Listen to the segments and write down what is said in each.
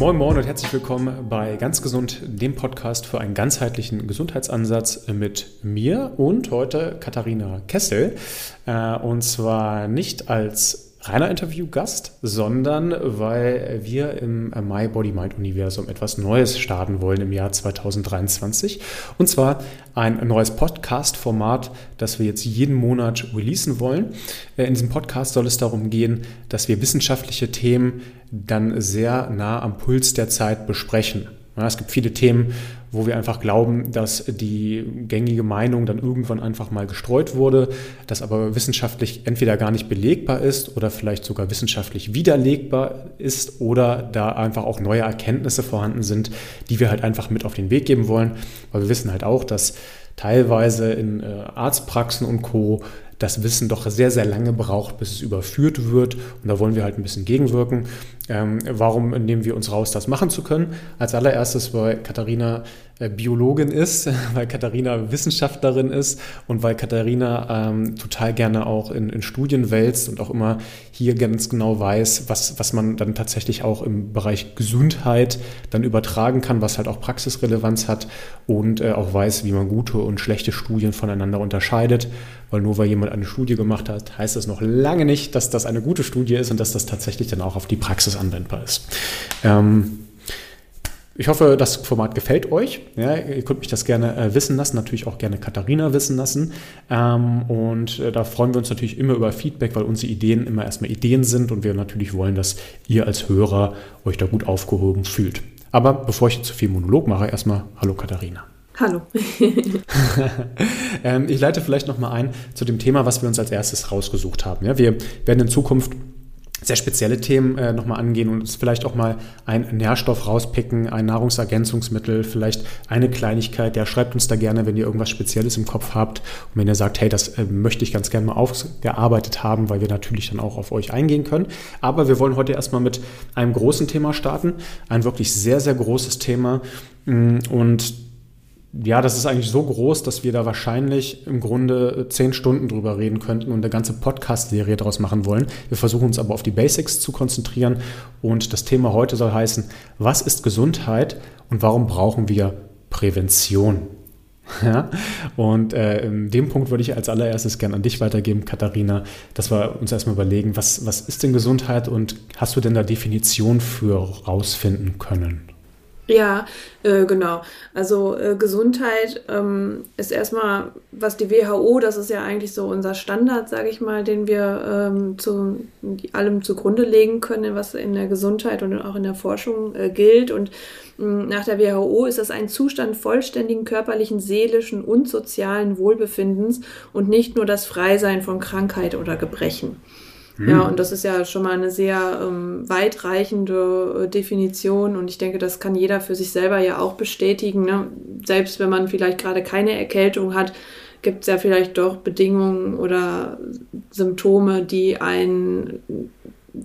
Moin Moin und herzlich willkommen bei Ganz Gesund, dem Podcast für einen ganzheitlichen Gesundheitsansatz mit mir und heute Katharina Kessel. Äh, und zwar nicht als reiner Interviewgast, sondern weil wir im My Body Mind Universum etwas Neues starten wollen im Jahr 2023. Und zwar ein neues Podcast-Format, das wir jetzt jeden Monat releasen wollen. Äh, in diesem Podcast soll es darum gehen, dass wir wissenschaftliche Themen dann sehr nah am Puls der Zeit besprechen. Es gibt viele Themen, wo wir einfach glauben, dass die gängige Meinung dann irgendwann einfach mal gestreut wurde, das aber wissenschaftlich entweder gar nicht belegbar ist oder vielleicht sogar wissenschaftlich widerlegbar ist oder da einfach auch neue Erkenntnisse vorhanden sind, die wir halt einfach mit auf den Weg geben wollen, weil wir wissen halt auch, dass teilweise in äh, Arztpraxen und Co das Wissen doch sehr, sehr lange braucht, bis es überführt wird. Und da wollen wir halt ein bisschen gegenwirken. Ähm, warum nehmen wir uns raus, das machen zu können? Als allererstes, weil Katharina Biologin ist, weil Katharina Wissenschaftlerin ist und weil Katharina ähm, total gerne auch in, in, Studien wälzt und auch immer hier ganz genau weiß, was, was man dann tatsächlich auch im Bereich Gesundheit dann übertragen kann, was halt auch Praxisrelevanz hat und äh, auch weiß, wie man gute und schlechte Studien voneinander unterscheidet. Weil nur weil jemand eine Studie gemacht hat, heißt das noch lange nicht, dass das eine gute Studie ist und dass das tatsächlich dann auch auf die Praxis anwendbar ist. Ähm, ich hoffe, das Format gefällt euch. Ja, ihr könnt mich das gerne äh, wissen lassen, natürlich auch gerne Katharina wissen lassen. Ähm, und äh, da freuen wir uns natürlich immer über Feedback, weil unsere Ideen immer erstmal Ideen sind und wir natürlich wollen, dass ihr als Hörer euch da gut aufgehoben fühlt. Aber bevor ich zu viel Monolog mache, erstmal Hallo Katharina. Hallo. ähm, ich leite vielleicht nochmal ein zu dem Thema, was wir uns als erstes rausgesucht haben. Ja, wir werden in Zukunft sehr spezielle Themen äh, nochmal angehen und uns vielleicht auch mal einen Nährstoff rauspicken, ein Nahrungsergänzungsmittel, vielleicht eine Kleinigkeit. Der schreibt uns da gerne, wenn ihr irgendwas Spezielles im Kopf habt und wenn ihr sagt, hey, das äh, möchte ich ganz gerne mal aufgearbeitet haben, weil wir natürlich dann auch auf euch eingehen können. Aber wir wollen heute erstmal mit einem großen Thema starten, ein wirklich sehr, sehr großes Thema mm, und ja, das ist eigentlich so groß, dass wir da wahrscheinlich im Grunde zehn Stunden drüber reden könnten und eine ganze Podcast-Serie daraus machen wollen. Wir versuchen uns aber auf die Basics zu konzentrieren und das Thema heute soll heißen, was ist Gesundheit und warum brauchen wir Prävention? Ja, und äh, in dem Punkt würde ich als allererstes gerne an dich weitergeben, Katharina, dass wir uns erstmal überlegen, was, was ist denn Gesundheit und hast du denn da Definition für rausfinden können? Ja, äh, genau. Also äh, Gesundheit ähm, ist erstmal, was die WHO, das ist ja eigentlich so unser Standard, sage ich mal, den wir ähm, zu allem zugrunde legen können, was in der Gesundheit und auch in der Forschung äh, gilt. Und mh, nach der WHO ist das ein Zustand vollständigen körperlichen, seelischen und sozialen Wohlbefindens und nicht nur das Freisein von Krankheit oder Gebrechen. Ja, hm. und das ist ja schon mal eine sehr ähm, weitreichende äh, Definition und ich denke, das kann jeder für sich selber ja auch bestätigen. Ne? Selbst wenn man vielleicht gerade keine Erkältung hat, gibt es ja vielleicht doch Bedingungen oder Symptome, die einen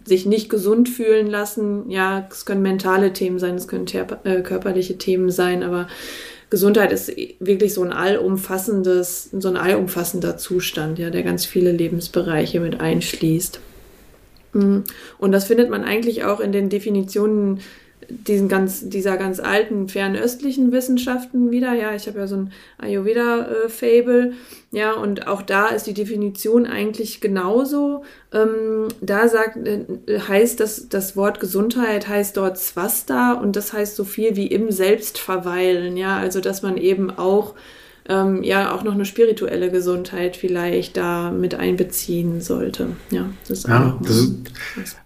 sich nicht gesund fühlen lassen. Ja, es können mentale Themen sein, es können äh, körperliche Themen sein, aber Gesundheit ist wirklich so ein allumfassendes, so ein allumfassender Zustand, ja, der ganz viele Lebensbereiche mit einschließt. Mm. Und das findet man eigentlich auch in den Definitionen diesen ganz, dieser ganz alten fernöstlichen Wissenschaften wieder. Ja, ich habe ja so ein Ayurveda-Fable. ja, und auch da ist die Definition eigentlich genauso. Ähm, da sagt, äh, heißt das, das Wort Gesundheit heißt dort Swasta und das heißt so viel wie im Selbstverweilen. Ja, also dass man eben auch ähm, ja auch noch eine spirituelle Gesundheit vielleicht da mit einbeziehen sollte. Ja, das ist, ja, das ist,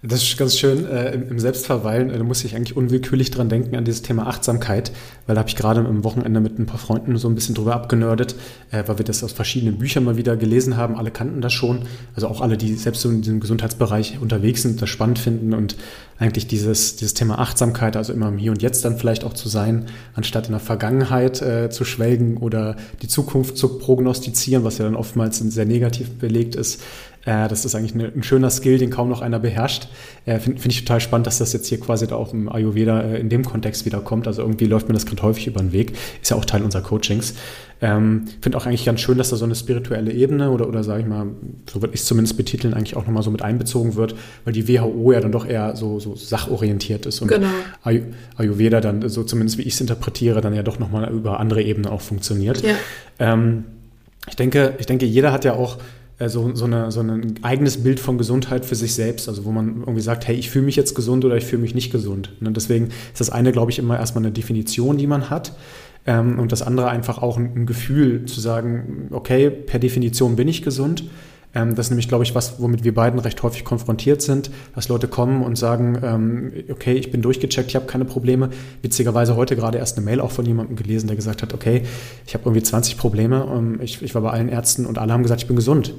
das ist ganz schön äh, im, im, Selbstverweilen. Da muss ich eigentlich unwillkürlich dran denken an dieses Thema Achtsamkeit, weil da habe ich gerade am Wochenende mit ein paar Freunden so ein bisschen drüber abgenördet, äh, weil wir das aus verschiedenen Büchern mal wieder gelesen haben. Alle kannten das schon. Also auch alle, die selbst so in diesem Gesundheitsbereich unterwegs sind, das spannend finden und eigentlich dieses, dieses Thema Achtsamkeit, also immer im Hier und Jetzt dann vielleicht auch zu sein, anstatt in der Vergangenheit äh, zu schwelgen oder die Zukunft zu prognostizieren, was ja dann oftmals sehr negativ belegt ist. Äh, das ist eigentlich eine, ein schöner Skill, den kaum noch einer beherrscht. Äh, Finde find ich total spannend, dass das jetzt hier quasi da auch im Ayurveda äh, in dem Kontext wieder kommt. Also irgendwie läuft mir das gerade häufig über den Weg. Ist ja auch Teil unserer Coachings. Ähm, Finde auch eigentlich ganz schön, dass da so eine spirituelle Ebene oder, oder sage ich mal, so würde ich es zumindest betiteln, eigentlich auch nochmal so mit einbezogen wird, weil die WHO ja dann doch eher so, so sachorientiert ist und genau. Ayurveda dann, so zumindest wie ich es interpretiere, dann ja doch nochmal über andere Ebenen auch funktioniert. Ja. Ähm, ich denke, ich denke, jeder hat ja auch so, so, eine, so ein eigenes Bild von Gesundheit für sich selbst, also wo man irgendwie sagt, hey, ich fühle mich jetzt gesund oder ich fühle mich nicht gesund. Und ne, deswegen ist das eine, glaube ich, immer erstmal eine Definition, die man hat. Ähm, und das andere einfach auch ein, Gefühl zu sagen, okay, per Definition bin ich gesund. Ähm, das ist nämlich, glaube ich, was, womit wir beiden recht häufig konfrontiert sind, dass Leute kommen und sagen, ähm, okay, ich bin durchgecheckt, ich habe keine Probleme. Witzigerweise heute gerade erst eine Mail auch von jemandem gelesen, der gesagt hat, okay, ich habe irgendwie 20 Probleme, ähm, ich, ich war bei allen Ärzten und alle haben gesagt, ich bin gesund.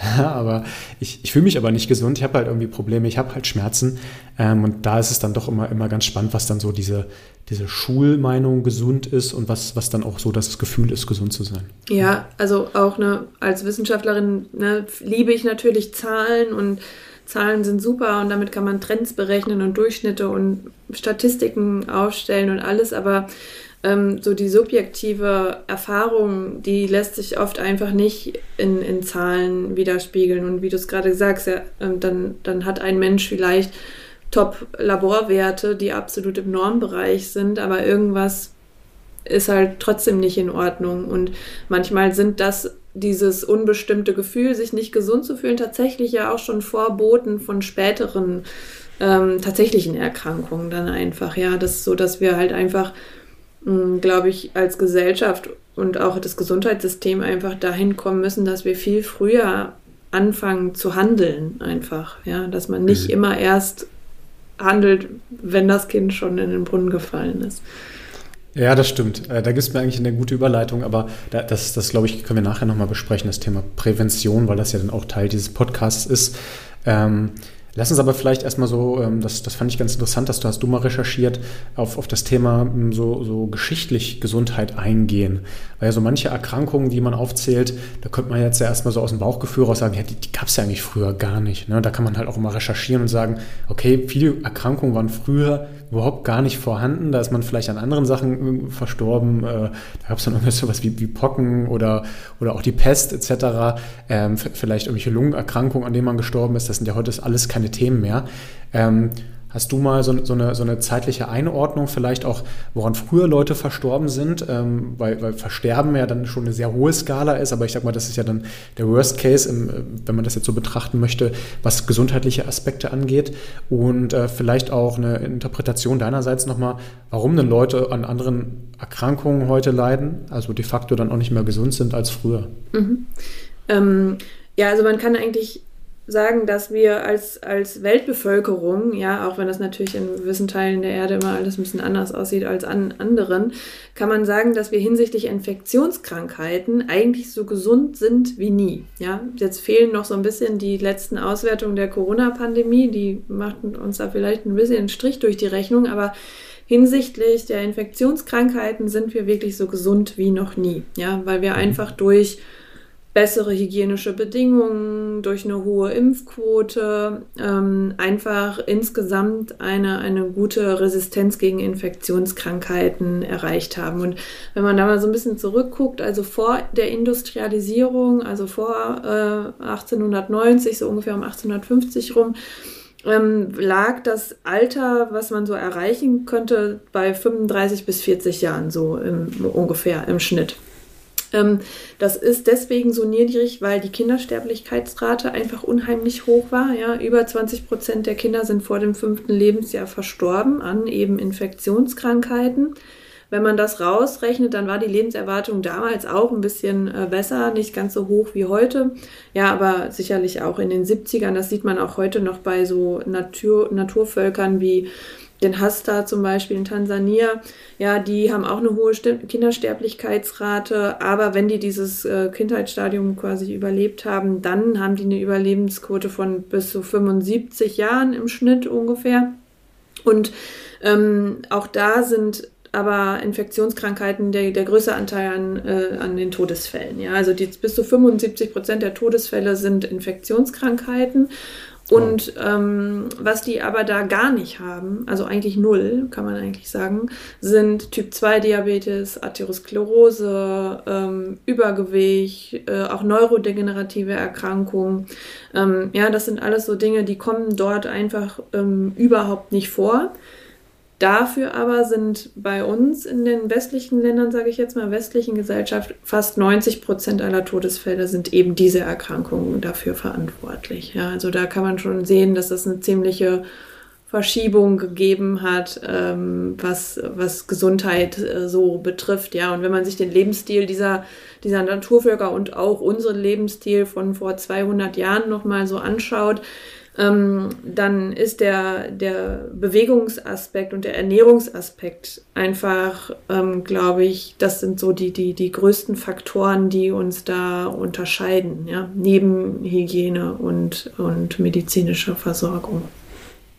aber ich, ich fühle mich aber nicht gesund, ich habe halt irgendwie Probleme, ich habe halt Schmerzen. Ähm, und da ist es dann doch immer, immer ganz spannend, was dann so diese, diese Schulmeinung gesund ist und was, was dann auch so das Gefühl ist, gesund zu sein. Ja, also auch ne, als Wissenschaftlerin ne, liebe ich natürlich Zahlen und Zahlen sind super und damit kann man Trends berechnen und Durchschnitte und Statistiken aufstellen und alles, aber ähm, so die subjektive Erfahrung, die lässt sich oft einfach nicht in, in Zahlen widerspiegeln. Und wie du es gerade sagst, ja, ähm, dann, dann hat ein Mensch vielleicht Top-Laborwerte, die absolut im Normbereich sind, aber irgendwas ist halt trotzdem nicht in Ordnung. Und manchmal sind das dieses unbestimmte Gefühl, sich nicht gesund zu fühlen, tatsächlich ja auch schon Vorboten von späteren ähm, tatsächlichen Erkrankungen dann einfach. Ja, das ist so, dass wir halt einfach glaube ich, als Gesellschaft und auch das Gesundheitssystem einfach dahin kommen müssen, dass wir viel früher anfangen zu handeln einfach. Ja, dass man nicht mhm. immer erst handelt, wenn das Kind schon in den Brunnen gefallen ist. Ja, das stimmt. Äh, da gibt es mir eigentlich eine gute Überleitung, aber das, das glaube ich, können wir nachher nochmal besprechen, das Thema Prävention, weil das ja dann auch Teil dieses Podcasts ist. Ähm, Lass uns aber vielleicht erstmal so, ähm, das, das fand ich ganz interessant, dass du hast du mal recherchiert, auf, auf das Thema ähm, so, so geschichtlich Gesundheit eingehen. Weil ja so manche Erkrankungen, die man aufzählt, da könnte man jetzt ja erstmal so aus dem Bauchgefühl raus sagen, ja, die, die gab es ja eigentlich früher gar nicht. Ne? Da kann man halt auch immer recherchieren und sagen, okay, viele Erkrankungen waren früher überhaupt gar nicht vorhanden. Da ist man vielleicht an anderen Sachen äh, verstorben. Äh, da gab es dann irgendwas sowas wie, wie Pocken oder, oder auch die Pest etc. Ähm, vielleicht irgendwelche Lungenerkrankungen, an denen man gestorben ist. Das sind ja heute alles keine Themen mehr. Ähm, Hast du mal so, so, eine, so eine zeitliche Einordnung, vielleicht auch, woran früher Leute verstorben sind? Ähm, weil, weil Versterben ja dann schon eine sehr hohe Skala ist, aber ich sag mal, das ist ja dann der Worst Case, im, wenn man das jetzt so betrachten möchte, was gesundheitliche Aspekte angeht. Und äh, vielleicht auch eine Interpretation deinerseits nochmal, warum denn Leute an anderen Erkrankungen heute leiden, also de facto dann auch nicht mehr gesund sind als früher. Mhm. Ähm, ja, also man kann eigentlich sagen, dass wir als, als Weltbevölkerung, ja, auch wenn das natürlich in gewissen Teilen der Erde immer alles ein bisschen anders aussieht als an anderen, kann man sagen, dass wir hinsichtlich Infektionskrankheiten eigentlich so gesund sind wie nie. Ja, jetzt fehlen noch so ein bisschen die letzten Auswertungen der Corona-Pandemie, die machten uns da vielleicht ein bisschen einen Strich durch die Rechnung, aber hinsichtlich der Infektionskrankheiten sind wir wirklich so gesund wie noch nie. Ja, weil wir mhm. einfach durch bessere hygienische Bedingungen, durch eine hohe Impfquote, ähm, einfach insgesamt eine, eine gute Resistenz gegen Infektionskrankheiten erreicht haben. Und wenn man da mal so ein bisschen zurückguckt, also vor der Industrialisierung, also vor äh, 1890, so ungefähr um 1850 rum, ähm, lag das Alter, was man so erreichen könnte, bei 35 bis 40 Jahren so im, ungefähr im Schnitt. Ähm, das ist deswegen so niedrig, weil die Kindersterblichkeitsrate einfach unheimlich hoch war. Ja, über 20 Prozent der Kinder sind vor dem fünften Lebensjahr verstorben an eben Infektionskrankheiten. Wenn man das rausrechnet, dann war die Lebenserwartung damals auch ein bisschen äh, besser, nicht ganz so hoch wie heute. Ja, aber sicherlich auch in den 70ern. Das sieht man auch heute noch bei so Natur, Naturvölkern wie den Hasta zum Beispiel in Tansania, ja, die haben auch eine hohe Kindersterblichkeitsrate, aber wenn die dieses äh, Kindheitsstadium quasi überlebt haben, dann haben die eine Überlebensquote von bis zu 75 Jahren im Schnitt ungefähr. Und ähm, auch da sind aber Infektionskrankheiten der, der größte Anteil an, äh, an den Todesfällen. Ja? Also die, bis zu 75 Prozent der Todesfälle sind Infektionskrankheiten. Und ähm, was die aber da gar nicht haben, also eigentlich null, kann man eigentlich sagen, sind Typ 2 Diabetes, Atherosklerose, ähm, Übergewicht, äh, auch neurodegenerative Erkrankungen. Ähm, ja, das sind alles so Dinge, die kommen dort einfach ähm, überhaupt nicht vor. Dafür aber sind bei uns in den westlichen Ländern, sage ich jetzt mal, westlichen Gesellschaft, fast 90 Prozent aller Todesfälle sind eben diese Erkrankungen dafür verantwortlich. Ja, also da kann man schon sehen, dass es eine ziemliche Verschiebung gegeben hat, ähm, was, was Gesundheit äh, so betrifft. Ja, und wenn man sich den Lebensstil dieser, dieser Naturvölker und auch unseren Lebensstil von vor 200 Jahren nochmal so anschaut, ähm, dann ist der, der Bewegungsaspekt und der Ernährungsaspekt einfach, ähm, glaube ich, das sind so die, die, die größten Faktoren, die uns da unterscheiden, ja? neben Hygiene und, und medizinischer Versorgung.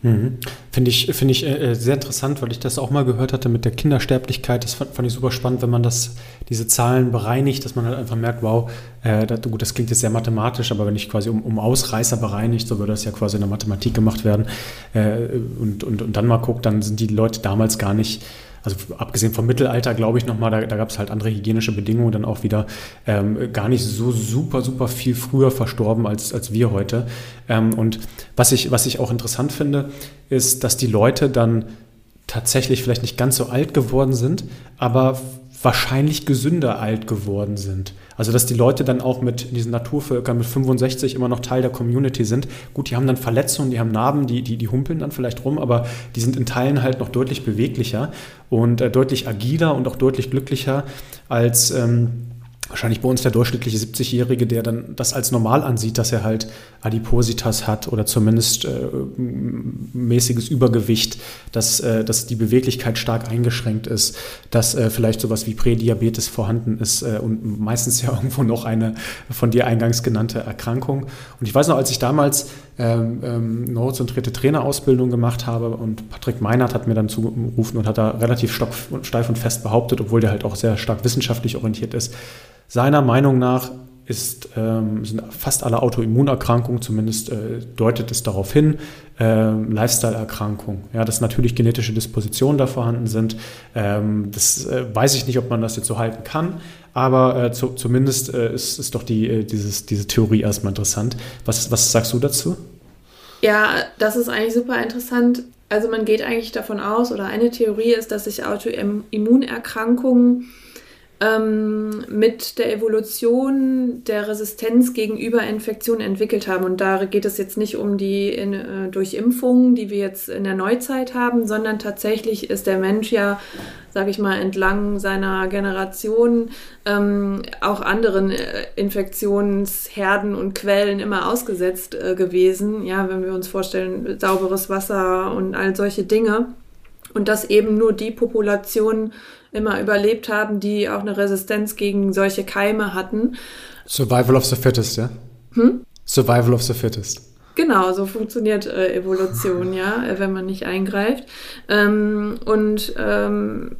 Mhm. Finde ich, find ich äh, äh, sehr interessant, weil ich das auch mal gehört hatte mit der Kindersterblichkeit. Das fand, fand, ich super spannend, wenn man das, diese Zahlen bereinigt, dass man halt einfach merkt, wow, äh, das, gut, das klingt jetzt sehr mathematisch, aber wenn ich quasi um, um Ausreißer bereinigt, so würde das ja quasi in der Mathematik gemacht werden äh, und, und, und dann mal guckt, dann sind die Leute damals gar nicht also abgesehen vom Mittelalter, glaube ich nochmal, da, da gab es halt andere hygienische Bedingungen, dann auch wieder ähm, gar nicht so super, super viel früher verstorben als, als wir heute. Ähm, und was ich, was ich auch interessant finde, ist, dass die Leute dann tatsächlich vielleicht nicht ganz so alt geworden sind, aber wahrscheinlich gesünder alt geworden sind. Also dass die Leute dann auch mit diesen Naturvölkern mit 65 immer noch Teil der Community sind. Gut, die haben dann Verletzungen, die haben Narben, die, die, die humpeln dann vielleicht rum, aber die sind in Teilen halt noch deutlich beweglicher und äh, deutlich agiler und auch deutlich glücklicher als... Ähm, wahrscheinlich bei uns der durchschnittliche 70-Jährige, der dann das als normal ansieht, dass er halt Adipositas hat oder zumindest äh, mäßiges Übergewicht, dass, äh, dass die Beweglichkeit stark eingeschränkt ist, dass äh, vielleicht sowas wie Prädiabetes vorhanden ist äh, und meistens ja irgendwo noch eine von dir eingangs genannte Erkrankung. Und ich weiß noch, als ich damals ähm, ähm, neurozentrierte Trainerausbildung gemacht habe und Patrick Meinert hat mir dann zugerufen und hat da relativ steif und fest behauptet, obwohl der halt auch sehr stark wissenschaftlich orientiert ist, seiner Meinung nach ist, ähm, sind fast alle Autoimmunerkrankungen, zumindest äh, deutet es darauf hin, äh, Lifestyle-Erkrankungen. Ja, dass natürlich genetische Dispositionen da vorhanden sind. Ähm, das äh, weiß ich nicht, ob man das jetzt so halten kann, aber äh, zu, zumindest äh, ist, ist doch die, äh, dieses, diese Theorie erstmal interessant. Was, was sagst du dazu? Ja, das ist eigentlich super interessant. Also man geht eigentlich davon aus, oder eine Theorie ist, dass sich Autoimmunerkrankungen ähm, mit der Evolution der Resistenz gegenüber Infektionen entwickelt haben. Und da geht es jetzt nicht um die in, äh, durch Impfungen, die wir jetzt in der Neuzeit haben, sondern tatsächlich ist der Mensch ja, sage ich mal, entlang seiner Generation ähm, auch anderen äh, Infektionsherden und Quellen immer ausgesetzt äh, gewesen. Ja, wenn wir uns vorstellen, sauberes Wasser und all solche Dinge. Und dass eben nur die Populationen immer überlebt haben, die auch eine Resistenz gegen solche Keime hatten. Survival of the fittest, ja? Hm? Survival of the fittest. Genau, so funktioniert äh, Evolution, ja, äh, wenn man nicht eingreift. Ähm, und ähm,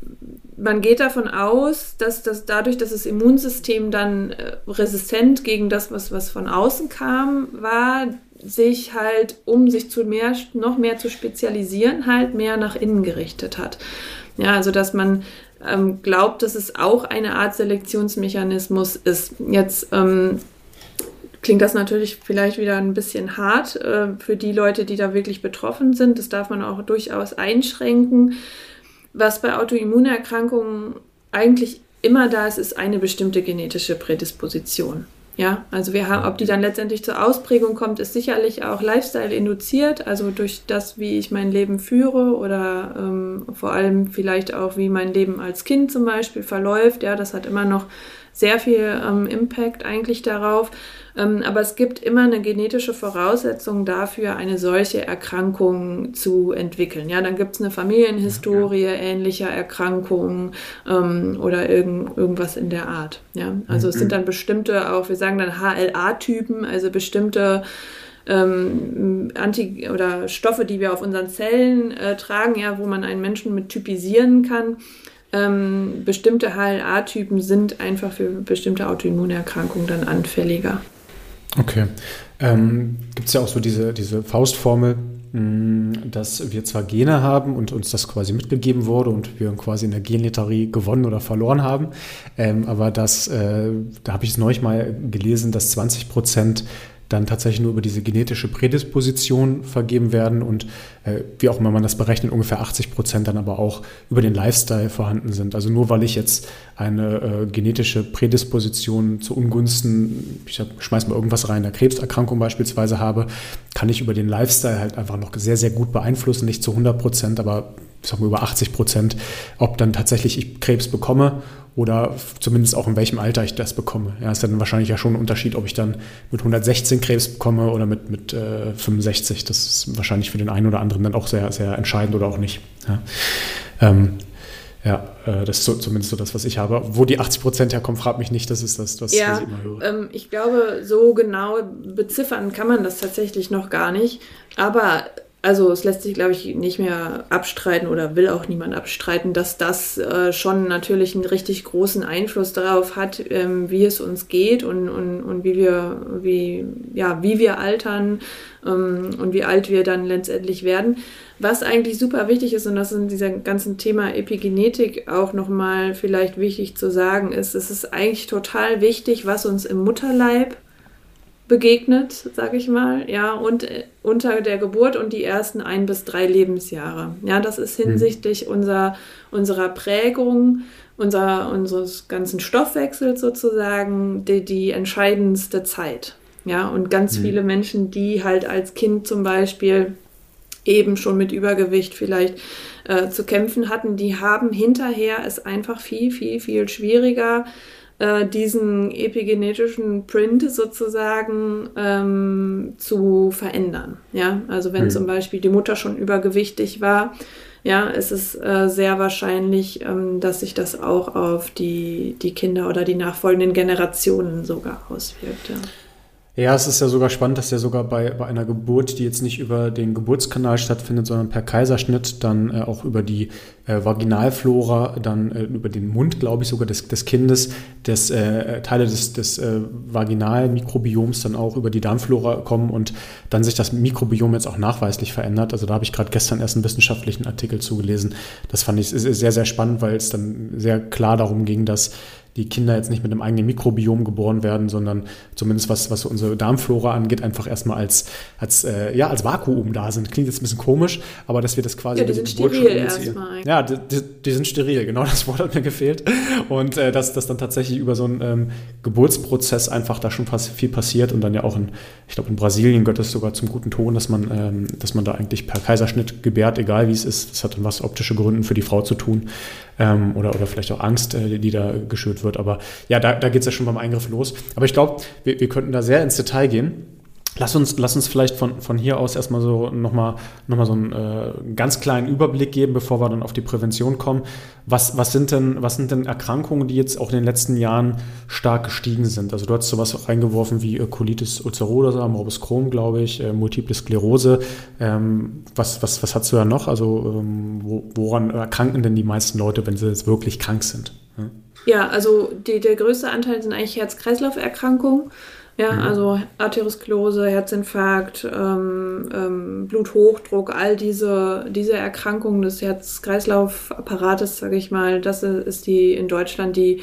man geht davon aus, dass das dadurch, dass das Immunsystem dann äh, resistent gegen das, was, was von außen kam, war, sich halt, um sich zu mehr, noch mehr zu spezialisieren, halt mehr nach innen gerichtet hat. Ja, also dass man ähm, glaubt, dass es auch eine Art Selektionsmechanismus ist. Jetzt ähm, klingt das natürlich vielleicht wieder ein bisschen hart äh, für die Leute, die da wirklich betroffen sind. Das darf man auch durchaus einschränken. Was bei Autoimmunerkrankungen eigentlich immer da ist, ist eine bestimmte genetische Prädisposition. Ja, also wir haben, ob die dann letztendlich zur Ausprägung kommt, ist sicherlich auch Lifestyle induziert, also durch das, wie ich mein Leben führe oder ähm, vor allem vielleicht auch, wie mein Leben als Kind zum Beispiel verläuft. Ja, das hat immer noch sehr viel ähm, Impact eigentlich darauf. Ähm, aber es gibt immer eine genetische Voraussetzung dafür, eine solche Erkrankung zu entwickeln. Ja, dann gibt es eine Familienhistorie ja. ähnlicher Erkrankungen ähm, oder irgend, irgendwas in der Art. Ja, also mhm. es sind dann bestimmte auch, wir sagen dann HLA-Typen, also bestimmte ähm, Anti- oder Stoffe, die wir auf unseren Zellen äh, tragen, ja, wo man einen Menschen mit typisieren kann ähm, bestimmte HLA-Typen sind einfach für bestimmte Autoimmunerkrankungen dann anfälliger. Okay. Ähm, Gibt es ja auch so diese, diese Faustformel, mh, dass wir zwar Gene haben und uns das quasi mitgegeben wurde und wir quasi in der Genlotterie gewonnen oder verloren haben, ähm, aber das, äh, da habe ich es neulich mal gelesen, dass 20 Prozent dann tatsächlich nur über diese genetische Prädisposition vergeben werden und äh, wie auch immer man das berechnet, ungefähr 80 Prozent dann aber auch über den Lifestyle vorhanden sind. Also nur weil ich jetzt eine äh, genetische Prädisposition zu Ungunsten, ich schmeiß mal irgendwas rein, eine Krebserkrankung beispielsweise habe, kann ich über den Lifestyle halt einfach noch sehr, sehr gut beeinflussen, nicht zu 100 Prozent, aber sag mal über 80 Prozent, ob dann tatsächlich ich Krebs bekomme oder zumindest auch in welchem Alter ich das bekomme. Ja, ist dann wahrscheinlich ja schon ein Unterschied, ob ich dann mit 116 Krebs bekomme oder mit, mit äh, 65. Das ist wahrscheinlich für den einen oder anderen dann auch sehr, sehr entscheidend oder auch nicht. Ja, ähm, ja äh, das ist so, zumindest so das, was ich habe. Wo die 80 Prozent herkommen, fragt mich nicht. Das ist das, was, ja, was ich immer höre. Ähm, ich glaube, so genau beziffern kann man das tatsächlich noch gar nicht. Aber also es lässt sich, glaube ich, nicht mehr abstreiten oder will auch niemand abstreiten, dass das äh, schon natürlich einen richtig großen Einfluss darauf hat, ähm, wie es uns geht und, und, und wie wir, wie, ja, wie wir altern ähm, und wie alt wir dann letztendlich werden. Was eigentlich super wichtig ist, und das ist in diesem ganzen Thema Epigenetik auch nochmal vielleicht wichtig zu sagen, ist, es ist eigentlich total wichtig, was uns im Mutterleib begegnet, sage ich mal, ja, und äh, unter der Geburt und die ersten ein bis drei Lebensjahre. Ja, das ist hm. hinsichtlich mhm. unserer, unserer Prägung, unser, unseres ganzen Stoffwechsels sozusagen die, die entscheidendste Zeit. Ja, und ganz mhm. viele Menschen, die halt als Kind zum Beispiel eben schon mit Übergewicht vielleicht äh, zu kämpfen hatten, die haben hinterher es einfach viel, viel, viel schwieriger, äh, diesen epigenetischen Print sozusagen ähm, zu verändern. Ja, also wenn mhm. zum Beispiel die Mutter schon übergewichtig war, ja, ist es äh, sehr wahrscheinlich, ähm, dass sich das auch auf die, die Kinder oder die nachfolgenden Generationen sogar auswirkt. Ja. Ja, es ist ja sogar spannend, dass ja sogar bei, bei einer Geburt, die jetzt nicht über den Geburtskanal stattfindet, sondern per Kaiserschnitt, dann äh, auch über die äh, Vaginalflora, dann äh, über den Mund, glaube ich, sogar des, des Kindes, des, äh, Teile des, des äh, Vaginalmikrobioms dann auch über die Darmflora kommen und dann sich das Mikrobiom jetzt auch nachweislich verändert. Also da habe ich gerade gestern erst einen wissenschaftlichen Artikel zugelesen. Das fand ich sehr, sehr spannend, weil es dann sehr klar darum ging, dass die Kinder jetzt nicht mit einem eigenen Mikrobiom geboren werden, sondern zumindest was, was unsere Darmflora angeht, einfach erstmal als, als, äh, ja, als Vakuum da sind. Klingt jetzt ein bisschen komisch, aber dass wir das quasi ja, die sind steril erstmal. Ja, die, die, die, sind steril, genau das Wort hat mir gefehlt. Und äh, dass das dann tatsächlich über so einen ähm, Geburtsprozess einfach da schon fast viel passiert und dann ja auch in, ich glaube in Brasilien gehört es sogar zum guten Ton, dass man, ähm, dass man da eigentlich per Kaiserschnitt gebärt, egal wie es ist. Das hat dann was optische Gründen für die Frau zu tun ähm, oder, oder vielleicht auch Angst, äh, die da geschürt wird. Aber ja, da, da geht es ja schon beim Eingriff los. Aber ich glaube, wir, wir könnten da sehr ins Detail gehen. Lass uns, lass uns vielleicht von, von hier aus erstmal so nochmal noch mal so einen äh, ganz kleinen Überblick geben, bevor wir dann auf die Prävention kommen. Was, was, sind denn, was sind denn Erkrankungen, die jetzt auch in den letzten Jahren stark gestiegen sind? Also du hast sowas reingeworfen wie äh, Colitis ulcerosa, Morbus Crohn, glaube ich, äh, Multiple Sklerose. Ähm, was, was, was hast du da noch? Also ähm, wo, woran erkranken denn die meisten Leute, wenn sie jetzt wirklich krank sind? Ja, ja also die, der größte Anteil sind eigentlich Herz-Kreislauf-Erkrankungen. Ja, mhm. also Arteriosklerose, Herzinfarkt, ähm, ähm, Bluthochdruck, all diese, diese Erkrankungen des Herz-Kreislauf-Apparates, sage ich mal, das ist die in Deutschland die,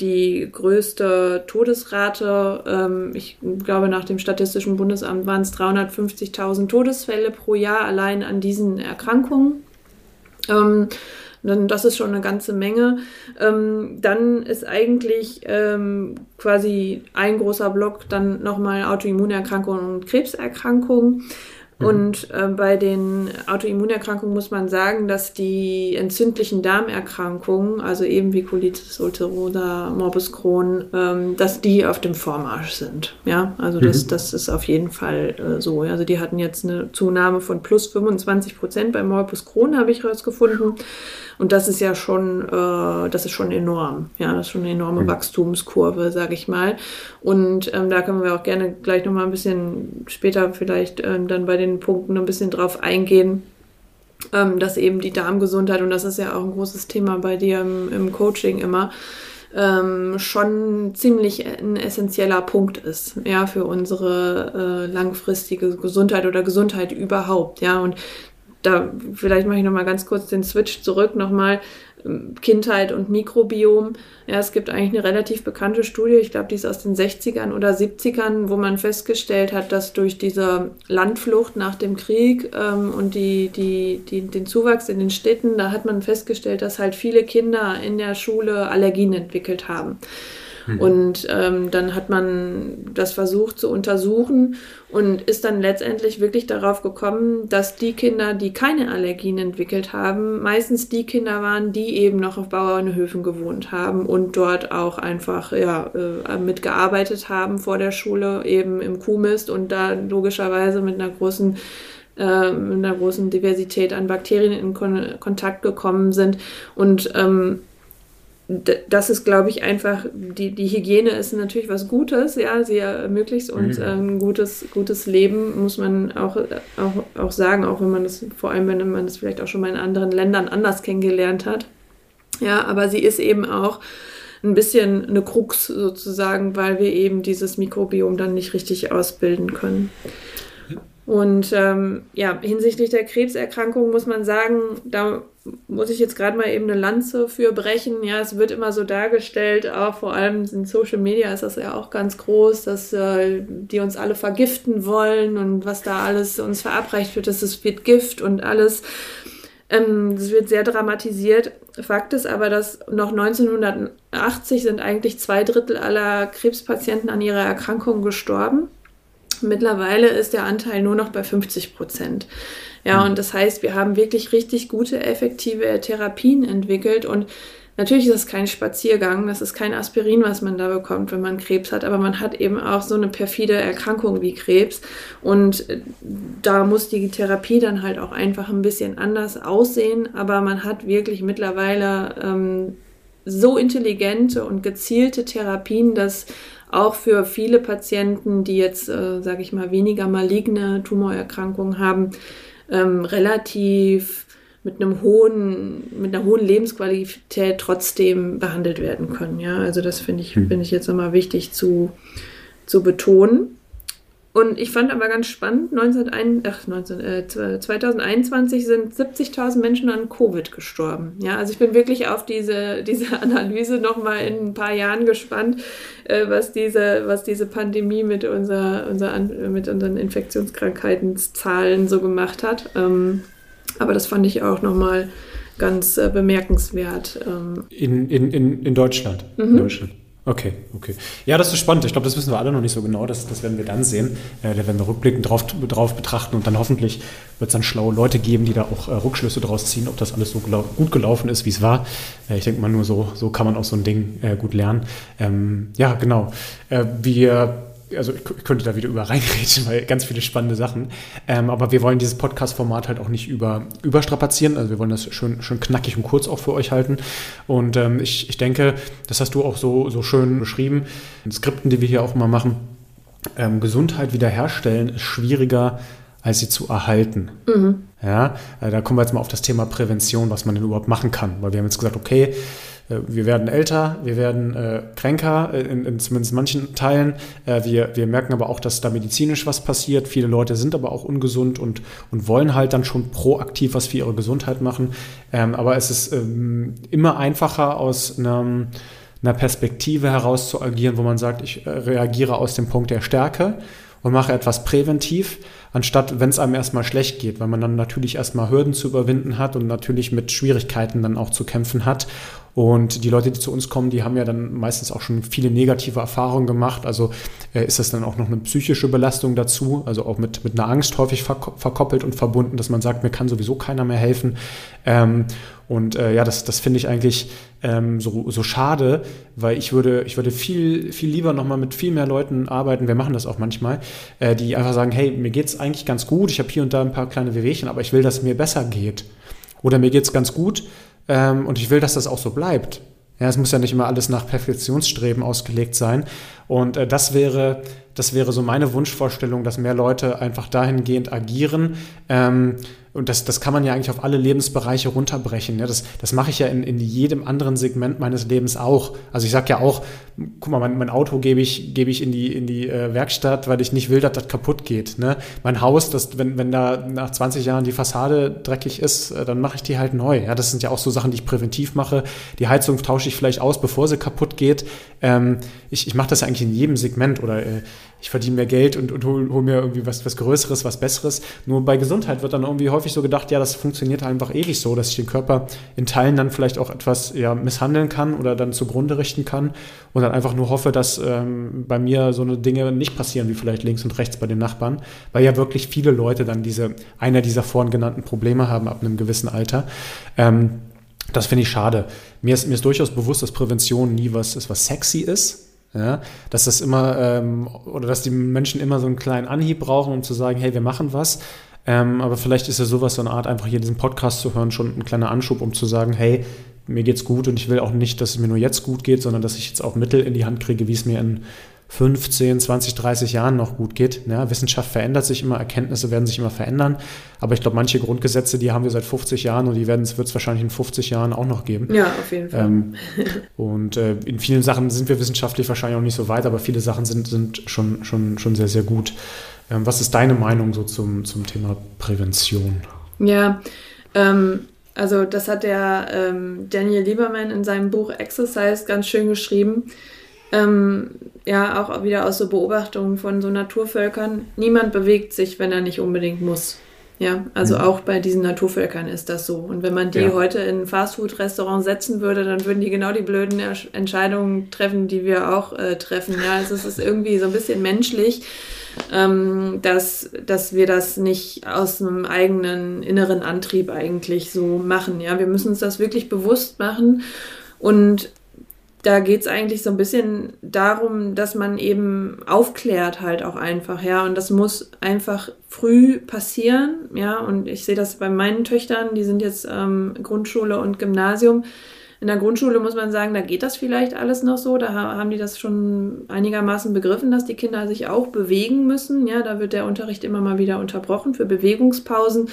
die größte Todesrate. Ähm, ich glaube, nach dem Statistischen Bundesamt waren es 350.000 Todesfälle pro Jahr allein an diesen Erkrankungen. Ähm, das ist schon eine ganze Menge. Ähm, dann ist eigentlich ähm, quasi ein großer Block dann nochmal Autoimmunerkrankungen und Krebserkrankungen. Mhm. Und äh, bei den Autoimmunerkrankungen muss man sagen, dass die entzündlichen Darmerkrankungen, also eben wie Colitis ulcerosa, Morbus Crohn, ähm, dass die auf dem Vormarsch sind. Ja, also das, mhm. das ist auf jeden Fall äh, so. Also die hatten jetzt eine Zunahme von plus 25 Prozent bei Morbus Crohn, habe ich herausgefunden. Und das ist ja schon, äh, das ist schon enorm. Ja, das ist schon eine enorme mhm. Wachstumskurve, sage ich mal. Und ähm, da können wir auch gerne gleich nochmal ein bisschen später vielleicht äh, dann bei den Punkten ein bisschen drauf eingehen. ähm, dass eben die Darmgesundheit, und das ist ja auch ein großes Thema bei dir im, im Coaching immer, ähm, schon ziemlich ein essentieller Punkt ist, ja, für unsere äh, langfristige Gesundheit oder Gesundheit überhaupt, ja. Und da vielleicht mache ich noch mal ganz kurz den Switch zurück nochmal Kindheit und Mikrobiom. Ja, es gibt eigentlich eine relativ bekannte Studie, ich glaube, die ist aus den 60ern oder 70ern, wo man festgestellt hat, dass durch diese Landflucht nach dem Krieg ähm, und die, die, die, den Zuwachs in den Städten, da hat man festgestellt, dass halt viele Kinder in der Schule Allergien entwickelt haben. Und ähm, dann hat man das versucht zu untersuchen und ist dann letztendlich wirklich darauf gekommen, dass die Kinder, die keine Allergien entwickelt haben, meistens die Kinder waren, die eben noch auf Bauernhöfen gewohnt haben und dort auch einfach ja, äh, mitgearbeitet haben vor der Schule, eben im Kuhmist und da logischerweise mit einer großen äh, mit einer großen Diversität an Bakterien in Kon Kontakt gekommen sind. Und ähm, das ist, glaube ich, einfach, die, die Hygiene ist natürlich was Gutes, ja, sie ermöglicht uns mhm. ein gutes, gutes Leben, muss man auch, auch, auch sagen, auch wenn man das, vor allem wenn man das vielleicht auch schon mal in anderen Ländern anders kennengelernt hat. Ja, aber sie ist eben auch ein bisschen eine Krux sozusagen, weil wir eben dieses Mikrobiom dann nicht richtig ausbilden können. Und ähm, ja, hinsichtlich der Krebserkrankung muss man sagen, da muss ich jetzt gerade mal eben eine Lanze für brechen. Ja, es wird immer so dargestellt, auch vor allem in Social Media ist das ja auch ganz groß, dass äh, die uns alle vergiften wollen und was da alles uns verabreicht wird, dass es wird Gift und alles. Ähm, das wird sehr dramatisiert. Fakt ist aber, dass noch 1980 sind eigentlich zwei Drittel aller Krebspatienten an ihrer Erkrankung gestorben. Mittlerweile ist der Anteil nur noch bei 50 Prozent. Ja, mhm. und das heißt, wir haben wirklich richtig gute, effektive Therapien entwickelt und Natürlich ist das kein Spaziergang, das ist kein Aspirin, was man da bekommt, wenn man Krebs hat, aber man hat eben auch so eine perfide Erkrankung wie Krebs und äh, da muss die Therapie dann halt auch einfach ein bisschen anders aussehen, aber man hat wirklich mittlerweile ähm, so intelligente und gezielte Therapien, dass auch für viele Patienten, die jetzt, äh, sage ich mal, weniger maligne Tumorerkrankungen haben, ähm, relativ mit einem hohen, mit einer hohen Lebensqualität trotzdem behandelt werden können. Ja, also das finde ich, hm. finde ich jetzt nochmal wichtig zu, zu betonen. Und ich fand aber ganz spannend, 19, ach, 19, äh, 2021 sind 70.000 Menschen an Covid gestorben. Ja, also ich bin wirklich auf diese, diese Analyse nochmal in ein paar Jahren gespannt, äh, was, diese, was diese Pandemie mit, unser, unser, mit unseren Infektionskrankheitenzahlen so gemacht hat. Ähm, aber das fand ich auch nochmal ganz äh, bemerkenswert. Ähm. In, in, in, in Deutschland. Mhm. In Deutschland. Okay, okay. Ja, das ist spannend. Ich glaube, das wissen wir alle noch nicht so genau. Das, das werden wir dann sehen. Äh, da werden wir rückblickend drauf, drauf betrachten und dann hoffentlich wird es dann schlaue Leute geben, die da auch äh, Rückschlüsse draus ziehen, ob das alles so gelau gut gelaufen ist, wie es war. Äh, ich denke mal, nur so, so kann man auch so ein Ding äh, gut lernen. Ähm, ja, genau. Äh, wir also ich, könnte da wieder über reinreden, weil ganz viele spannende Sachen. Ähm, aber wir wollen dieses Podcast-Format halt auch nicht über, überstrapazieren. Also wir wollen das schön, schön knackig und kurz auch für euch halten. Und ähm, ich, ich denke, das hast du auch so, so schön beschrieben. In Skripten, die wir hier auch mal machen, ähm, Gesundheit wiederherstellen ist schwieriger, als sie zu erhalten. Mhm. Ja, äh, da kommen wir jetzt mal auf das Thema Prävention, was man denn überhaupt machen kann. Weil wir haben jetzt gesagt, okay, wir werden älter, wir werden äh, kränker, äh, in, in, zumindest manchen Teilen. Äh, wir, wir merken aber auch, dass da medizinisch was passiert. Viele Leute sind aber auch ungesund und, und wollen halt dann schon proaktiv was für ihre Gesundheit machen. Ähm, aber es ist ähm, immer einfacher aus einem, einer Perspektive heraus zu agieren, wo man sagt, ich äh, reagiere aus dem Punkt der Stärke und mache etwas präventiv anstatt wenn es einem erstmal schlecht geht, weil man dann natürlich erstmal Hürden zu überwinden hat und natürlich mit Schwierigkeiten dann auch zu kämpfen hat. Und die Leute, die zu uns kommen, die haben ja dann meistens auch schon viele negative Erfahrungen gemacht. Also äh, ist das dann auch noch eine psychische Belastung dazu, also auch mit, mit einer Angst häufig verkoppelt und verbunden, dass man sagt, mir kann sowieso keiner mehr helfen. Ähm, und äh, ja, das, das finde ich eigentlich ähm, so, so schade, weil ich würde, ich würde viel, viel lieber nochmal mit viel mehr Leuten arbeiten, wir machen das auch manchmal, äh, die einfach sagen, hey, mir geht es eigentlich ganz gut, ich habe hier und da ein paar kleine Wehwehchen, aber ich will, dass es mir besser geht. Oder mir geht es ganz gut ähm, und ich will, dass das auch so bleibt. Ja, es muss ja nicht immer alles nach Perfektionsstreben ausgelegt sein. Und äh, das wäre, das wäre so meine Wunschvorstellung, dass mehr Leute einfach dahingehend agieren, ähm, und das, das kann man ja eigentlich auf alle Lebensbereiche runterbrechen. Ja? Das, das mache ich ja in, in jedem anderen Segment meines Lebens auch. Also ich sage ja auch, guck mal, mein, mein Auto gebe ich, gebe ich in die, in die äh, Werkstatt, weil ich nicht will, dass das kaputt geht. Ne? Mein Haus, das, wenn, wenn da nach 20 Jahren die Fassade dreckig ist, äh, dann mache ich die halt neu. Ja? Das sind ja auch so Sachen, die ich präventiv mache. Die Heizung tausche ich vielleicht aus, bevor sie kaputt geht. Ähm, ich ich mache das ja eigentlich in jedem Segment oder äh, ich verdiene mehr Geld und, und hole hol mir irgendwie was, was Größeres, was Besseres. Nur bei Gesundheit wird dann irgendwie häufig so gedacht, ja, das funktioniert einfach ewig so, dass ich den Körper in Teilen dann vielleicht auch etwas ja, misshandeln kann oder dann zugrunde richten kann und dann einfach nur hoffe, dass ähm, bei mir so eine Dinge nicht passieren wie vielleicht links und rechts bei den Nachbarn, weil ja wirklich viele Leute dann diese, einer dieser vorhin genannten Probleme haben ab einem gewissen Alter. Ähm, das finde ich schade. Mir ist, mir ist durchaus bewusst, dass Prävention nie was ist, was sexy ist. Ja, dass das immer, ähm, oder dass die Menschen immer so einen kleinen Anhieb brauchen, um zu sagen, hey, wir machen was. Ähm, aber vielleicht ist ja sowas, so eine Art, einfach hier diesen Podcast zu hören, schon ein kleiner Anschub, um zu sagen, hey, mir geht's gut und ich will auch nicht, dass es mir nur jetzt gut geht, sondern dass ich jetzt auch Mittel in die Hand kriege, wie es mir in 15, 20, 30 Jahren noch gut geht. Ja, Wissenschaft verändert sich immer, Erkenntnisse werden sich immer verändern. Aber ich glaube, manche Grundgesetze, die haben wir seit 50 Jahren und die wird es wahrscheinlich in 50 Jahren auch noch geben. Ja, auf jeden Fall. Ähm, und äh, in vielen Sachen sind wir wissenschaftlich wahrscheinlich auch nicht so weit, aber viele Sachen sind, sind schon, schon, schon sehr, sehr gut. Ähm, was ist deine Meinung so zum, zum Thema Prävention? Ja, ähm, also das hat der ähm, Daniel Lieberman in seinem Buch Exercise ganz schön geschrieben ähm, ja, auch wieder aus so Beobachtungen von so Naturvölkern, niemand bewegt sich, wenn er nicht unbedingt muss. Ja, also mhm. auch bei diesen Naturvölkern ist das so. Und wenn man die ja. heute in ein Fastfood-Restaurant setzen würde, dann würden die genau die blöden Entscheidungen treffen, die wir auch äh, treffen. Ja, also es ist irgendwie so ein bisschen menschlich, ähm, dass, dass wir das nicht aus einem eigenen inneren Antrieb eigentlich so machen. Ja, wir müssen uns das wirklich bewusst machen. Und da geht es eigentlich so ein bisschen darum, dass man eben aufklärt halt auch einfach, ja. Und das muss einfach früh passieren, ja. Und ich sehe das bei meinen Töchtern, die sind jetzt ähm, Grundschule und Gymnasium. In der Grundschule muss man sagen, da geht das vielleicht alles noch so. Da haben die das schon einigermaßen begriffen, dass die Kinder sich auch bewegen müssen. Ja, da wird der Unterricht immer mal wieder unterbrochen für Bewegungspausen.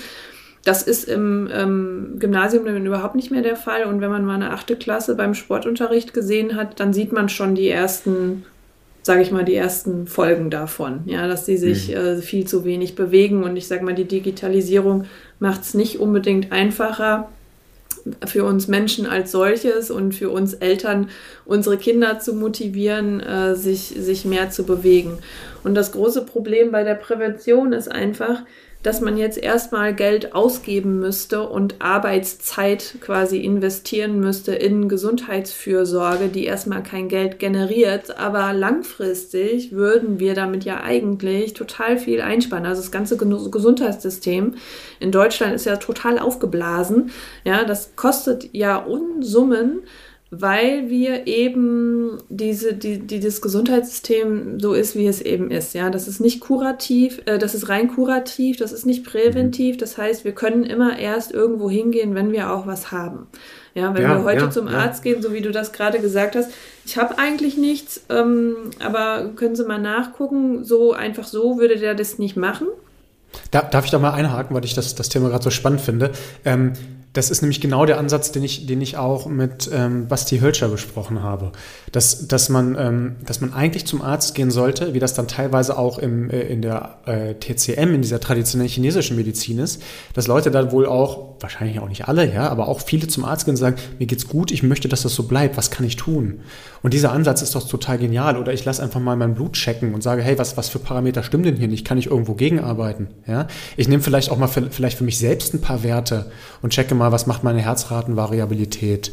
Das ist im ähm, Gymnasium dann überhaupt nicht mehr der Fall. Und wenn man mal eine achte Klasse beim Sportunterricht gesehen hat, dann sieht man schon die ersten, sage ich mal, die ersten Folgen davon. Ja, dass sie sich mhm. äh, viel zu wenig bewegen. Und ich sage mal, die Digitalisierung macht es nicht unbedingt einfacher für uns Menschen als solches und für uns Eltern, unsere Kinder zu motivieren, äh, sich, sich mehr zu bewegen. Und das große Problem bei der Prävention ist einfach, dass man jetzt erstmal Geld ausgeben müsste und Arbeitszeit quasi investieren müsste in Gesundheitsfürsorge, die erstmal kein Geld generiert. Aber langfristig würden wir damit ja eigentlich total viel einsparen. Also das ganze Gesundheitssystem in Deutschland ist ja total aufgeblasen. Ja, das kostet ja Unsummen weil wir eben diese, die, die, das Gesundheitssystem so ist, wie es eben ist. Ja, das ist nicht kurativ, äh, das ist rein kurativ, das ist nicht präventiv. Mhm. Das heißt, wir können immer erst irgendwo hingehen, wenn wir auch was haben. Ja, wenn ja, wir heute ja, zum ja. Arzt gehen, so wie du das gerade gesagt hast, ich habe eigentlich nichts, ähm, aber können Sie mal nachgucken, so einfach so würde der das nicht machen. darf ich da mal einhaken, weil ich das, das Thema gerade so spannend finde? Ähm, das ist nämlich genau der Ansatz, den ich, den ich auch mit ähm, Basti Hölscher besprochen habe. Dass, dass, man, ähm, dass man eigentlich zum Arzt gehen sollte, wie das dann teilweise auch im, äh, in der äh, TCM, in dieser traditionellen chinesischen Medizin ist, dass Leute da wohl auch, wahrscheinlich auch nicht alle, ja, aber auch viele zum Arzt gehen und sagen, mir geht's gut, ich möchte, dass das so bleibt, was kann ich tun? Und dieser Ansatz ist doch total genial. Oder ich lasse einfach mal mein Blut checken und sage, hey, was, was für Parameter stimmen denn hier nicht? Kann ich irgendwo gegenarbeiten? Ja? Ich nehme vielleicht auch mal für, vielleicht für mich selbst ein paar Werte und checke mal, was macht meine Herzratenvariabilität?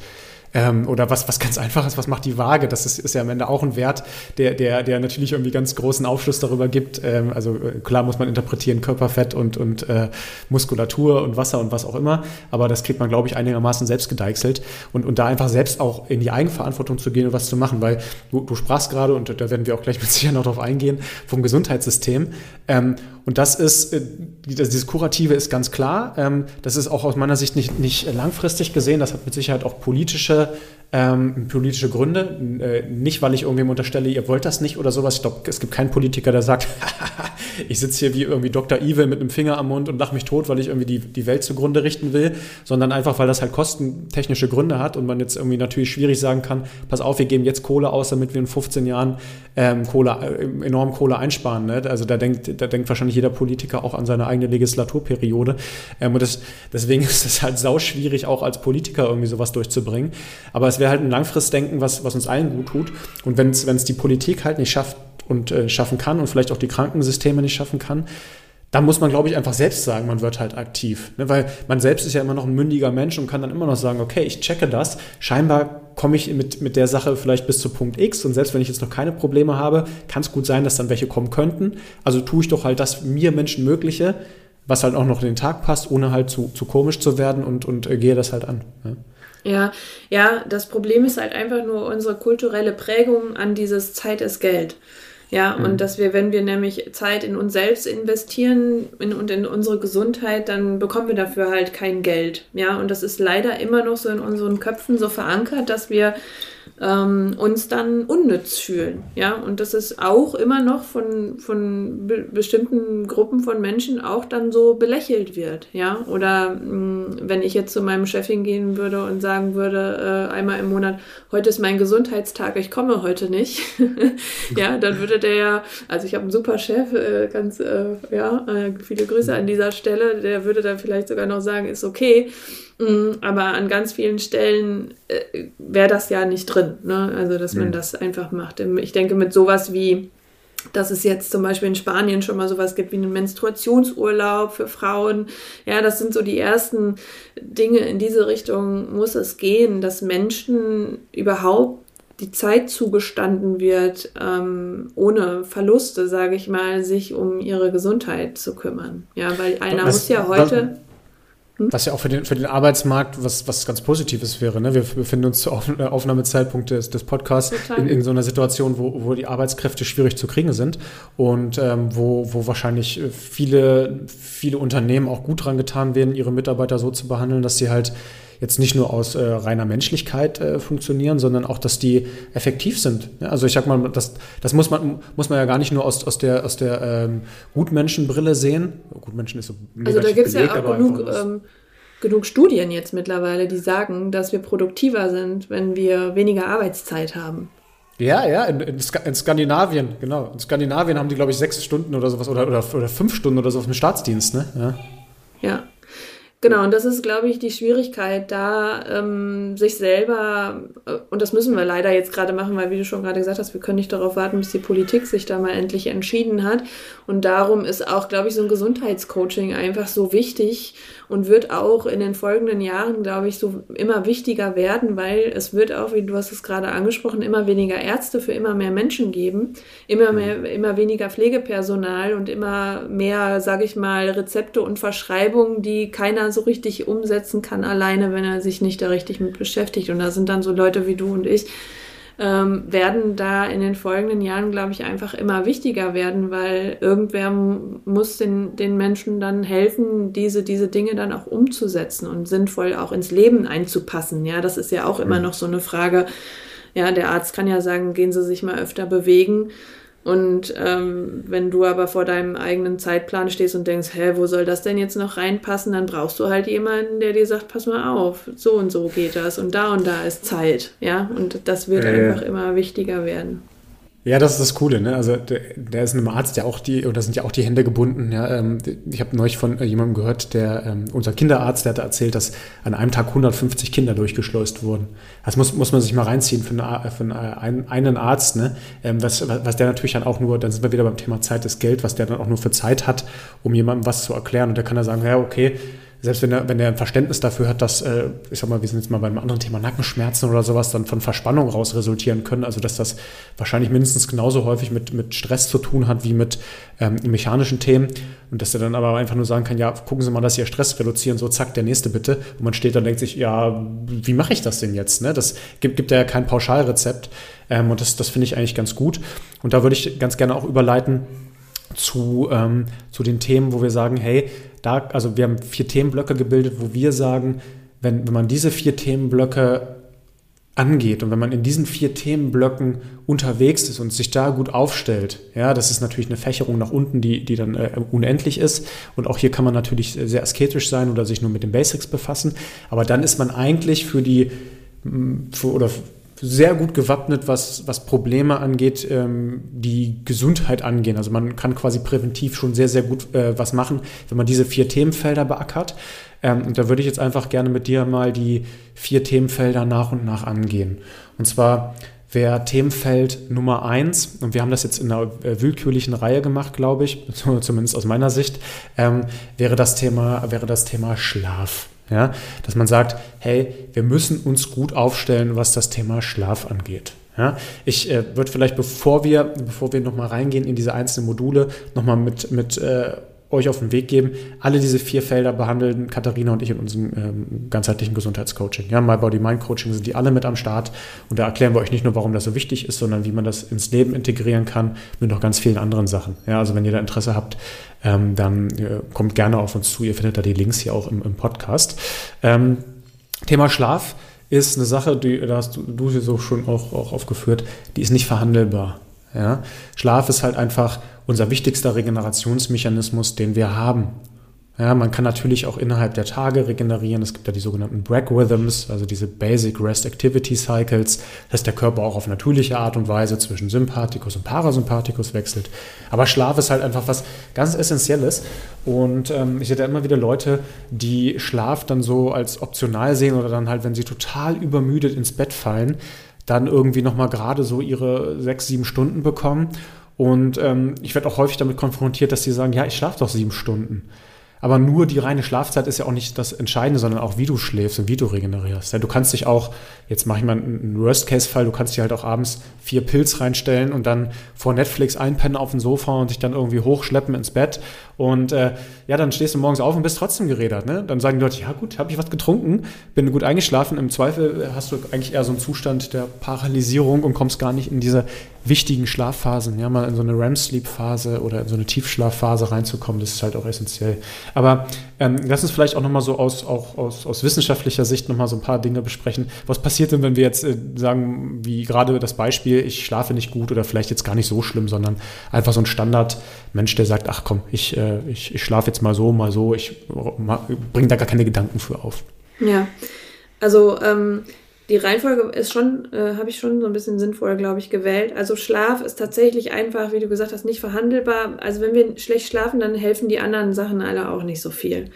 Ähm, oder was, was ganz einfaches, was macht die Waage? Das ist, ist ja am Ende auch ein Wert, der, der, der natürlich irgendwie ganz großen Aufschluss darüber gibt. Ähm, also äh, klar muss man interpretieren Körperfett und, und äh, Muskulatur und Wasser und was auch immer, aber das kriegt man, glaube ich, einigermaßen selbst gedeichselt und, und da einfach selbst auch in die Eigenverantwortung zu gehen und was zu machen, weil du, du sprachst gerade, und da werden wir auch gleich mit Sicherheit noch drauf eingehen, vom Gesundheitssystem. Ähm, und das ist, äh, dieses Kurative ist ganz klar. Ähm, das ist auch aus meiner Sicht nicht, nicht langfristig gesehen. Das hat mit Sicherheit auch politische, ähm, politische Gründe. Äh, nicht, weil ich irgendwem unterstelle, ihr wollt das nicht oder sowas. Ich glaube, es gibt keinen Politiker, der sagt, ich sitze hier wie irgendwie Dr. Evil mit einem Finger am Mund und lache mich tot, weil ich irgendwie die, die Welt zugrunde richten will, sondern einfach, weil das halt kostentechnische Gründe hat und man jetzt irgendwie natürlich schwierig sagen kann, pass auf, wir geben jetzt Kohle aus, damit wir in 15 Jahren ähm, Kohle, äh, enorm Kohle einsparen. Ne? Also da denkt, da denkt wahrscheinlich jeder Politiker auch an seine eigene Legislaturperiode. Ähm, und das, deswegen ist es halt sau schwierig, auch als Politiker irgendwie sowas durchzubringen. Aber es wäre halt ein Langfristdenken, was, was uns allen gut tut. Und wenn es die Politik halt nicht schafft und äh, schaffen kann und vielleicht auch die Krankensysteme nicht schaffen kann, dann muss man, glaube ich, einfach selbst sagen, man wird halt aktiv. Ne? Weil man selbst ist ja immer noch ein mündiger Mensch und kann dann immer noch sagen, okay, ich checke das. Scheinbar komme ich mit, mit der Sache vielleicht bis zu Punkt X und selbst wenn ich jetzt noch keine Probleme habe, kann es gut sein, dass dann welche kommen könnten. Also tue ich doch halt das mir Menschen Mögliche, was halt auch noch in den Tag passt, ohne halt zu, zu komisch zu werden und, und äh, gehe das halt an. Ja? Ja, ja, das Problem ist halt einfach nur unsere kulturelle Prägung an dieses Zeit ist Geld. Ja, mhm. und dass wir, wenn wir nämlich Zeit in uns selbst investieren in, und in unsere Gesundheit, dann bekommen wir dafür halt kein Geld. Ja, und das ist leider immer noch so in unseren Köpfen so verankert, dass wir ähm, uns dann unnütz fühlen. Ja, und das ist auch immer noch von, von be bestimmten Gruppen von Menschen auch dann so belächelt wird. Ja, oder mh, hm, wenn ich jetzt zu meinem Chefin gehen würde und sagen würde, äh, einmal im Monat, heute ist mein Gesundheitstag, ich komme heute nicht. ja, dann würde der ja, also ich habe einen super Chef, äh, ganz, äh, ja, äh, viele Grüße an dieser Stelle, der würde dann vielleicht sogar noch sagen, ist okay. Mm, aber an ganz vielen Stellen äh, wäre das ja nicht drin. Ne? Also, dass man mhm. das einfach macht. Ich denke, mit sowas wie, dass es jetzt zum Beispiel in Spanien schon mal sowas gibt wie einen Menstruationsurlaub für Frauen. Ja, das sind so die ersten Dinge. In diese Richtung muss es gehen, dass Menschen überhaupt die Zeit zugestanden wird, ähm, ohne Verluste, sage ich mal, sich um ihre Gesundheit zu kümmern. Ja, weil einer was, muss ja heute. Hm? Was ja auch für den, für den Arbeitsmarkt was, was ganz Positives wäre. Ne? Wir befinden uns zur Aufnahmezeitpunkt des, des Podcasts in, in, so einer Situation, wo, wo die Arbeitskräfte schwierig zu kriegen sind und ähm, wo, wo wahrscheinlich viele, viele Unternehmen auch gut dran getan werden, ihre Mitarbeiter so zu behandeln, dass sie halt jetzt nicht nur aus äh, reiner Menschlichkeit äh, funktionieren, sondern auch, dass die effektiv sind. Ja, also ich sag mal, das, das muss man, muss man ja gar nicht nur aus, aus der, aus der ähm, Gutmenschenbrille sehen. Gutmenschen ist so Also da gibt es ja auch genug, ähm, genug Studien jetzt mittlerweile, die sagen, dass wir produktiver sind, wenn wir weniger Arbeitszeit haben. Ja, ja, in, in, in, Skandinavien, genau. In Skandinavien haben die, glaube ich, sechs Stunden oder sowas oder, oder, oder fünf Stunden oder so auf dem Staatsdienst, ne? Ja. ja. Genau, und das ist, glaube ich, die Schwierigkeit, da ähm, sich selber, äh, und das müssen wir leider jetzt gerade machen, weil, wie du schon gerade gesagt hast, wir können nicht darauf warten, bis die Politik sich da mal endlich entschieden hat. Und darum ist auch, glaube ich, so ein Gesundheitscoaching einfach so wichtig und wird auch in den folgenden Jahren, glaube ich, so immer wichtiger werden, weil es wird auch, wie du hast es gerade angesprochen, immer weniger Ärzte für immer mehr Menschen geben, immer mhm. mehr, immer weniger Pflegepersonal und immer mehr, sage ich mal, Rezepte und Verschreibungen, die keiner so richtig umsetzen kann alleine, wenn er sich nicht da richtig mit beschäftigt. Und da sind dann so Leute wie du und ich, ähm, werden da in den folgenden Jahren, glaube ich, einfach immer wichtiger werden, weil irgendwer muss den, den Menschen dann helfen, diese, diese Dinge dann auch umzusetzen und sinnvoll auch ins Leben einzupassen. Ja, das ist ja auch immer mhm. noch so eine Frage. Ja, der Arzt kann ja sagen, gehen Sie sich mal öfter bewegen. Und ähm, wenn du aber vor deinem eigenen Zeitplan stehst und denkst, hä, wo soll das denn jetzt noch reinpassen, dann brauchst du halt jemanden, der dir sagt, pass mal auf, so und so geht das und da und da ist Zeit, ja. Und das wird äh, einfach immer wichtiger werden. Ja, das ist das Coole, ne? Also der, der ist einem Arzt ja auch die, oder sind ja auch die Hände gebunden. Ja? Ähm, ich habe neulich von äh, jemandem gehört, der ähm, unser Kinderarzt, der hat erzählt, dass an einem Tag 150 Kinder durchgeschleust wurden. Das muss, muss man sich mal reinziehen für, eine, für einen, einen Arzt, ne? Ähm, was, was der natürlich dann auch nur, dann sind wir wieder beim Thema Zeit ist Geld, was der dann auch nur für Zeit hat, um jemandem was zu erklären. Und der kann dann sagen, ja, okay, selbst wenn er, wenn er ein Verständnis dafür hat, dass, äh, ich sag mal, wir sind jetzt mal bei einem anderen Thema Nackenschmerzen oder sowas, dann von Verspannung raus resultieren können. Also dass das wahrscheinlich mindestens genauso häufig mit, mit Stress zu tun hat wie mit ähm, mechanischen Themen. Und dass er dann aber einfach nur sagen kann, ja, gucken Sie mal, dass Sie Ihr Stress reduzieren, so zack, der nächste bitte. Und man steht dann und denkt sich, ja, wie mache ich das denn jetzt? Ne? Das gibt, gibt ja kein Pauschalrezept. Ähm, und das, das finde ich eigentlich ganz gut. Und da würde ich ganz gerne auch überleiten zu, ähm, zu den Themen, wo wir sagen, hey, da, also wir haben vier Themenblöcke gebildet, wo wir sagen, wenn, wenn man diese vier Themenblöcke angeht und wenn man in diesen vier Themenblöcken unterwegs ist und sich da gut aufstellt, ja, das ist natürlich eine Fächerung nach unten, die, die dann äh, unendlich ist. Und auch hier kann man natürlich sehr asketisch sein oder sich nur mit den Basics befassen, aber dann ist man eigentlich für die für, oder sehr gut gewappnet, was, was Probleme angeht, ähm, die Gesundheit angehen. Also man kann quasi präventiv schon sehr, sehr gut äh, was machen, wenn man diese vier Themenfelder beackert. Ähm, und da würde ich jetzt einfach gerne mit dir mal die vier Themenfelder nach und nach angehen. Und zwar wäre Themenfeld Nummer eins, und wir haben das jetzt in einer äh, willkürlichen Reihe gemacht, glaube ich, zumindest aus meiner Sicht, ähm, wäre, das Thema, wäre das Thema Schlaf. Ja, dass man sagt, hey, wir müssen uns gut aufstellen, was das Thema Schlaf angeht. Ja, ich äh, würde vielleicht, bevor wir, bevor wir nochmal reingehen in diese einzelnen Module, nochmal mit, mit äh, euch auf den Weg geben. Alle diese vier Felder behandeln Katharina und ich in unserem ähm, ganzheitlichen Gesundheitscoaching. Ja, My Body Mind Coaching sind die alle mit am Start und da erklären wir euch nicht nur, warum das so wichtig ist, sondern wie man das ins Leben integrieren kann mit noch ganz vielen anderen Sachen. Ja, also wenn ihr da Interesse habt, ähm, dann äh, kommt gerne auf uns zu. Ihr findet da die Links hier auch im, im Podcast. Ähm, Thema Schlaf ist eine Sache, die, da hast du, du sie so schon auch, auch aufgeführt, die ist nicht verhandelbar. Ja? Schlaf ist halt einfach unser wichtigster Regenerationsmechanismus, den wir haben. Ja, man kann natürlich auch innerhalb der Tage regenerieren. Es gibt ja die sogenannten Break Rhythms, also diese Basic Rest Activity Cycles, dass der Körper auch auf natürliche Art und Weise zwischen Sympathikus und Parasympathikus wechselt. Aber Schlaf ist halt einfach was ganz Essentielles. Und ähm, ich sehe da immer wieder Leute, die Schlaf dann so als optional sehen oder dann halt, wenn sie total übermüdet ins Bett fallen, dann irgendwie nochmal gerade so ihre sechs, sieben Stunden bekommen. Und ähm, ich werde auch häufig damit konfrontiert, dass sie sagen, ja, ich schlafe doch sieben Stunden. Aber nur die reine Schlafzeit ist ja auch nicht das Entscheidende, sondern auch wie du schläfst und wie du regenerierst. Ja, du kannst dich auch, jetzt mache ich mal einen Worst-Case-Fall, du kannst dir halt auch abends vier Pilz reinstellen und dann vor Netflix einpennen auf dem Sofa und dich dann irgendwie hochschleppen ins Bett. Und äh, ja, dann stehst du morgens auf und bist trotzdem gerädert. Ne? Dann sagen die Leute, ja gut, habe ich was getrunken, bin gut eingeschlafen. Im Zweifel hast du eigentlich eher so einen Zustand der Paralysierung und kommst gar nicht in diese wichtigen Schlafphasen, ja, mal in so eine REM-Sleep-Phase oder in so eine Tiefschlafphase reinzukommen, das ist halt auch essentiell. Aber ähm, lass uns vielleicht auch nochmal so aus, auch aus, aus wissenschaftlicher Sicht nochmal so ein paar Dinge besprechen. Was passiert denn, wenn wir jetzt äh, sagen, wie gerade das Beispiel, ich schlafe nicht gut oder vielleicht jetzt gar nicht so schlimm, sondern einfach so ein Standard-Mensch, der sagt, ach komm, ich, äh, ich, ich schlafe jetzt mal so, mal so, ich bringe da gar keine Gedanken für auf. Ja, also ähm, die Reihenfolge ist schon, äh, habe ich schon so ein bisschen sinnvoll, glaube ich, gewählt. Also Schlaf ist tatsächlich einfach, wie du gesagt hast, nicht verhandelbar. Also wenn wir schlecht schlafen, dann helfen die anderen Sachen alle auch nicht so viel.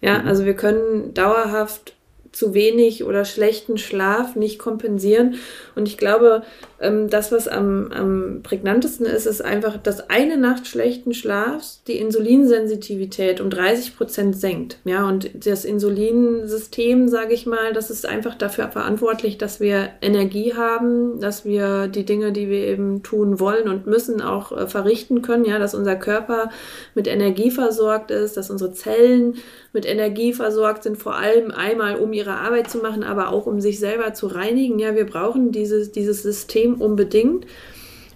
Ja, mhm. also wir können dauerhaft zu wenig oder schlechten Schlaf nicht kompensieren. Und ich glaube, ähm, das, was am, am prägnantesten ist, ist einfach, dass eine Nacht schlechten Schlafs die Insulinsensitivität um 30 Prozent senkt. Ja, und das Insulinsystem, sage ich mal, das ist einfach dafür verantwortlich, dass wir Energie haben, dass wir die Dinge, die wir eben tun wollen und müssen, auch äh, verrichten können. Ja, dass unser Körper mit Energie versorgt ist, dass unsere Zellen mit Energie versorgt sind, vor allem einmal, um ihre Arbeit zu machen, aber auch um sich selber zu reinigen. Ja, wir brauchen dieses, dieses System unbedingt.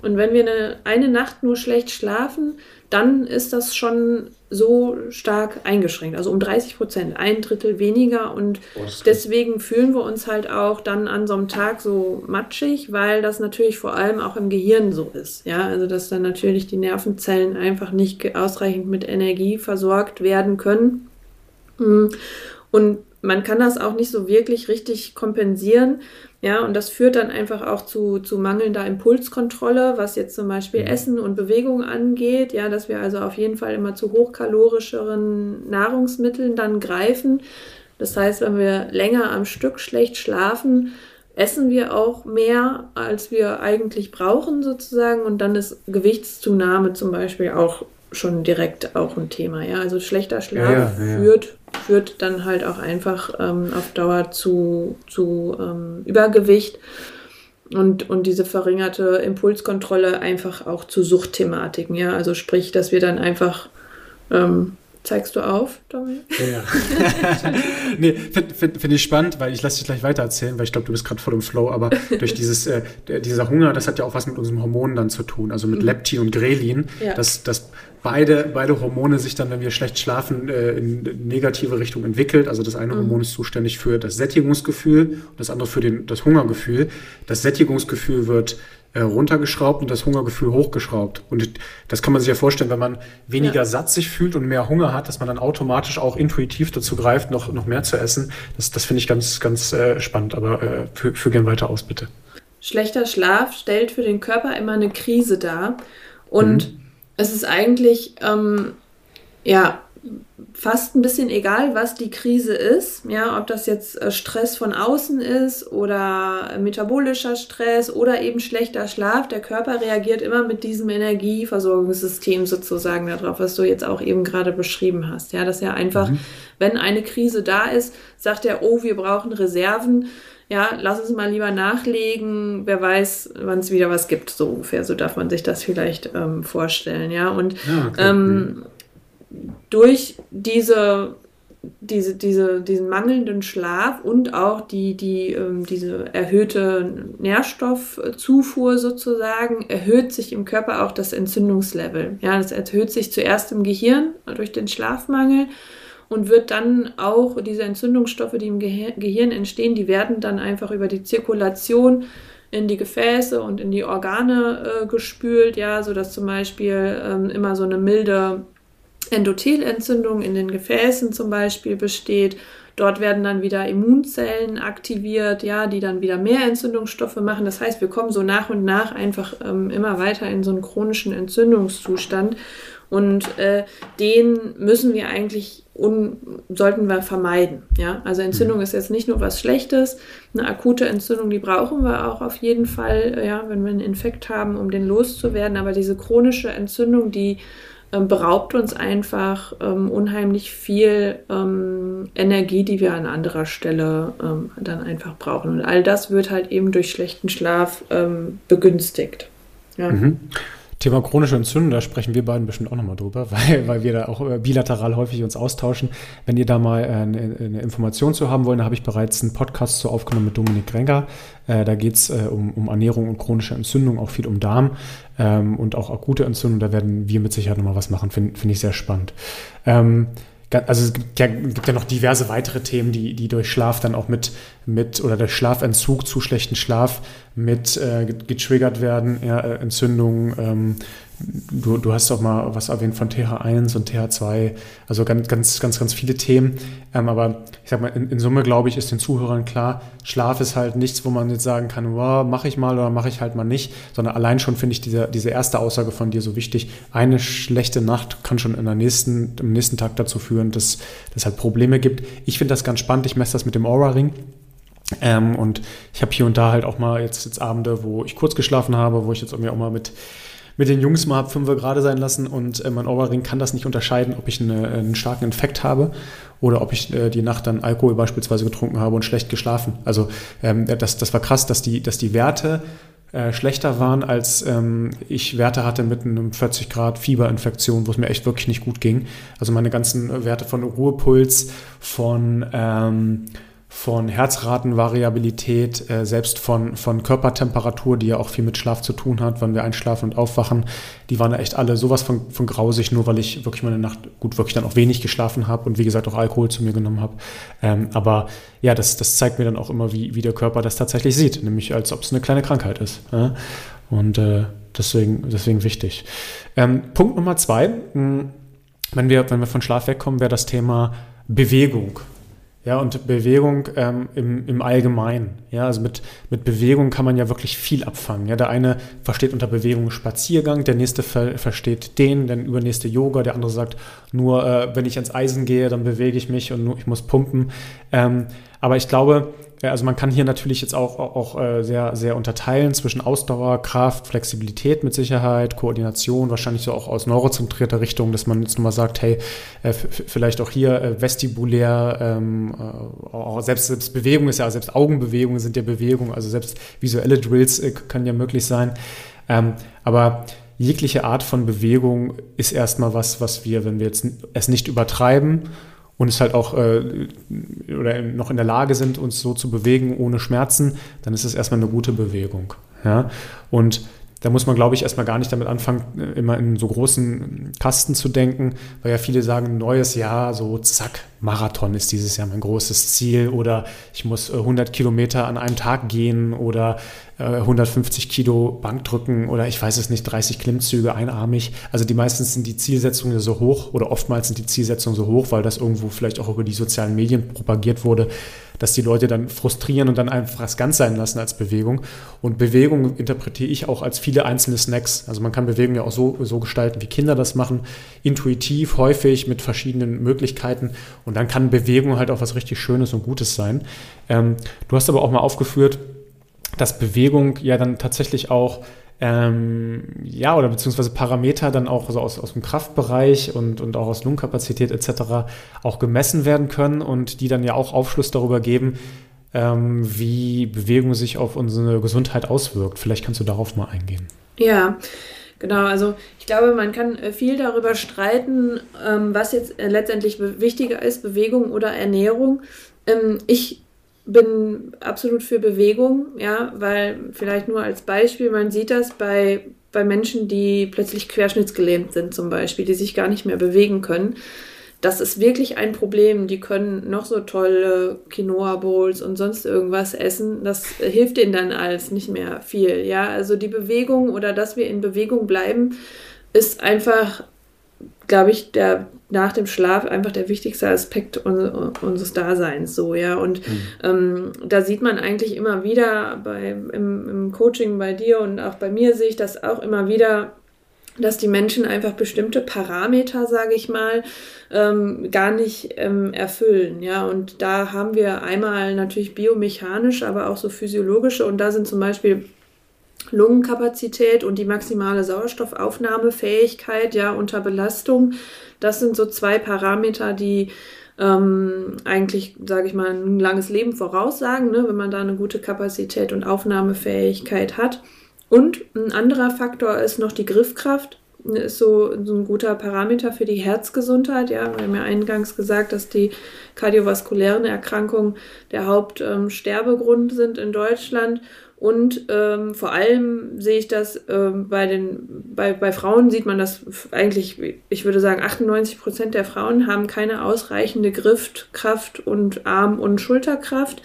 Und wenn wir eine, eine Nacht nur schlecht schlafen, dann ist das schon so stark eingeschränkt, also um 30 Prozent, ein Drittel weniger. Und oh, deswegen fühlen wir uns halt auch dann an so einem Tag so matschig, weil das natürlich vor allem auch im Gehirn so ist. Ja, also dass dann natürlich die Nervenzellen einfach nicht ausreichend mit Energie versorgt werden können. Mm. Und man kann das auch nicht so wirklich richtig kompensieren. Ja, und das führt dann einfach auch zu, zu mangelnder Impulskontrolle, was jetzt zum Beispiel mhm. Essen und Bewegung angeht. Ja, dass wir also auf jeden Fall immer zu hochkalorischeren Nahrungsmitteln dann greifen. Das heißt, wenn wir länger am Stück schlecht schlafen, essen wir auch mehr, als wir eigentlich brauchen sozusagen. Und dann ist Gewichtszunahme zum Beispiel auch schon direkt auch ein Thema. Ja, also schlechter Schlaf ja, ja, führt führt dann halt auch einfach ähm, auf Dauer zu, zu ähm, Übergewicht und, und diese verringerte Impulskontrolle einfach auch zu Suchtthematiken. Ja, also sprich, dass wir dann einfach ähm, Zeigst du auf, Dominik? Ja, nee, finde find, find ich spannend, weil ich lasse dich gleich weiter erzählen, weil ich glaube, du bist gerade voll im Flow, aber durch dieses, äh, dieser Hunger, das hat ja auch was mit unseren Hormonen dann zu tun, also mit mhm. Leptin und Grelin, ja. dass, dass beide, beide Hormone sich dann, wenn wir schlecht schlafen, äh, in negative Richtung entwickelt. Also das eine mhm. Hormon ist zuständig für das Sättigungsgefühl und das andere für den, das Hungergefühl. Das Sättigungsgefühl wird runtergeschraubt und das Hungergefühl hochgeschraubt. Und das kann man sich ja vorstellen, wenn man weniger ja. satt sich fühlt und mehr Hunger hat, dass man dann automatisch auch intuitiv dazu greift, noch, noch mehr zu essen. Das, das finde ich ganz, ganz äh, spannend, aber äh, führ, führ gern weiter aus, bitte. Schlechter Schlaf stellt für den Körper immer eine Krise dar. Und mhm. es ist eigentlich, ähm, ja, fast ein bisschen egal, was die Krise ist, ja, ob das jetzt äh, Stress von außen ist oder metabolischer Stress oder eben schlechter Schlaf, der Körper reagiert immer mit diesem Energieversorgungssystem sozusagen darauf, was du jetzt auch eben gerade beschrieben hast, ja, dass er einfach, mhm. wenn eine Krise da ist, sagt er, oh, wir brauchen Reserven, ja, lass uns mal lieber nachlegen, wer weiß, wann es wieder was gibt, so ungefähr, so darf man sich das vielleicht ähm, vorstellen, ja, und ja, okay. ähm, mhm durch diese, diese, diese, diesen mangelnden Schlaf und auch die, die, ähm, diese erhöhte Nährstoffzufuhr sozusagen, erhöht sich im Körper auch das Entzündungslevel. Ja, das erhöht sich zuerst im Gehirn durch den Schlafmangel und wird dann auch diese Entzündungsstoffe, die im Gehirn entstehen, die werden dann einfach über die Zirkulation in die Gefäße und in die Organe äh, gespült, ja, sodass zum Beispiel ähm, immer so eine milde Endothelentzündung in den Gefäßen zum Beispiel besteht. Dort werden dann wieder Immunzellen aktiviert, ja, die dann wieder mehr Entzündungsstoffe machen. Das heißt, wir kommen so nach und nach einfach ähm, immer weiter in so einen chronischen Entzündungszustand. Und äh, den müssen wir eigentlich un sollten wir vermeiden. Ja? Also Entzündung ist jetzt nicht nur was Schlechtes. Eine akute Entzündung, die brauchen wir auch auf jeden Fall, ja, wenn wir einen Infekt haben, um den loszuwerden. Aber diese chronische Entzündung, die ähm, beraubt uns einfach ähm, unheimlich viel ähm, Energie, die wir an anderer Stelle ähm, dann einfach brauchen. Und all das wird halt eben durch schlechten Schlaf ähm, begünstigt. Ja. Mhm. Thema chronische Entzündung, da sprechen wir beiden bestimmt auch nochmal drüber, weil, weil wir da auch äh, bilateral häufig uns austauschen. Wenn ihr da mal äh, eine, eine Information zu haben wollt, da habe ich bereits einen Podcast zu aufgenommen mit Dominik Renger. Äh, da geht es um, um Ernährung und chronische Entzündung, auch viel um Darm ähm, und auch akute Entzündung. Da werden wir mit Sicherheit nochmal was machen, finde find ich sehr spannend. Ähm, also es gibt ja, gibt ja, noch diverse weitere Themen, die, die durch Schlaf dann auch mit, mit oder der Schlafentzug zu schlechten Schlaf mit äh, getriggert werden, ja, äh, Entzündungen, ähm, Du, du hast auch mal was erwähnt von TH1 und TH2, also ganz, ganz, ganz, ganz viele Themen. Ähm, aber ich sag mal, in, in, Summe, glaube ich, ist den Zuhörern klar, Schlaf ist halt nichts, wo man jetzt sagen kann, wow, mache ich mal oder mache ich halt mal nicht, sondern allein schon finde ich diese, diese erste Aussage von dir so wichtig. Eine schlechte Nacht kann schon in der nächsten, im nächsten Tag dazu führen, dass es halt Probleme gibt. Ich finde das ganz spannend, ich messe das mit dem Aura-Ring. Ähm, und ich habe hier und da halt auch mal jetzt, jetzt Abende, wo ich kurz geschlafen habe, wo ich jetzt irgendwie auch mal mit mit den Jungs mal fünf gerade sein lassen und äh, mein Oberring kann das nicht unterscheiden, ob ich eine, einen starken Infekt habe oder ob ich äh, die Nacht dann Alkohol beispielsweise getrunken habe und schlecht geschlafen. Also ähm, das, das war krass, dass die, dass die Werte äh, schlechter waren, als ähm, ich Werte hatte mit einem 40 Grad Fieberinfektion, wo es mir echt wirklich nicht gut ging. Also meine ganzen Werte von Ruhepuls, von ähm, von Herzratenvariabilität, äh, selbst von, von Körpertemperatur, die ja auch viel mit Schlaf zu tun hat, wann wir einschlafen und aufwachen, die waren echt alle sowas von, von grausig, nur weil ich wirklich meine Nacht gut wirklich dann auch wenig geschlafen habe und wie gesagt auch Alkohol zu mir genommen habe. Ähm, aber ja, das, das zeigt mir dann auch immer, wie, wie der Körper das tatsächlich sieht, nämlich als ob es eine kleine Krankheit ist. Ja? Und äh, deswegen, deswegen wichtig. Ähm, Punkt Nummer zwei, mh, hm, wenn wir, wenn wir von Schlaf wegkommen, wäre das Thema Bewegung. Ja, und Bewegung ähm, im, im Allgemeinen. Ja, also mit, mit Bewegung kann man ja wirklich viel abfangen. Ja, der eine versteht unter Bewegung Spaziergang, der nächste ver versteht den, der übernächste Yoga, der andere sagt, nur äh, wenn ich ans Eisen gehe, dann bewege ich mich und nur ich muss pumpen. Ähm, aber ich glaube, also man kann hier natürlich jetzt auch, auch äh, sehr, sehr unterteilen zwischen Ausdauer, Kraft, Flexibilität mit Sicherheit, Koordination, wahrscheinlich so auch aus neurozentrierter Richtung, dass man jetzt nochmal sagt, hey, äh, vielleicht auch hier äh, vestibulär, ähm, auch selbst, selbst Bewegung ist ja, selbst Augenbewegungen sind ja Bewegung, also selbst visuelle Drills können ja möglich sein. Ähm, aber jegliche Art von Bewegung ist erstmal was, was wir, wenn wir jetzt es nicht übertreiben und es halt auch äh, oder noch in der Lage sind, uns so zu bewegen ohne Schmerzen, dann ist es erstmal eine gute Bewegung. Ja? Und da muss man, glaube ich, erstmal gar nicht damit anfangen, äh, immer in so großen Kasten zu denken, weil ja viele sagen, neues Jahr, so zack, Marathon ist dieses Jahr mein großes Ziel oder ich muss 100 äh, Kilometer an einem Tag gehen oder 150 äh, Kilo Bankdrücken oder ich weiß es nicht, 30 Klimmzüge einarmig. Also die meistens sind die Zielsetzungen so hoch oder oftmals sind die Zielsetzungen so hoch, weil das irgendwo vielleicht auch über die sozialen Medien propagiert wurde, dass die Leute dann frustrieren und dann einfach es ganz sein lassen als Bewegung. Und Bewegung interpretiere ich auch als viele einzelne Snacks. Also man kann Bewegung ja auch so, so gestalten, wie Kinder das machen, intuitiv, häufig mit verschiedenen Möglichkeiten. Und dann kann Bewegung halt auch was richtig Schönes und Gutes sein. Ähm, du hast aber auch mal aufgeführt, dass Bewegung ja dann tatsächlich auch ähm, ja, oder beziehungsweise Parameter dann auch so aus, aus dem Kraftbereich und, und auch aus Lungenkapazität etc. auch gemessen werden können und die dann ja auch Aufschluss darüber geben, ähm, wie Bewegung sich auf unsere Gesundheit auswirkt. Vielleicht kannst du darauf mal eingehen. Ja, Genau, also ich glaube, man kann äh, viel darüber streiten, ähm, was jetzt äh, letztendlich wichtiger ist, Bewegung oder Ernährung. Ähm, ich bin absolut für Bewegung, ja, weil vielleicht nur als Beispiel, man sieht das bei, bei Menschen, die plötzlich querschnittsgelähmt sind zum Beispiel, die sich gar nicht mehr bewegen können. Das ist wirklich ein Problem. Die können noch so tolle Quinoa-Bowls und sonst irgendwas essen. Das hilft ihnen dann alles nicht mehr viel. Ja, also die Bewegung oder dass wir in Bewegung bleiben, ist einfach glaube ich, der nach dem Schlaf einfach der wichtigste Aspekt unseres Daseins so, ja. Und mhm. ähm, da sieht man eigentlich immer wieder bei, im, im Coaching bei dir und auch bei mir sehe ich das auch immer wieder, dass die Menschen einfach bestimmte Parameter, sage ich mal, ähm, gar nicht ähm, erfüllen. Ja, und da haben wir einmal natürlich biomechanisch, aber auch so physiologische. Und da sind zum Beispiel Lungenkapazität und die maximale Sauerstoffaufnahmefähigkeit ja unter Belastung. Das sind so zwei Parameter, die ähm, eigentlich, sage ich mal, ein langes Leben voraussagen, ne, wenn man da eine gute Kapazität und Aufnahmefähigkeit hat. Und ein anderer Faktor ist noch die Griffkraft. Ist so, so ein guter Parameter für die Herzgesundheit. Ja, wir haben ja eingangs gesagt, dass die kardiovaskulären Erkrankungen der Hauptsterbegrund ähm, sind in Deutschland. Und ähm, vor allem sehe ich das ähm, bei den, bei, bei Frauen sieht man das eigentlich, ich würde sagen, 98 Prozent der Frauen haben keine ausreichende Griffkraft und Arm- und Schulterkraft.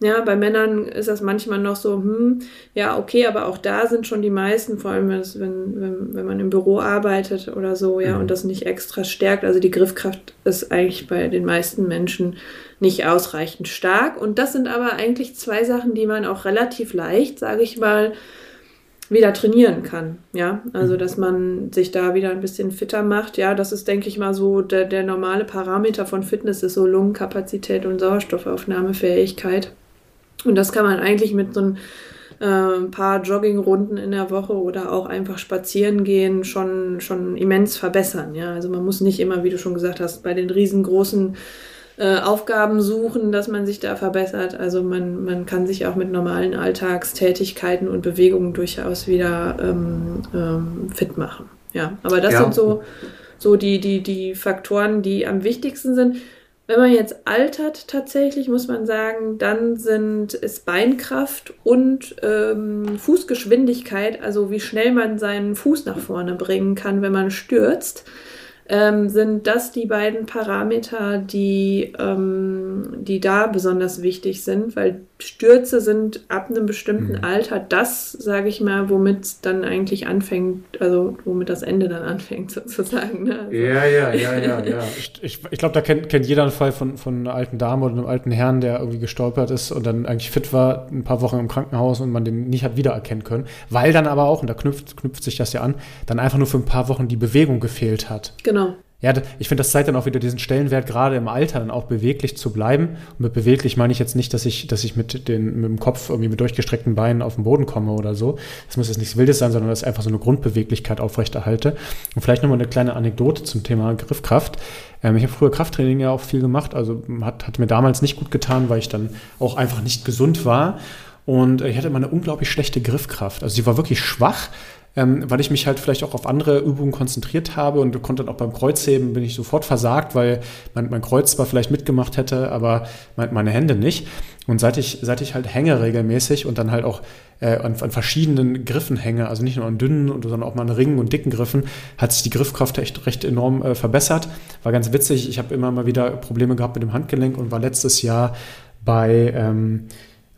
Ja, bei Männern ist das manchmal noch so, hm, ja, okay, aber auch da sind schon die meisten, vor allem wenn, wenn, wenn man im Büro arbeitet oder so, ja, mhm. und das nicht extra stärkt. Also die Griffkraft ist eigentlich bei den meisten Menschen nicht ausreichend stark. Und das sind aber eigentlich zwei Sachen, die man auch relativ leicht, sage ich mal, wieder trainieren kann. Ja, also mhm. dass man sich da wieder ein bisschen fitter macht. Ja, das ist, denke ich mal, so der, der normale Parameter von Fitness ist so Lungenkapazität und Sauerstoffaufnahmefähigkeit. Und das kann man eigentlich mit so ein äh, paar Joggingrunden in der Woche oder auch einfach spazieren gehen schon, schon immens verbessern. Ja, also man muss nicht immer, wie du schon gesagt hast, bei den riesengroßen äh, Aufgaben suchen, dass man sich da verbessert. Also man, man kann sich auch mit normalen Alltagstätigkeiten und Bewegungen durchaus wieder ähm, ähm, fit machen. Ja, aber das ja. sind so, so die, die, die Faktoren, die am wichtigsten sind. Wenn man jetzt altert tatsächlich, muss man sagen, dann sind es Beinkraft und ähm, Fußgeschwindigkeit, also wie schnell man seinen Fuß nach vorne bringen kann, wenn man stürzt ähm, sind das die beiden Parameter, die, ähm, die da besonders wichtig sind, weil Stürze sind ab einem bestimmten mhm. Alter das, sage ich mal, womit dann eigentlich anfängt, also womit das Ende dann anfängt sozusagen. Ne? Also. Ja, ja, ja, ja, ja. Ich, ich glaube, da kennt, kennt jeder einen Fall von, von einer alten Dame oder einem alten Herrn, der irgendwie gestolpert ist und dann eigentlich fit war, ein paar Wochen im Krankenhaus und man den nicht hat wiedererkennen können, weil dann aber auch, und da knüpft, knüpft sich das ja an, dann einfach nur für ein paar Wochen die Bewegung gefehlt hat. Genau. Ja, ich finde, das zeigt dann auch wieder diesen Stellenwert, gerade im Alter dann auch beweglich zu bleiben. Und mit beweglich meine ich jetzt nicht, dass ich, dass ich mit, den, mit dem Kopf irgendwie mit durchgestreckten Beinen auf den Boden komme oder so. Das muss jetzt nichts Wildes sein, sondern dass ich einfach so eine Grundbeweglichkeit aufrechterhalte. Und vielleicht nochmal eine kleine Anekdote zum Thema Griffkraft. Ähm, ich habe früher Krafttraining ja auch viel gemacht, also hat, hat mir damals nicht gut getan, weil ich dann auch einfach nicht gesund war. Und ich hatte immer eine unglaublich schlechte Griffkraft. Also sie war wirklich schwach ähm, weil ich mich halt vielleicht auch auf andere Übungen konzentriert habe und konnte dann auch beim Kreuzheben bin ich sofort versagt, weil mein, mein Kreuz zwar vielleicht mitgemacht hätte, aber mein, meine Hände nicht. Und seit ich, seit ich halt hänge regelmäßig und dann halt auch äh, an, an, verschiedenen Griffen hänge, also nicht nur an dünnen, sondern auch mal an Ringen und dicken Griffen, hat sich die Griffkraft echt recht enorm äh, verbessert. War ganz witzig. Ich habe immer mal wieder Probleme gehabt mit dem Handgelenk und war letztes Jahr bei ähm,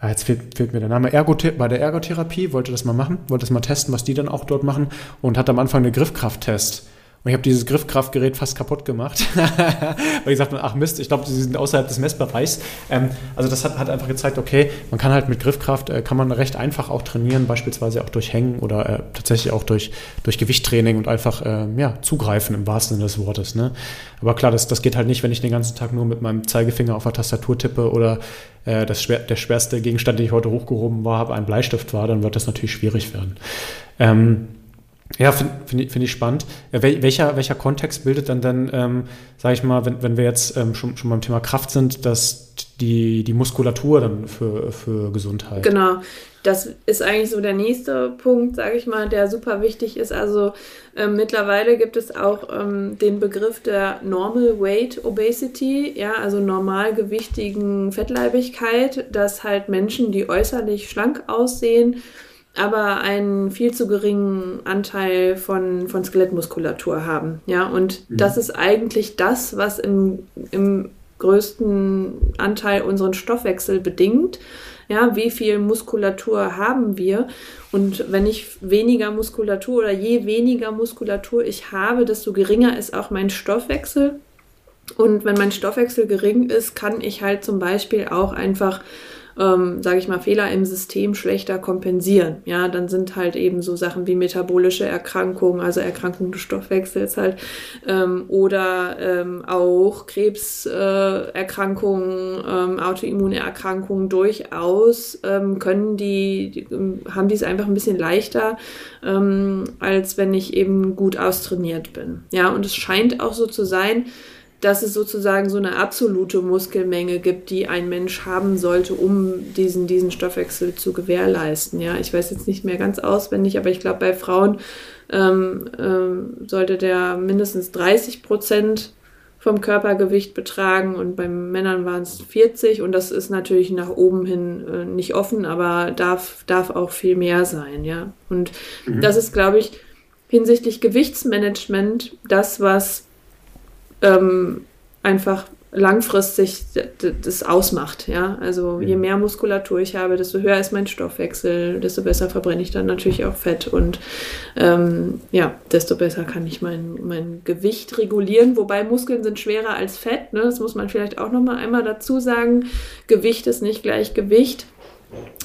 Ah, jetzt fehlt, fehlt, mir der Name, Ergothe bei der Ergotherapie, wollte das mal machen, wollte das mal testen, was die dann auch dort machen und hat am Anfang einen Griffkrafttest und ich habe dieses Griffkraftgerät fast kaputt gemacht, weil ich sagte, ach Mist, ich glaube, sie sind außerhalb des Messbereichs. Ähm, also das hat, hat, einfach gezeigt, okay, man kann halt mit Griffkraft, äh, kann man recht einfach auch trainieren, beispielsweise auch durch Hängen oder äh, tatsächlich auch durch, durch Gewichttraining und einfach äh, ja, zugreifen im wahrsten Sinne des Wortes. Ne? Aber klar, das, das geht halt nicht, wenn ich den ganzen Tag nur mit meinem Zeigefinger auf der Tastatur tippe oder äh, das schwer, der schwerste Gegenstand, den ich heute hochgehoben war, habe, ein Bleistift war, dann wird das natürlich schwierig werden. Ähm, ja, finde find, find ich spannend. Welcher, welcher Kontext bildet dann dann, ähm, sage ich mal, wenn, wenn wir jetzt ähm, schon, schon beim Thema Kraft sind, dass die, die Muskulatur dann für, für Gesundheit? Genau, das ist eigentlich so der nächste Punkt, sage ich mal, der super wichtig ist. Also ähm, mittlerweile gibt es auch ähm, den Begriff der Normal Weight Obesity, ja, also normalgewichtigen Fettleibigkeit, dass halt Menschen, die äußerlich schlank aussehen, aber einen viel zu geringen Anteil von, von Skelettmuskulatur haben. Ja, und mhm. das ist eigentlich das, was im, im größten Anteil unseren Stoffwechsel bedingt. Ja, wie viel Muskulatur haben wir? Und wenn ich weniger Muskulatur oder je weniger Muskulatur ich habe, desto geringer ist auch mein Stoffwechsel. Und wenn mein Stoffwechsel gering ist, kann ich halt zum Beispiel auch einfach ähm, sage ich mal, Fehler im System schlechter kompensieren. Ja, dann sind halt eben so Sachen wie metabolische Erkrankungen, also Erkrankungen des Stoffwechsels halt, ähm, oder ähm, auch Krebserkrankungen, äh, ähm, Autoimmunerkrankungen durchaus ähm, können die, die, ähm, haben die es einfach ein bisschen leichter, ähm, als wenn ich eben gut austrainiert bin. Ja, und es scheint auch so zu sein, dass es sozusagen so eine absolute Muskelmenge gibt, die ein Mensch haben sollte, um diesen, diesen Stoffwechsel zu gewährleisten. Ja, ich weiß jetzt nicht mehr ganz auswendig, aber ich glaube, bei Frauen ähm, ähm, sollte der mindestens 30 Prozent vom Körpergewicht betragen und bei Männern waren es 40 und das ist natürlich nach oben hin äh, nicht offen, aber darf, darf auch viel mehr sein, ja. Und mhm. das ist, glaube ich, hinsichtlich Gewichtsmanagement das, was ähm, einfach langfristig das ausmacht. Ja? Also je mehr Muskulatur ich habe, desto höher ist mein Stoffwechsel, desto besser verbrenne ich dann natürlich auch Fett und ähm, ja, desto besser kann ich mein, mein Gewicht regulieren. Wobei Muskeln sind schwerer als Fett. Ne? Das muss man vielleicht auch noch mal einmal dazu sagen. Gewicht ist nicht gleich Gewicht.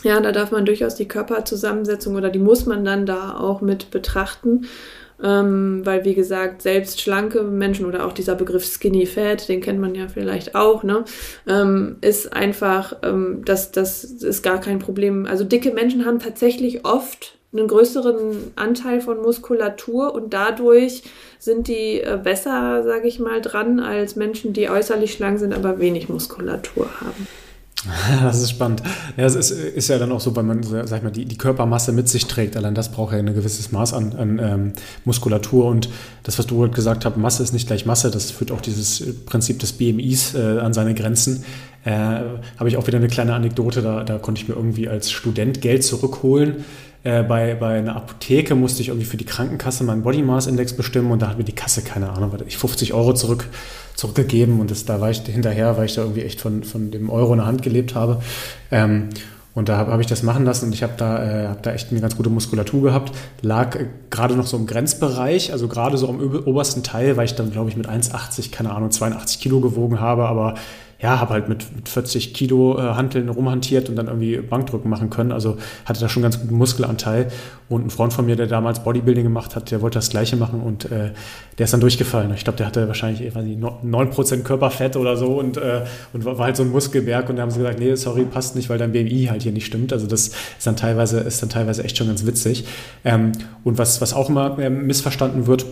Ja, da darf man durchaus die Körperzusammensetzung oder die muss man dann da auch mit betrachten. Ähm, weil, wie gesagt, selbst schlanke Menschen oder auch dieser Begriff Skinny Fat, den kennt man ja vielleicht auch, ne, ähm, ist einfach, ähm, das, das ist gar kein Problem. Also dicke Menschen haben tatsächlich oft einen größeren Anteil von Muskulatur und dadurch sind die äh, besser, sage ich mal, dran als Menschen, die äußerlich schlank sind, aber wenig Muskulatur haben. Das ist spannend. Ja, es ist, ist, ja dann auch so, weil man, sag ich mal, die, die, Körpermasse mit sich trägt. Allein das braucht ja ein gewisses Maß an, an ähm, Muskulatur. Und das, was du heute gesagt hast, Masse ist nicht gleich Masse, das führt auch dieses Prinzip des BMIs äh, an seine Grenzen. Äh, Habe ich auch wieder eine kleine Anekdote, da, da konnte ich mir irgendwie als Student Geld zurückholen äh, bei, bei einer Apotheke musste ich irgendwie für die Krankenkasse meinen Body Mass Index bestimmen und da hat mir die Kasse, keine Ahnung, ich 50 Euro zurück, zurückgegeben und das, da war ich hinterher, weil ich da irgendwie echt von, von dem Euro in der Hand gelebt habe. Ähm, und da habe hab ich das machen lassen und ich habe da, äh, hab da echt eine ganz gute Muskulatur gehabt. Lag äh, gerade noch so im Grenzbereich, also gerade so am obersten Teil, weil ich dann, glaube ich, mit 1,80, keine Ahnung, 82 Kilo gewogen habe, aber ja, habe halt mit, mit 40 Kilo äh, Hanteln rumhantiert und dann irgendwie Bankdrücken machen können. Also hatte da schon ganz guten Muskelanteil. Und ein Freund von mir, der damals Bodybuilding gemacht hat, der wollte das Gleiche machen und äh, der ist dann durchgefallen. Ich glaube, der hatte wahrscheinlich ich weiß nicht, 9% Körperfett oder so und, äh, und war halt so ein Muskelberg. Und da haben sie gesagt, nee, sorry, passt nicht, weil dein BMI halt hier nicht stimmt. Also das ist dann teilweise, ist dann teilweise echt schon ganz witzig. Ähm, und was, was auch immer äh, missverstanden wird,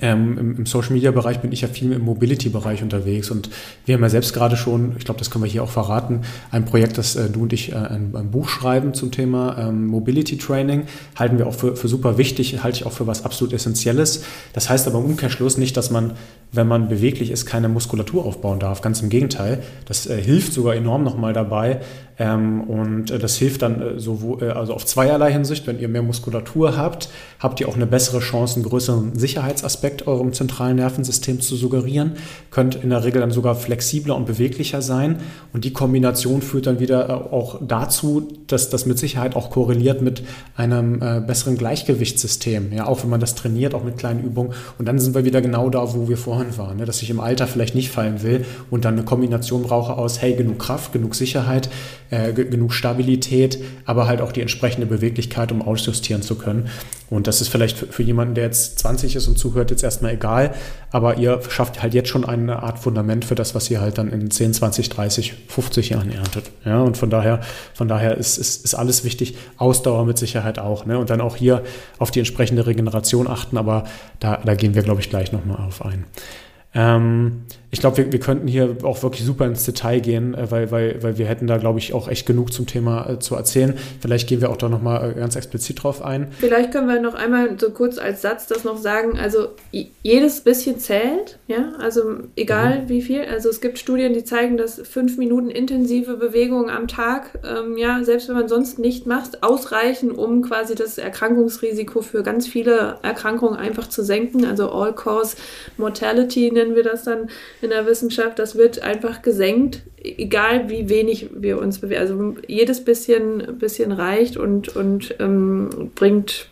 ähm, im, im Social-Media-Bereich bin ich ja viel im Mobility-Bereich unterwegs und wir haben ja selbst gerade schon, ich glaube, das können wir hier auch verraten, ein Projekt, das äh, du und ich äh, ein, ein, Buch schreiben zum Thema ähm, Mobility-Training, halten wir auch für, für super wichtig, halte ich auch für was absolut Essentielles. Das heißt aber im Umkehrschluss nicht, dass man, wenn man beweglich ist, keine Muskulatur aufbauen darf. Ganz im Gegenteil. Das äh, hilft sogar enorm nochmal dabei, ähm, und äh, das hilft dann äh, so, äh, also auf zweierlei Hinsicht. Wenn ihr mehr Muskulatur habt, habt ihr auch eine bessere Chance, einen größeren Sicherheitsaspekt eurem zentralen Nervensystem zu suggerieren. Könnt in der Regel dann sogar flexibler und beweglicher sein. Und die Kombination führt dann wieder äh, auch dazu, dass das mit Sicherheit auch korreliert mit einem äh, besseren Gleichgewichtssystem. Ja, auch wenn man das trainiert, auch mit kleinen Übungen. Und dann sind wir wieder genau da, wo wir vorhin waren. Ne? Dass ich im Alter vielleicht nicht fallen will und dann eine Kombination brauche aus, hey, genug Kraft, genug Sicherheit äh, genug Stabilität, aber halt auch die entsprechende Beweglichkeit, um ausjustieren zu können. Und das ist vielleicht für, für jemanden, der jetzt 20 ist und zuhört, jetzt erstmal egal, aber ihr schafft halt jetzt schon eine Art Fundament für das, was ihr halt dann in 10, 20, 30, 50 Jahren erntet. Ja, und von daher, von daher ist, ist, ist alles wichtig. Ausdauer mit Sicherheit auch. Ne? Und dann auch hier auf die entsprechende Regeneration achten, aber da, da gehen wir, glaube ich, gleich nochmal auf ein. Ähm, ich glaube, wir, wir könnten hier auch wirklich super ins Detail gehen, äh, weil, weil, weil wir hätten da, glaube ich, auch echt genug zum Thema äh, zu erzählen. Vielleicht gehen wir auch da nochmal äh, ganz explizit drauf ein. Vielleicht können wir noch einmal so kurz als Satz das noch sagen. Also jedes bisschen zählt, ja, also egal mhm. wie viel. Also es gibt Studien, die zeigen, dass fünf Minuten intensive Bewegung am Tag, ähm, ja, selbst wenn man sonst nicht macht, ausreichen, um quasi das Erkrankungsrisiko für ganz viele Erkrankungen einfach zu senken. Also All-Cause Mortality nennen wir das dann in der Wissenschaft, das wird einfach gesenkt, egal wie wenig wir uns bewegen. Also jedes bisschen, bisschen reicht und, und ähm, bringt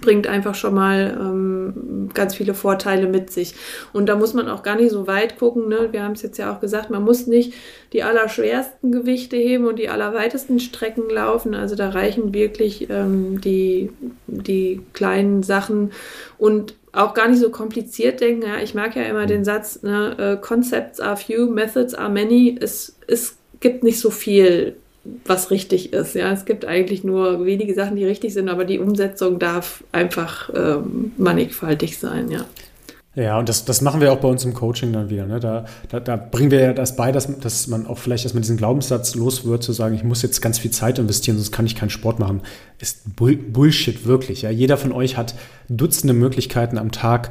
bringt einfach schon mal ähm, ganz viele Vorteile mit sich. Und da muss man auch gar nicht so weit gucken. Ne? Wir haben es jetzt ja auch gesagt, man muss nicht die allerschwersten Gewichte heben und die allerweitesten Strecken laufen. Also da reichen wirklich ähm, die, die kleinen Sachen und auch gar nicht so kompliziert denken. Ja, ich mag ja immer den Satz, ne, äh, Concepts are few, Methods are many. Es, es gibt nicht so viel, was richtig ist. Ja, es gibt eigentlich nur wenige Sachen, die richtig sind, aber die Umsetzung darf einfach ähm, mannigfaltig sein. Ja. Ja, und das, das machen wir auch bei uns im Coaching dann wieder. Ne? Da, da, da bringen wir ja das bei, dass, dass man auch vielleicht, dass man diesen Glaubenssatz los wird, zu sagen, ich muss jetzt ganz viel Zeit investieren, sonst kann ich keinen Sport machen. Ist Bullshit, wirklich. Ja? Jeder von euch hat Dutzende Möglichkeiten am Tag,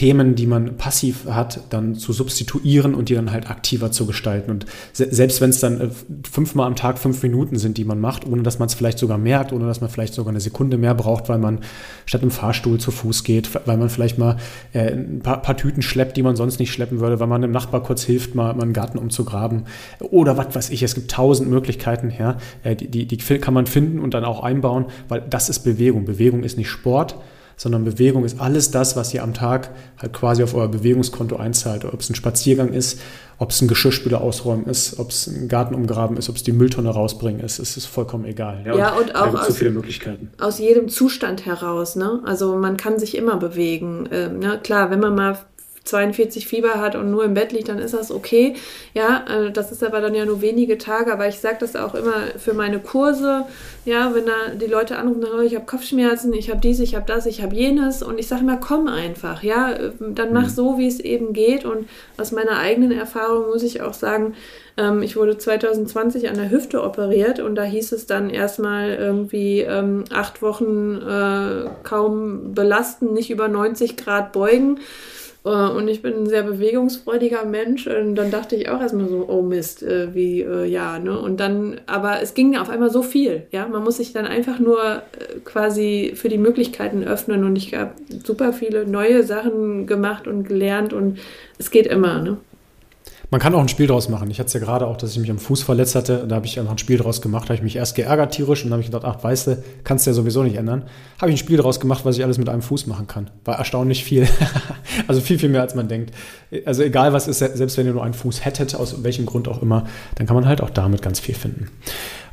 Themen, die man passiv hat, dann zu substituieren und die dann halt aktiver zu gestalten. Und se selbst wenn es dann äh, fünfmal am Tag fünf Minuten sind, die man macht, ohne dass man es vielleicht sogar merkt, ohne dass man vielleicht sogar eine Sekunde mehr braucht, weil man statt im Fahrstuhl zu Fuß geht, weil man vielleicht mal äh, ein paar, paar, Tüten schleppt, die man sonst nicht schleppen würde, weil man dem Nachbar kurz hilft, mal, mal einen Garten umzugraben oder was weiß ich. Es gibt tausend Möglichkeiten, ja, äh, die, die, die kann man finden und dann auch einbauen, weil das ist Bewegung. Bewegung ist nicht Sport sondern Bewegung ist alles das, was ihr am Tag halt quasi auf euer Bewegungskonto einzahlt. Ob es ein Spaziergang ist, ob es ein Geschirrspüler ausräumen ist, ob es ein Garten umgraben ist, ob es die Mülltonne rausbringen ist, es ist vollkommen egal. Ja, ja und, und auch aus, so viele Möglichkeiten. aus jedem Zustand heraus. Ne? Also man kann sich immer bewegen. Ähm, ne? Klar, wenn man mal 42 Fieber hat und nur im Bett liegt, dann ist das okay. Ja, also das ist aber dann ja nur wenige Tage. Aber ich sage das auch immer für meine Kurse. Ja, wenn da die Leute anrufen, oh, ich habe Kopfschmerzen, ich habe dies, ich habe das, ich habe jenes. Und ich sage immer, komm einfach. Ja, dann mach mhm. so, wie es eben geht. Und aus meiner eigenen Erfahrung muss ich auch sagen, ähm, ich wurde 2020 an der Hüfte operiert und da hieß es dann erstmal irgendwie ähm, acht Wochen äh, kaum belasten, nicht über 90 Grad beugen. Äh, und ich bin ein sehr bewegungsfreudiger Mensch. Und dann dachte ich auch erstmal so, oh Mist, äh, wie, äh, ja, ne? Und dann, aber es ging auf einmal so viel, ja. Man muss sich dann einfach nur quasi für die Möglichkeiten öffnen. Und ich habe super viele neue Sachen gemacht und gelernt und es geht immer, ne? Man kann auch ein Spiel draus machen. Ich hatte es ja gerade auch, dass ich mich am Fuß verletzt hatte. Da habe ich einfach ein Spiel draus gemacht. Da habe ich mich erst geärgert tierisch und dann habe ich gedacht, ach, weißt du, kannst du ja sowieso nicht ändern. Habe ich ein Spiel draus gemacht, was ich alles mit einem Fuß machen kann. War erstaunlich viel. also viel, viel mehr, als man denkt. Also egal was ist, selbst wenn ihr nur einen Fuß hättet, aus welchem Grund auch immer, dann kann man halt auch damit ganz viel finden.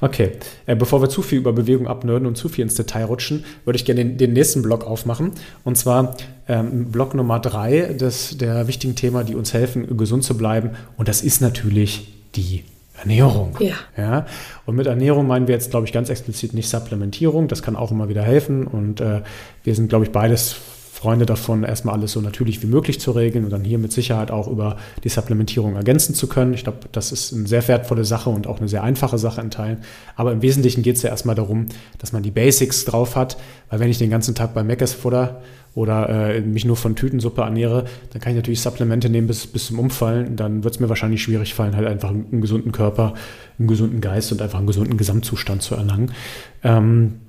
Okay, äh, bevor wir zu viel über Bewegung abnörden und zu viel ins Detail rutschen, würde ich gerne den, den nächsten Block aufmachen. Und zwar ähm, Block Nummer drei des, der wichtigen Thema, die uns helfen, gesund zu bleiben. Und das ist natürlich die Ernährung. Ja. ja. Und mit Ernährung meinen wir jetzt, glaube ich, ganz explizit nicht Supplementierung. Das kann auch immer wieder helfen. Und äh, wir sind, glaube ich, beides Freunde davon, erstmal alles so natürlich wie möglich zu regeln und dann hier mit Sicherheit auch über die Supplementierung ergänzen zu können. Ich glaube, das ist eine sehr wertvolle Sache und auch eine sehr einfache Sache in Teilen. Aber im Wesentlichen geht es ja erstmal darum, dass man die Basics drauf hat, weil wenn ich den ganzen Tag bei Meckes Futter oder äh, mich nur von Tütensuppe ernähre, dann kann ich natürlich Supplemente nehmen bis, bis zum Umfallen. Dann wird es mir wahrscheinlich schwierig fallen, halt einfach einen, einen, gesunden Körper, einen gesunden Geist und einfach einen gesunden Gesamtzustand zu erlangen. Ähm,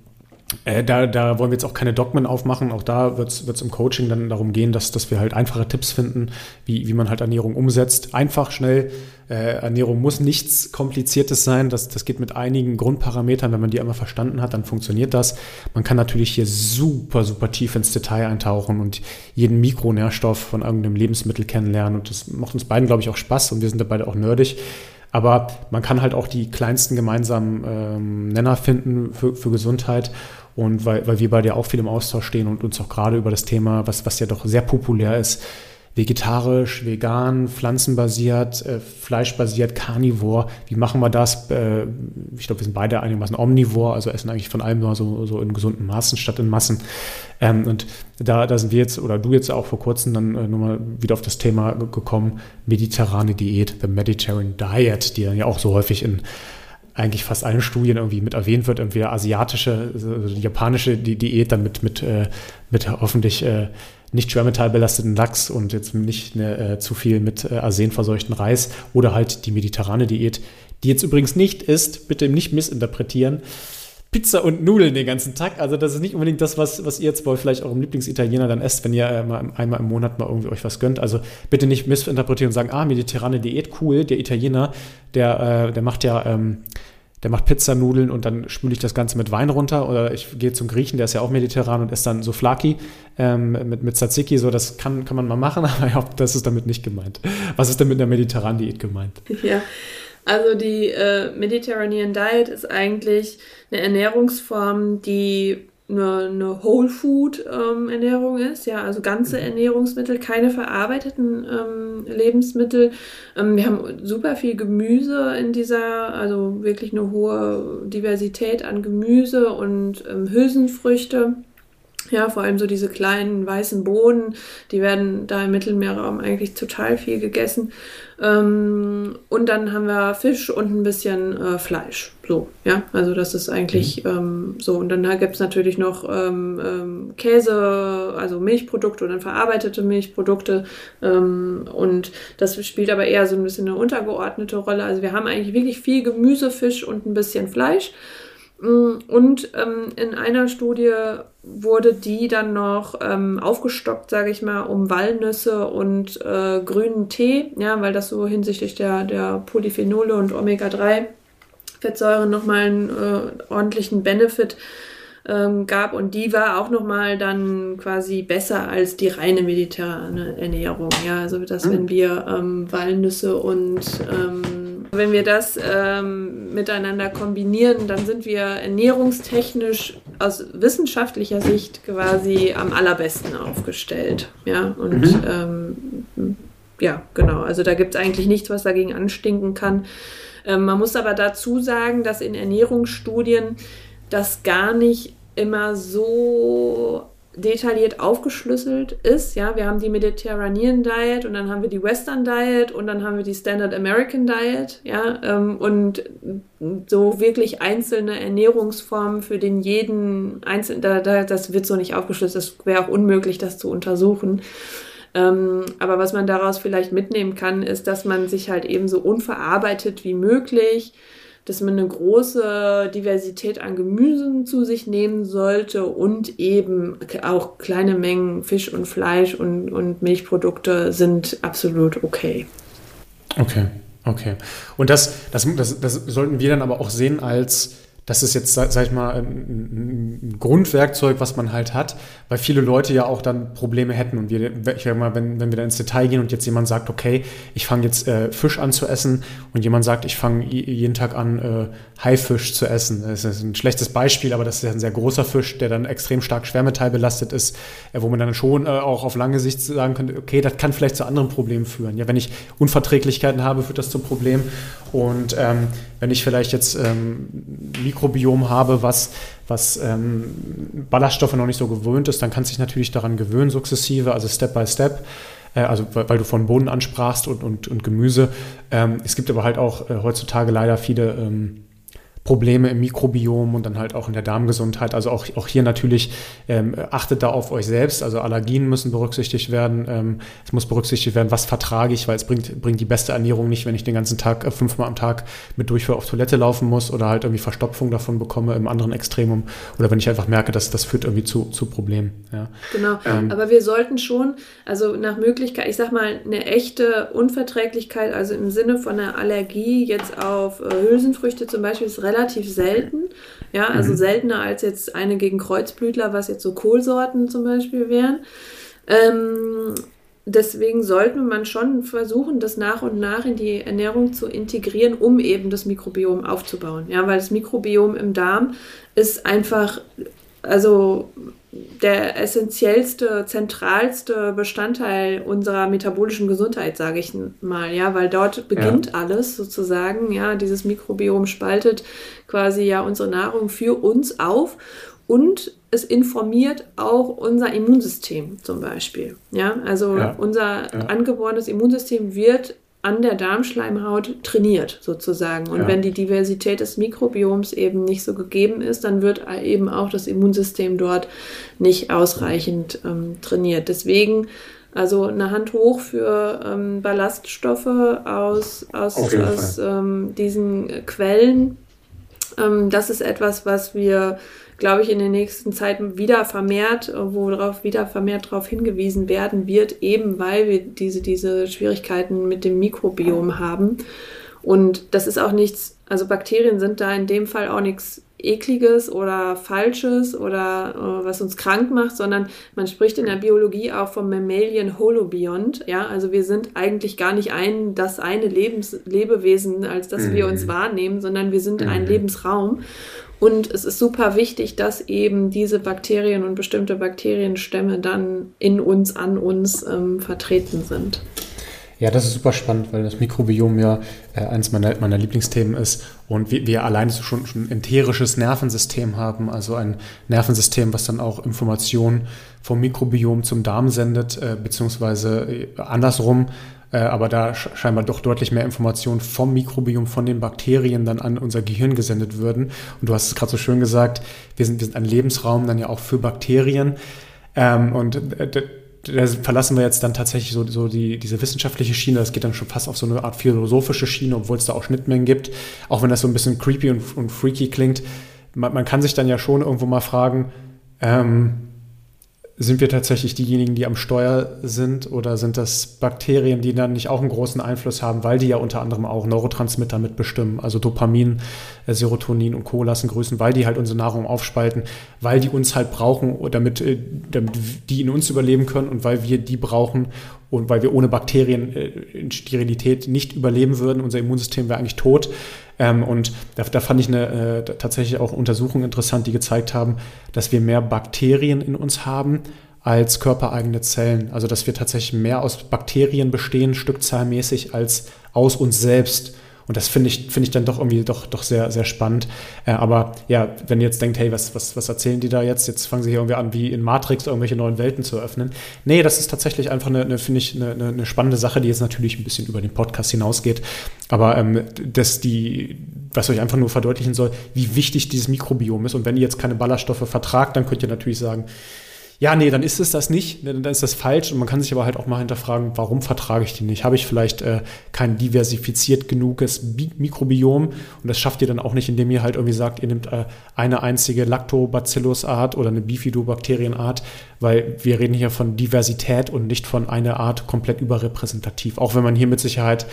äh, da, da wollen wir jetzt auch keine Dogmen aufmachen. Auch da wird es im Coaching dann darum gehen, dass, dass wir halt einfache Tipps finden, wie, wie man halt Ernährung umsetzt. Einfach, schnell. Äh, Ernährung muss nichts Kompliziertes sein. Das, das geht mit einigen Grundparametern. Wenn man die einmal verstanden hat, dann funktioniert das. Man kann natürlich hier super, super tief ins Detail eintauchen und jeden Mikronährstoff von irgendeinem Lebensmittel kennenlernen. Und das macht uns beiden, glaube ich, auch Spaß und wir sind da beide auch nerdig. Aber man kann halt auch die kleinsten gemeinsamen ähm, Nenner finden für, für Gesundheit. Und weil, weil wir beide ja auch viel im Austausch stehen und uns auch gerade über das Thema, was, was ja doch sehr populär ist, vegetarisch, vegan, pflanzenbasiert, äh, fleischbasiert, carnivore. Wie machen wir das? Äh, ich glaube, wir sind beide einigermaßen omnivore, also essen eigentlich von allem nur so, so in gesunden Maßen statt in Massen. Ähm, und da, da sind wir jetzt, oder du jetzt auch vor kurzem dann äh, nochmal wieder auf das Thema gekommen, mediterrane Diät, the Mediterranean Diet, die dann ja auch so häufig in eigentlich fast allen Studien irgendwie mit erwähnt wird, entweder asiatische, also japanische Diät, dann mit, mit, äh, mit hoffentlich äh, nicht schwermetallbelasteten Lachs und jetzt nicht ne, äh, zu viel mit äh, Arsen verseuchten Reis oder halt die mediterrane Diät, die jetzt übrigens nicht ist, bitte nicht missinterpretieren. Pizza und Nudeln den ganzen Tag. Also das ist nicht unbedingt das, was, was ihr jetzt wohl vielleicht eurem Lieblingsitaliener dann esst, wenn ihr äh, mal, einmal im Monat mal irgendwie euch was gönnt. Also bitte nicht missinterpretieren und sagen, ah, mediterrane Diät, cool, der Italiener, der, äh, der macht ja ähm, der macht Pizzanudeln und dann spüle ich das Ganze mit Wein runter. Oder ich gehe zum Griechen, der ist ja auch mediterran und esse dann so Flaki ähm, mit, mit Tzatziki. So, das kann, kann man mal machen, aber ja, das ist damit nicht gemeint. Was ist denn mit der mediterranen Diät gemeint? Ja, also die äh, Mediterranean Diet ist eigentlich eine Ernährungsform, die eine, eine Whole Food ähm, Ernährung ist, ja, also ganze mhm. Ernährungsmittel, keine verarbeiteten ähm, Lebensmittel. Ähm, wir haben super viel Gemüse in dieser, also wirklich eine hohe Diversität an Gemüse und ähm, Hülsenfrüchte. Ja, vor allem so diese kleinen weißen Bohnen, die werden da im Mittelmeerraum eigentlich total viel gegessen. Ähm, und dann haben wir Fisch und ein bisschen äh, Fleisch. So, ja, also das ist eigentlich mhm. ähm, so. Und dann gibt es natürlich noch ähm, ähm, Käse, also Milchprodukte und dann verarbeitete Milchprodukte. Ähm, und das spielt aber eher so ein bisschen eine untergeordnete Rolle. Also wir haben eigentlich wirklich viel Gemüse, Fisch und ein bisschen Fleisch. Mm, und ähm, in einer Studie wurde die dann noch ähm, aufgestockt, sage ich mal, um Walnüsse und äh, grünen Tee, ja, weil das so hinsichtlich der, der Polyphenole und Omega-3-Fettsäuren nochmal einen äh, ordentlichen Benefit ähm, gab. Und die war auch nochmal dann quasi besser als die reine mediterrane Ernährung. Ja, also dass mhm. wenn wir ähm, Walnüsse und ähm, wenn wir das ähm, miteinander kombinieren, dann sind wir ernährungstechnisch aus wissenschaftlicher Sicht quasi am allerbesten aufgestellt. Ja, und mhm. ähm, ja, genau. Also da gibt es eigentlich nichts, was dagegen anstinken kann. Ähm, man muss aber dazu sagen, dass in Ernährungsstudien das gar nicht immer so detailliert aufgeschlüsselt ist. Ja, wir haben die Mediterranean Diet und dann haben wir die Western Diet und dann haben wir die Standard American Diet. Ja, ähm, und so wirklich einzelne Ernährungsformen für den jeden einzelnen, da, da, das wird so nicht aufgeschlüsselt. Es wäre auch unmöglich, das zu untersuchen. Ähm, aber was man daraus vielleicht mitnehmen kann, ist, dass man sich halt eben so unverarbeitet wie möglich dass man eine große Diversität an Gemüsen zu sich nehmen sollte und eben auch kleine Mengen Fisch und Fleisch und, und Milchprodukte sind absolut okay. Okay, okay. Und das, das, das, das sollten wir dann aber auch sehen als das ist jetzt, sag ich mal, ein, Grundwerkzeug, was man halt hat, weil viele Leute ja auch dann Probleme hätten. Und wir, ich sag mal, wenn, wenn wir da ins Detail gehen und jetzt jemand sagt, okay, ich fange jetzt äh, Fisch an zu essen und jemand sagt, ich fange jeden Tag an, äh, Haifisch zu essen. Das ist ein schlechtes Beispiel, aber das ist ja ein sehr großer Fisch, der dann extrem stark schwermetallbelastet ist, äh, wo man dann schon äh, auch auf lange Sicht sagen könnte, okay, das kann vielleicht zu anderen Problemen führen. Ja, wenn ich Unverträglichkeiten habe, führt das zum Problem. Und ähm, wenn ich vielleicht jetzt ähm, Mikrobiom habe, was, was ähm, Ballaststoffe noch nicht so gewöhnt ist, dann kannst du dich natürlich daran gewöhnen, sukzessive, also Step by Step äh, also weil du von Bohnen ansprachst und, und, und Gemüse. Ähm, es gibt aber halt auch äh, heutzutage leider viele ähm, Probleme im Mikrobiom und dann halt auch in der Darmgesundheit. Also auch, auch hier natürlich ähm, achtet da auf euch selbst. Also Allergien müssen berücksichtigt werden. Ähm, es muss berücksichtigt werden, was vertrage ich, weil es bringt, bringt die beste Ernährung nicht, wenn ich den ganzen Tag äh, fünfmal am Tag mit Durchfall auf Toilette laufen muss oder halt irgendwie Verstopfung davon bekomme im anderen Extremum oder wenn ich einfach merke, dass das führt irgendwie zu, zu Problemen. Ja. Genau, ähm, aber wir sollten schon, also nach Möglichkeit, ich sag mal, eine echte Unverträglichkeit, also im Sinne von einer Allergie jetzt auf äh, Hülsenfrüchte zum Beispiel, ist relativ relativ selten. Ja, also mhm. seltener als jetzt eine gegen Kreuzblütler, was jetzt so Kohlsorten zum Beispiel wären. Ähm, deswegen sollte man schon versuchen, das nach und nach in die Ernährung zu integrieren, um eben das Mikrobiom aufzubauen. Ja, weil das Mikrobiom im Darm ist einfach, also der essentiellste, zentralste Bestandteil unserer metabolischen Gesundheit, sage ich mal, ja, weil dort beginnt ja. alles sozusagen, ja, dieses Mikrobiom spaltet quasi ja unsere Nahrung für uns auf und es informiert auch unser Immunsystem zum Beispiel, ja, also ja. unser ja. angeborenes Immunsystem wird an der Darmschleimhaut trainiert sozusagen. Und ja. wenn die Diversität des Mikrobioms eben nicht so gegeben ist, dann wird eben auch das Immunsystem dort nicht ausreichend ähm, trainiert. Deswegen also eine Hand hoch für ähm, Ballaststoffe aus, aus, aus ähm, diesen Quellen. Ähm, das ist etwas, was wir glaube ich, in den nächsten Zeiten wieder vermehrt, worauf wieder vermehrt darauf hingewiesen werden wird, eben weil wir diese, diese Schwierigkeiten mit dem Mikrobiom haben. Und das ist auch nichts, also Bakterien sind da in dem Fall auch nichts ekliges oder falsches oder äh, was uns krank macht, sondern man spricht in der Biologie auch vom Mammalian Holobiont. Ja, also wir sind eigentlich gar nicht ein, das eine Lebens Lebewesen, als dass mhm. wir uns mhm. wahrnehmen, sondern wir sind mhm. ein Lebensraum. Und es ist super wichtig, dass eben diese Bakterien und bestimmte Bakterienstämme dann in uns, an uns ähm, vertreten sind. Ja, das ist super spannend, weil das Mikrobiom ja äh, eines meiner, meiner Lieblingsthemen ist und wir, wir alleine schon, schon ein enterisches Nervensystem haben, also ein Nervensystem, was dann auch Informationen vom Mikrobiom zum Darm sendet, äh, beziehungsweise äh, andersrum äh, aber da scheinbar doch deutlich mehr Informationen vom Mikrobiom, von den Bakterien dann an unser Gehirn gesendet würden. Und du hast es gerade so schön gesagt, wir sind, wir sind ein Lebensraum dann ja auch für Bakterien. Ähm, und da verlassen wir jetzt dann tatsächlich so, so die, diese wissenschaftliche Schiene. Das geht dann schon fast auf so eine Art philosophische Schiene, obwohl es da auch Schnittmengen gibt. Auch wenn das so ein bisschen creepy und, und freaky klingt. Man, man, kann sich dann ja schon irgendwo mal fragen, ähm, sind wir tatsächlich diejenigen, die am Steuer sind oder sind das Bakterien, die dann nicht auch einen großen Einfluss haben, weil die ja unter anderem auch Neurotransmitter mitbestimmen, also Dopamin, äh, Serotonin und Co. lassen grüßen, weil die halt unsere Nahrung aufspalten, weil die uns halt brauchen, damit, äh, damit die in uns überleben können und weil wir die brauchen und weil wir ohne Bakterien äh, in Sterilität nicht überleben würden. Unser Immunsystem wäre eigentlich tot. Ähm, und da, da, fand ich eine, äh, tatsächlich auch Untersuchungen interessant, die gezeigt haben, dass wir mehr Bakterien in uns haben als körpereigene Zellen. Also dass wir tatsächlich mehr aus Bakterien bestehen, stückzahlmäßig, als aus uns selbst. Und das finde ich, finde ich dann doch irgendwie doch, doch sehr, sehr spannend. Äh, aber ja, wenn ihr jetzt denkt, hey, was, was, was erzählen die da jetzt? Jetzt fangen sie hier irgendwie an, wie in Matrix irgendwelche neuen Welten zu öffnen. Nee, das ist tatsächlich einfach eine, eine finde ich, eine, eine spannende Sache, die jetzt natürlich ein bisschen über den Podcast hinausgeht. Aber ähm, dass die, was euch einfach nur verdeutlichen soll, wie wichtig dieses Mikrobiom ist. Und wenn ihr jetzt keine Ballaststoffe vertragt, dann könnt ihr natürlich sagen, ja, nee, dann ist es das nicht, dann ist das falsch. Und man kann sich aber halt auch mal hinterfragen, warum vertrage ich die nicht? Habe ich vielleicht äh, kein diversifiziert genuges Bi Mikrobiom? Und das schafft ihr dann auch nicht, indem ihr halt irgendwie sagt, ihr nehmt äh, eine einzige Lactobacillus-Art oder eine Bifidobakterienart, weil wir reden hier von Diversität und nicht von einer Art komplett überrepräsentativ. Auch wenn man hier mit Sicherheit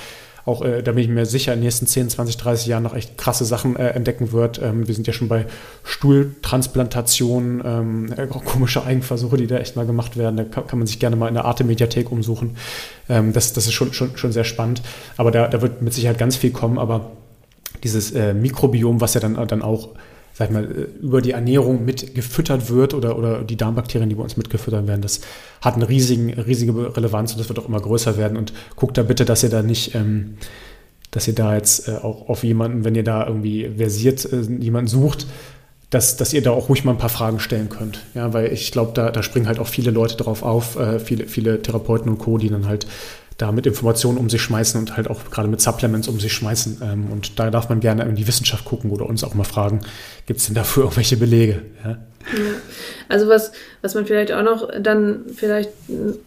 auch, äh, da bin ich mir sicher, in den nächsten 10, 20, 30 Jahren noch echt krasse Sachen äh, entdecken wird. Ähm, wir sind ja schon bei Stuhltransplantationen, ähm, äh, komische Eigenversuche, die da echt mal gemacht werden. Da kann, kann man sich gerne mal in der Arte-Mediathek umsuchen. Ähm, das, das ist schon, schon, schon sehr spannend. Aber da, da wird mit Sicherheit ganz viel kommen. Aber dieses äh, Mikrobiom, was ja dann, dann auch sag ich mal, über die Ernährung mit gefüttert wird oder, oder die Darmbakterien, die bei uns mitgefüttert werden, das hat eine riesigen, riesige Relevanz und das wird auch immer größer werden. Und guckt da bitte, dass ihr da nicht, ähm, dass ihr da jetzt äh, auch auf jemanden, wenn ihr da irgendwie versiert äh, jemanden sucht, dass, dass ihr da auch ruhig mal ein paar Fragen stellen könnt. Ja, weil ich glaube, da, da springen halt auch viele Leute drauf auf, äh, viele, viele Therapeuten und Co., die dann halt da mit Informationen um sich schmeißen und halt auch gerade mit Supplements um sich schmeißen. Ähm, und da darf man gerne in die Wissenschaft gucken oder uns auch mal fragen, gibt es denn dafür irgendwelche Belege? Ja? Also was, was man vielleicht auch noch dann vielleicht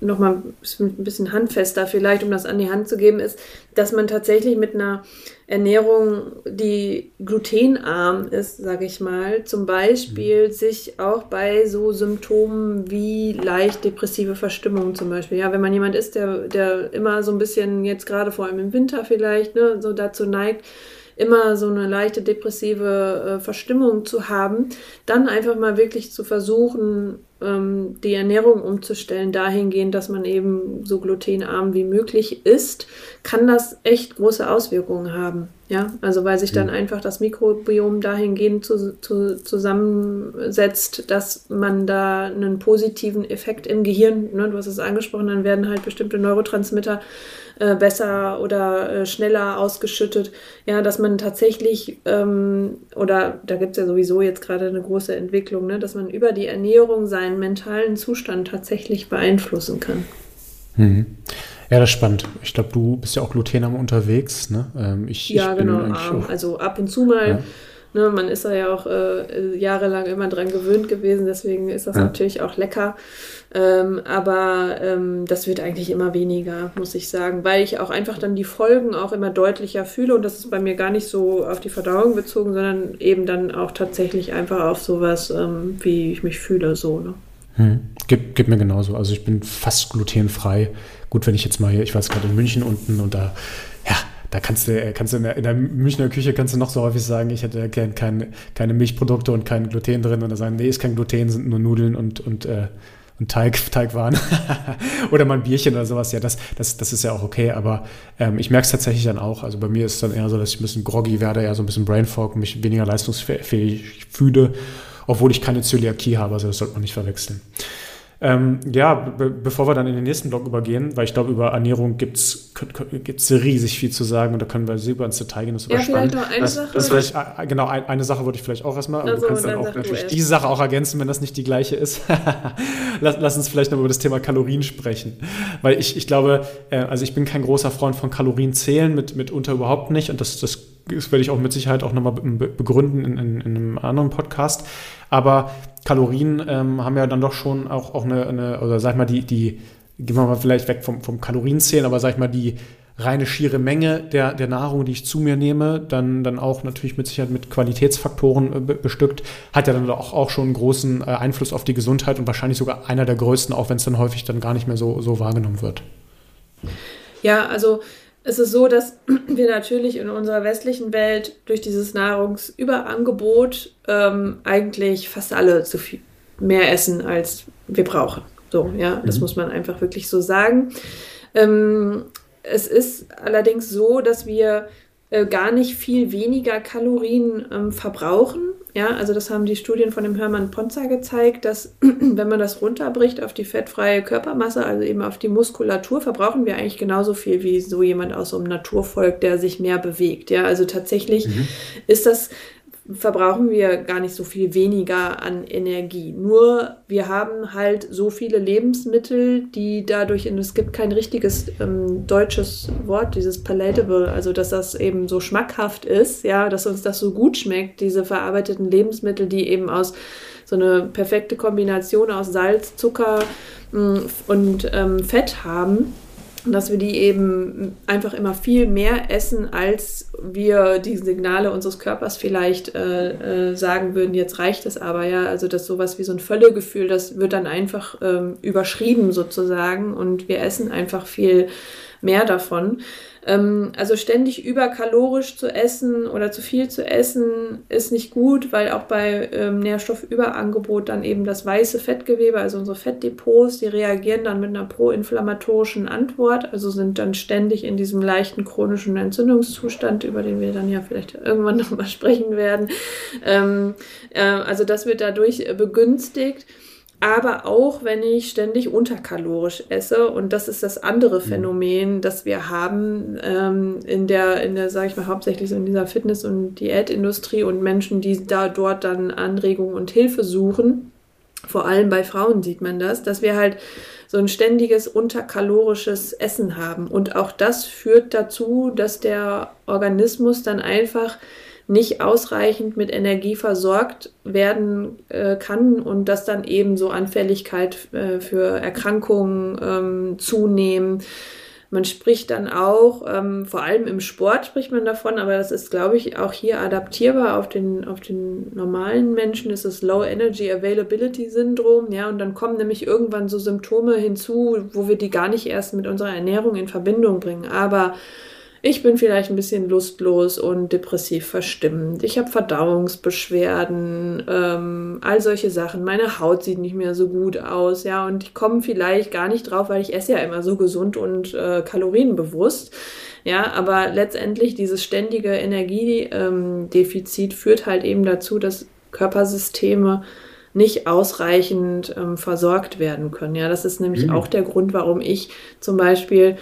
noch mal ein bisschen handfester vielleicht, um das an die Hand zu geben, ist, dass man tatsächlich mit einer Ernährung, die glutenarm ist, sage ich mal, zum Beispiel mhm. sich auch bei so Symptomen wie leicht depressive Verstimmung zum Beispiel, ja, wenn man jemand ist, der, der immer so ein bisschen jetzt gerade vor allem im Winter vielleicht ne, so dazu neigt, immer so eine leichte depressive äh, Verstimmung zu haben, dann einfach mal wirklich zu versuchen, ähm, die Ernährung umzustellen, dahingehend, dass man eben so glutenarm wie möglich isst, kann das echt große Auswirkungen haben. Ja, also weil sich dann einfach das Mikrobiom dahingehend zu, zu, zusammensetzt, dass man da einen positiven Effekt im Gehirn, ne, du hast es angesprochen, dann werden halt bestimmte Neurotransmitter äh, besser oder äh, schneller ausgeschüttet. Ja, dass man tatsächlich, ähm, oder da gibt es ja sowieso jetzt gerade eine große Entwicklung, ne, dass man über die Ernährung seinen mentalen Zustand tatsächlich beeinflussen kann. Mhm. Ja, das ist spannend. Ich glaube, du bist ja auch glutenarm unterwegs. Ne? Ähm, ich, ja, ich genau. Also ab und zu mal. Ja. Ne, man ist da ja auch äh, jahrelang immer dran gewöhnt gewesen, deswegen ist das ja. natürlich auch lecker. Ähm, aber ähm, das wird eigentlich immer weniger, muss ich sagen, weil ich auch einfach dann die Folgen auch immer deutlicher fühle und das ist bei mir gar nicht so auf die Verdauung bezogen, sondern eben dann auch tatsächlich einfach auf sowas, ähm, wie ich mich fühle, so. Ne? Hm. Gibt, gibt mir genauso. Also ich bin fast glutenfrei. Gut, wenn ich jetzt mal hier, ich war jetzt gerade in München unten und da, da kannst du, kannst du in der, in der, Münchner Küche kannst du noch so häufig sagen, ich hätte kein, kein, keine Milchprodukte und kein Gluten drin und dann sagen, nee, ist kein Gluten, sind nur Nudeln und, und, äh, und Teig, Teigwaren oder mal ein Bierchen oder sowas. Ja, das, das, das ist ja auch okay, aber ähm, ich merke es tatsächlich dann auch. Also bei mir ist es dann eher so, dass ich ein bisschen groggy werde, eher so ein bisschen Brainfog, mich weniger leistungsfähig fühle, obwohl ich keine Zöliakie habe, also das sollte man nicht verwechseln. Ähm, ja, be bevor wir dann in den nächsten Blog übergehen, weil ich glaube, über Ernährung gibt es riesig viel zu sagen und da können wir super ins Detail gehen. Das ist ja, spannend. Vielleicht noch eine das, Sache. Das vielleicht, äh, genau, ein, eine Sache wollte ich vielleicht auch erstmal, aber also, du kannst dann, dann auch natürlich diese Sache auch ergänzen, wenn das nicht die gleiche ist. lass, lass, uns vielleicht noch über das Thema Kalorien sprechen. Weil ich, ich glaube, äh, also ich bin kein großer Freund von Kalorien zählen, mit, mitunter überhaupt nicht und das, das das werde ich auch mit Sicherheit auch nochmal begründen in, in, in, einem anderen Podcast. Aber Kalorien ähm, haben ja dann doch schon auch, auch eine, eine, oder sag ich mal, die, die, gehen wir mal vielleicht weg vom, vom Kalorienzählen, aber sag ich mal, die reine schiere Menge der, der Nahrung, die ich zu mir nehme, dann, dann auch natürlich mit Sicherheit mit Qualitätsfaktoren äh, bestückt, hat ja dann auch, auch schon einen großen äh, Einfluss auf die Gesundheit und wahrscheinlich sogar einer der größten, auch wenn es dann häufig dann gar nicht mehr so, so wahrgenommen wird. Ja, also es ist so, dass wir natürlich in unserer westlichen Welt durch dieses Nahrungsüberangebot ähm, eigentlich fast alle zu viel mehr essen, als wir brauchen. So, ja, das mhm. muss man einfach wirklich so sagen. Ähm, es ist allerdings so, dass wir äh, gar nicht viel weniger Kalorien ähm, verbrauchen. Ja, also das haben die Studien von dem Hermann Ponzer gezeigt, dass wenn man das runterbricht auf die fettfreie Körpermasse, also eben auf die Muskulatur, verbrauchen wir eigentlich genauso viel wie so jemand aus so einem Naturvolk, der sich mehr bewegt. Ja, also tatsächlich mhm. ist das verbrauchen wir gar nicht so viel weniger an Energie. Nur wir haben halt so viele Lebensmittel, die dadurch, und es gibt kein richtiges ähm, deutsches Wort, dieses palatable, also dass das eben so schmackhaft ist, ja, dass uns das so gut schmeckt, diese verarbeiteten Lebensmittel, die eben aus so eine perfekte Kombination aus Salz, Zucker mh, mm, und ähm, Fett haben dass wir die eben einfach immer viel mehr essen, als wir die Signale unseres Körpers vielleicht äh, äh, sagen würden, jetzt reicht es aber, ja. Also das sowas wie so ein Völlegefühl, das wird dann einfach ähm, überschrieben sozusagen und wir essen einfach viel mehr davon. Ähm, also ständig überkalorisch zu essen oder zu viel zu essen ist nicht gut, weil auch bei ähm, Nährstoffüberangebot dann eben das weiße Fettgewebe, also unsere Fettdepots, die reagieren dann mit einer proinflammatorischen Antwort, also sind dann ständig in diesem leichten chronischen Entzündungszustand, über den wir dann ja vielleicht irgendwann nochmal sprechen werden. Ähm, äh, also das wird dadurch begünstigt. Aber auch wenn ich ständig unterkalorisch esse. Und das ist das andere mhm. Phänomen, das wir haben ähm, in der, in der, sage ich mal, hauptsächlich so in dieser Fitness- und Diätindustrie und Menschen, die da dort dann Anregungen und Hilfe suchen. Vor allem bei Frauen sieht man das, dass wir halt so ein ständiges unterkalorisches Essen haben. Und auch das führt dazu, dass der Organismus dann einfach nicht ausreichend mit Energie versorgt werden äh, kann und dass dann eben so Anfälligkeit äh, für Erkrankungen ähm, zunehmen. Man spricht dann auch, ähm, vor allem im Sport spricht man davon, aber das ist, glaube ich, auch hier adaptierbar auf den, auf den normalen Menschen, ist das Low Energy Availability Syndrom, ja, und dann kommen nämlich irgendwann so Symptome hinzu, wo wir die gar nicht erst mit unserer Ernährung in Verbindung bringen. Aber ich bin vielleicht ein bisschen lustlos und depressiv verstimmt. Ich habe Verdauungsbeschwerden, ähm, all solche Sachen. Meine Haut sieht nicht mehr so gut aus, ja, und ich komme vielleicht gar nicht drauf, weil ich esse ja immer so gesund und äh, kalorienbewusst. Ja, aber letztendlich dieses ständige Energiedefizit ähm, führt halt eben dazu, dass Körpersysteme nicht ausreichend ähm, versorgt werden können. Ja, das ist nämlich mhm. auch der Grund, warum ich zum Beispiel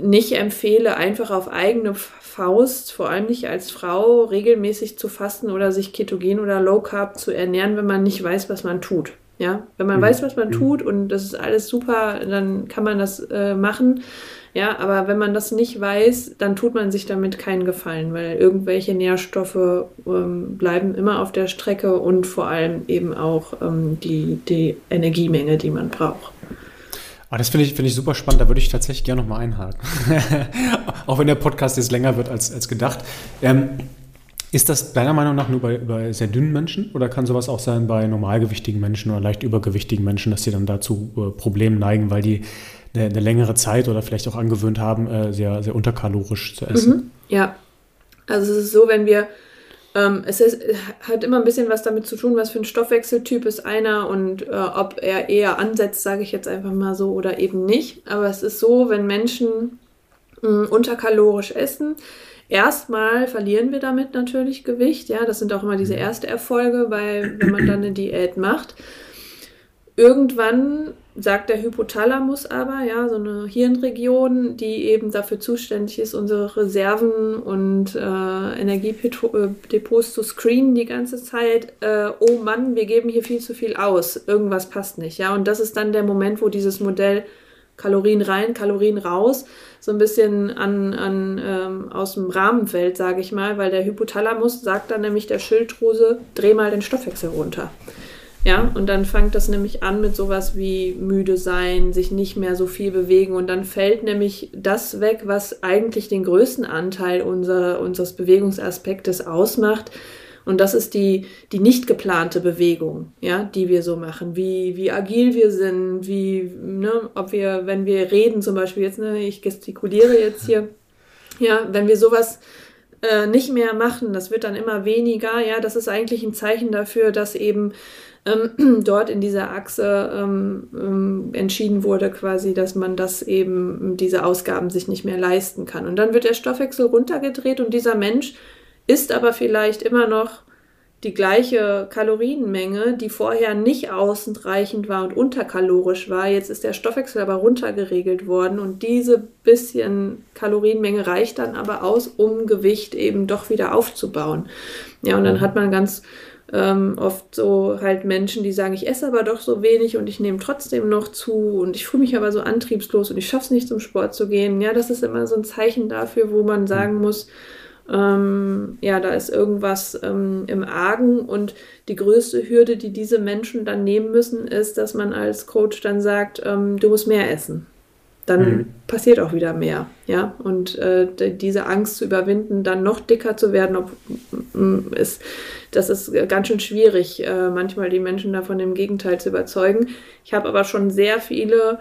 nicht empfehle, einfach auf eigene Faust, vor allem nicht als Frau, regelmäßig zu fasten oder sich ketogen oder low carb zu ernähren, wenn man nicht weiß, was man tut. Ja, wenn man mhm. weiß, was man mhm. tut und das ist alles super, dann kann man das äh, machen. Ja, aber wenn man das nicht weiß, dann tut man sich damit keinen Gefallen, weil irgendwelche Nährstoffe ähm, bleiben immer auf der Strecke und vor allem eben auch ähm, die, die Energiemenge, die man braucht. Ah, das finde ich, find ich super spannend, da würde ich tatsächlich gerne nochmal einhaken. Auch wenn der Podcast jetzt länger wird als, als gedacht. Ähm, ist das deiner Meinung nach nur bei, bei sehr dünnen Menschen oder kann sowas auch sein bei normalgewichtigen Menschen oder leicht übergewichtigen Menschen, dass sie dann dazu äh, Problemen neigen, weil die eine, eine, längere Zeit oder vielleicht auch angewöhnt haben, äh, sehr, sehr unterkalorisch zu essen? Mhm, ja, also es ist so, wenn wir ähm, es ist, hat immer ein bisschen was damit zu tun, was für ein Stoffwechseltyp ist einer und äh, ob er eher ansetzt, sage ich jetzt einfach mal so, oder eben nicht. Aber es ist so, wenn Menschen mh, hm, unterkalorisch essen, erstmal verlieren wir damit natürlich Gewicht. Ja, das sind auch immer diese mhm. erste Erfolge, weil wenn man dann eine Diät macht. Irgendwann sagt der Hypothalamus aber, ja, so eine Hirnregion, die eben dafür zuständig ist, unsere Reserven und äh, Energiedepots zu screenen die ganze Zeit. Äh, oh Mann, wir geben hier viel zu viel aus. Irgendwas passt nicht, ja. Und das ist dann der Moment, wo dieses Modell Kalorien rein, Kalorien raus, so ein bisschen an, an ähm, aus dem Rahmen fällt, sage ich mal, weil der Hypothalamus sagt dann nämlich der Schilddrüse, dreh mal den Stoffwechsel runter. Ja, und dann fängt das nämlich an mit sowas wie müde sein, sich nicht mehr so viel bewegen. Und dann fällt nämlich das weg, was eigentlich den größten Anteil unserer, unseres Bewegungsaspektes ausmacht. Und das ist die, die nicht geplante Bewegung, ja, die wir so machen, wie, wie agil wir sind, wie, ne, ob wir, wenn wir reden zum Beispiel jetzt, ne, ich gestikuliere jetzt hier, ja, wenn wir sowas äh, nicht mehr machen, das wird dann immer weniger, ja, das ist eigentlich ein Zeichen dafür, dass eben ähm, dort in dieser Achse ähm, ähm, entschieden wurde, quasi, dass man das eben, diese Ausgaben sich nicht mehr leisten kann. Und dann wird der Stoffwechsel runtergedreht und dieser Mensch isst aber vielleicht immer noch die gleiche Kalorienmenge, die vorher nicht ausreichend war und unterkalorisch war. Jetzt ist der Stoffwechsel aber runtergeregelt worden und diese bisschen Kalorienmenge reicht dann aber aus, um Gewicht eben doch wieder aufzubauen. Ja, und dann hat man ganz ähm, oft so halt Menschen, die sagen, ich esse aber doch so wenig und ich nehme trotzdem noch zu und ich fühle mich aber so antriebslos und ich schaffe es nicht zum Sport zu gehen. Ja, das ist immer so ein Zeichen dafür, wo man sagen mhm. muss, ähm, ja, da ist irgendwas ähm, im Argen und die größte Hürde, die diese Menschen dann nehmen müssen, ist, dass man als Coach dann sagt, ähm, du musst mehr essen dann mhm. passiert auch wieder mehr. Ja, und äh, diese Angst zu überwinden, dann noch dicker zu werden, ob, ist, das ist ganz schön schwierig, äh, manchmal die Menschen davon im Gegenteil zu überzeugen. Ich habe aber schon sehr viele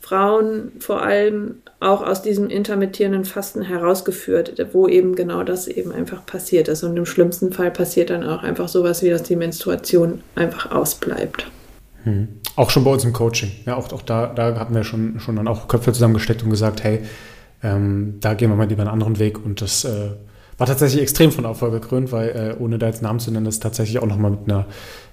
Frauen vor allem auch aus diesem intermittierenden Fasten herausgeführt, wo eben genau das eben einfach passiert ist. Und im schlimmsten Fall passiert dann auch einfach sowas wie, dass die Menstruation einfach ausbleibt. Hm. Auch schon bei uns im Coaching. Ja, auch, auch da, da hatten wir schon, schon dann auch Köpfe zusammengesteckt und gesagt, hey, ähm, da gehen wir mal lieber einen anderen Weg und das äh, war tatsächlich extrem von Erfolg gekrönt, weil äh, ohne da jetzt Namen zu nennen, das tatsächlich auch nochmal mit einer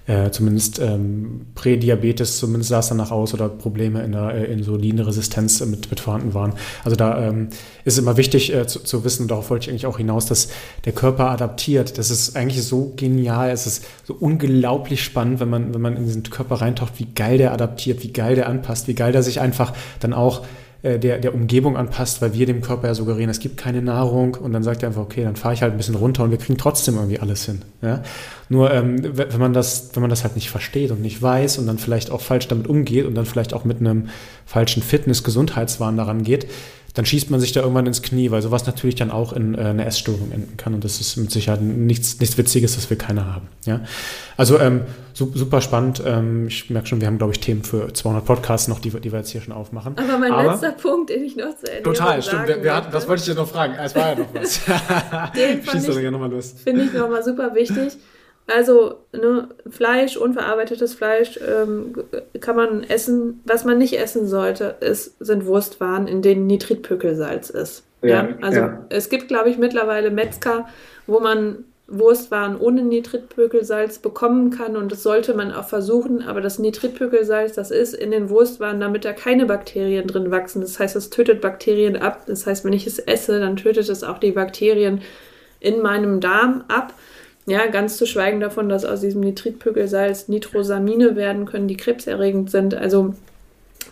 äh, zumindest ähm, Prädiabetes, zumindest sah es danach aus oder Probleme in der äh, Insulinresistenz mit, mit vorhanden waren. Also da ähm, ist immer wichtig äh, zu, zu, wissen, und darauf wollte ich eigentlich auch hinaus, dass der Körper adaptiert. Das ist eigentlich so genial, es ist so unglaublich spannend, wenn man, wenn man in diesen Körper reintaucht, wie geil der adaptiert, wie geil der anpasst, wie geil der sich einfach dann auch äh, der, der Umgebung anpasst, weil wir dem Körper ja suggerieren, es gibt keine Nahrung und dann sagt er einfach, okay, dann fahre ich halt ein bisschen runter und wir kriegen trotzdem irgendwie alles hin. Ja? Nur ähm, wenn, man das, wenn man das halt nicht versteht und nicht weiß und dann vielleicht auch falsch damit umgeht und dann vielleicht auch mit einem falschen Fitness-Gesundheitswahn daran geht, dann schießt man sich da irgendwann ins Knie, weil sowas natürlich dann auch in äh, eine Essstörung enden kann. Und das ist mit Sicherheit nichts, nichts Witziges, das wir keiner haben. Ja? Also ähm, super spannend. Ähm, ich merke schon, wir haben, glaube ich, Themen für 200 Podcasts noch, die, die wir jetzt hier schon aufmachen. Aber mein Aber, letzter Punkt, den ich noch zu Ende Total, stimmt. Wir, wir hatten, das wollte ich dir noch fragen. Es war ja noch was. den Schieß doch gerne mal los. Finde ich nochmal super wichtig. Also ne, Fleisch, unverarbeitetes Fleisch ähm, kann man essen. Was man nicht essen sollte, ist, sind Wurstwaren, in denen Nitritpökelsalz ist. Ja, ja? Also ja. es gibt, glaube ich, mittlerweile Metzger, wo man Wurstwaren ohne Nitritpökelsalz bekommen kann und das sollte man auch versuchen. Aber das Nitritpökelsalz, das ist in den Wurstwaren, damit da keine Bakterien drin wachsen. Das heißt, es tötet Bakterien ab. Das heißt, wenn ich es esse, dann tötet es auch die Bakterien in meinem Darm ab. Ja, ganz zu schweigen davon, dass aus diesem Nitritpökelsalz Nitrosamine werden können, die krebserregend sind. Also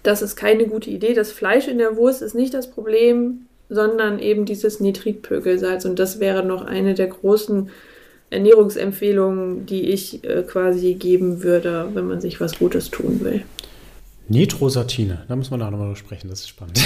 das ist keine gute Idee. Das Fleisch in der Wurst ist nicht das Problem, sondern eben dieses Nitritpökelsalz. Und das wäre noch eine der großen Ernährungsempfehlungen, die ich äh, quasi geben würde, wenn man sich was Gutes tun will. Nitrosatine, da muss man auch nochmal sprechen, das ist spannend.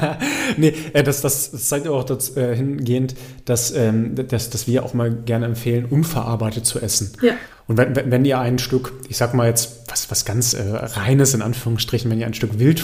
nee, äh, das, das, das, zeigt auch dazu, äh, hingehend, dass, ähm, dass, dass wir auch mal gerne empfehlen, unverarbeitet zu essen. Ja. Und wenn, wenn ihr ein Stück, ich sag mal jetzt was, was ganz äh, reines in Anführungsstrichen, wenn ihr ein Stück Wild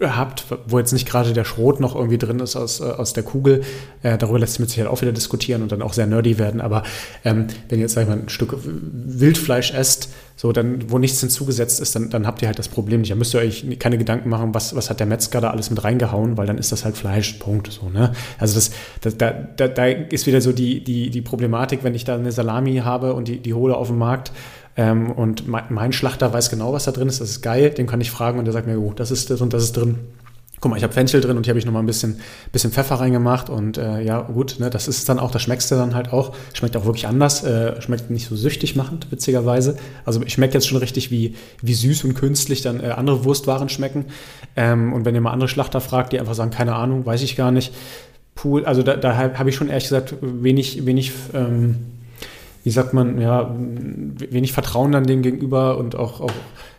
habt, wo jetzt nicht gerade der Schrot noch irgendwie drin ist aus, äh, aus der Kugel, äh, darüber lässt sich mit Sicherheit auch wieder diskutieren und dann auch sehr nerdy werden. Aber ähm, wenn ihr jetzt, sag ich mal, ein Stück Wildfleisch esst, so dann, wo nichts hinzugesetzt ist, dann, dann habt ihr halt das Problem nicht. Da müsst ihr euch keine Gedanken machen, was, was hat der Metzger da alles mit reingehauen, weil dann ist das halt Fleisch, Punkt. So, ne? Also das, das, da, da, da ist wieder so die, die, die Problematik, wenn ich da eine Salami habe und die, die hole auf dem Markt, ähm, und mein, mein, Schlachter weiß genau, was da drin ist. Das ist geil. Den kann ich fragen und der sagt mir, oh, das ist das und das ist drin. Guck mal, ich habe Fenchel drin und hier habe ich nochmal ein bisschen, bisschen Pfeffer reingemacht und äh, ja, gut, ne, das ist dann auch, das schmeckst du dann halt auch. Schmeckt auch wirklich anders, äh, schmeckt nicht so süchtig machend, witzigerweise. Also ich schmecke jetzt schon richtig, wie, wie süß und künstlich dann äh, andere Wurstwaren schmecken. Ähm, und wenn ihr mal andere Schlachter fragt, die einfach sagen, keine Ahnung, weiß ich gar nicht. Pool, also da, da habe ich schon ehrlich gesagt wenig, wenig ähm, wie sagt man, ja, wenig Vertrauen dann dem gegenüber und auch, auch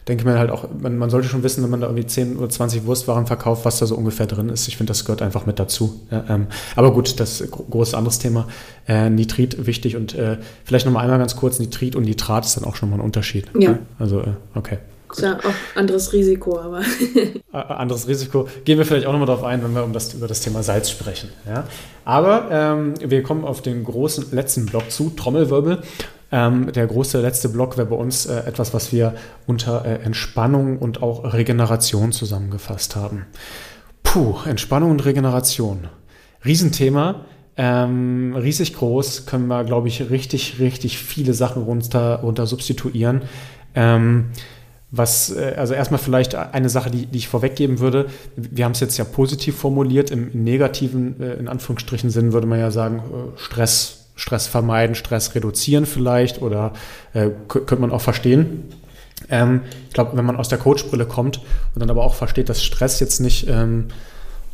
denke mir halt auch, man, man, sollte schon wissen, wenn man da irgendwie 10 oder 20 Wurstwaren verkauft, was da so ungefähr drin ist. Ich finde, das gehört einfach mit dazu. Ja, ähm, aber gut, das große anderes Thema. Äh, Nitrit wichtig und äh, vielleicht nochmal einmal ganz kurz, Nitrit und Nitrat ist dann auch schon mal ein Unterschied. Ja. Also, äh, okay. Ist ja auch anderes Risiko, aber. anderes Risiko. Gehen wir vielleicht auch nochmal darauf ein, wenn wir um das, über das Thema Salz sprechen. Ja? Aber ähm, wir kommen auf den großen letzten Block zu, Trommelwirbel. Ähm, der große letzte Block wäre bei uns äh, etwas, was wir unter äh, Entspannung und auch Regeneration zusammengefasst haben. Puh, Entspannung und Regeneration. Riesenthema. Ähm, riesig groß, können wir, glaube ich, richtig, richtig viele Sachen runter, runter substituieren. Ähm, was, äh, also erstmal vielleicht eine Sache, die, die ich vorweggeben würde. Wir haben es jetzt ja positiv formuliert. Im negativen, äh, in Anführungsstrichen Sinn würde man ja sagen, äh, Stress, Stress vermeiden, Stress reduzieren vielleicht oder äh, könnte man auch verstehen. Ähm, ich glaube, wenn man aus der Coachbrille kommt und dann aber auch versteht, dass Stress jetzt nicht ähm,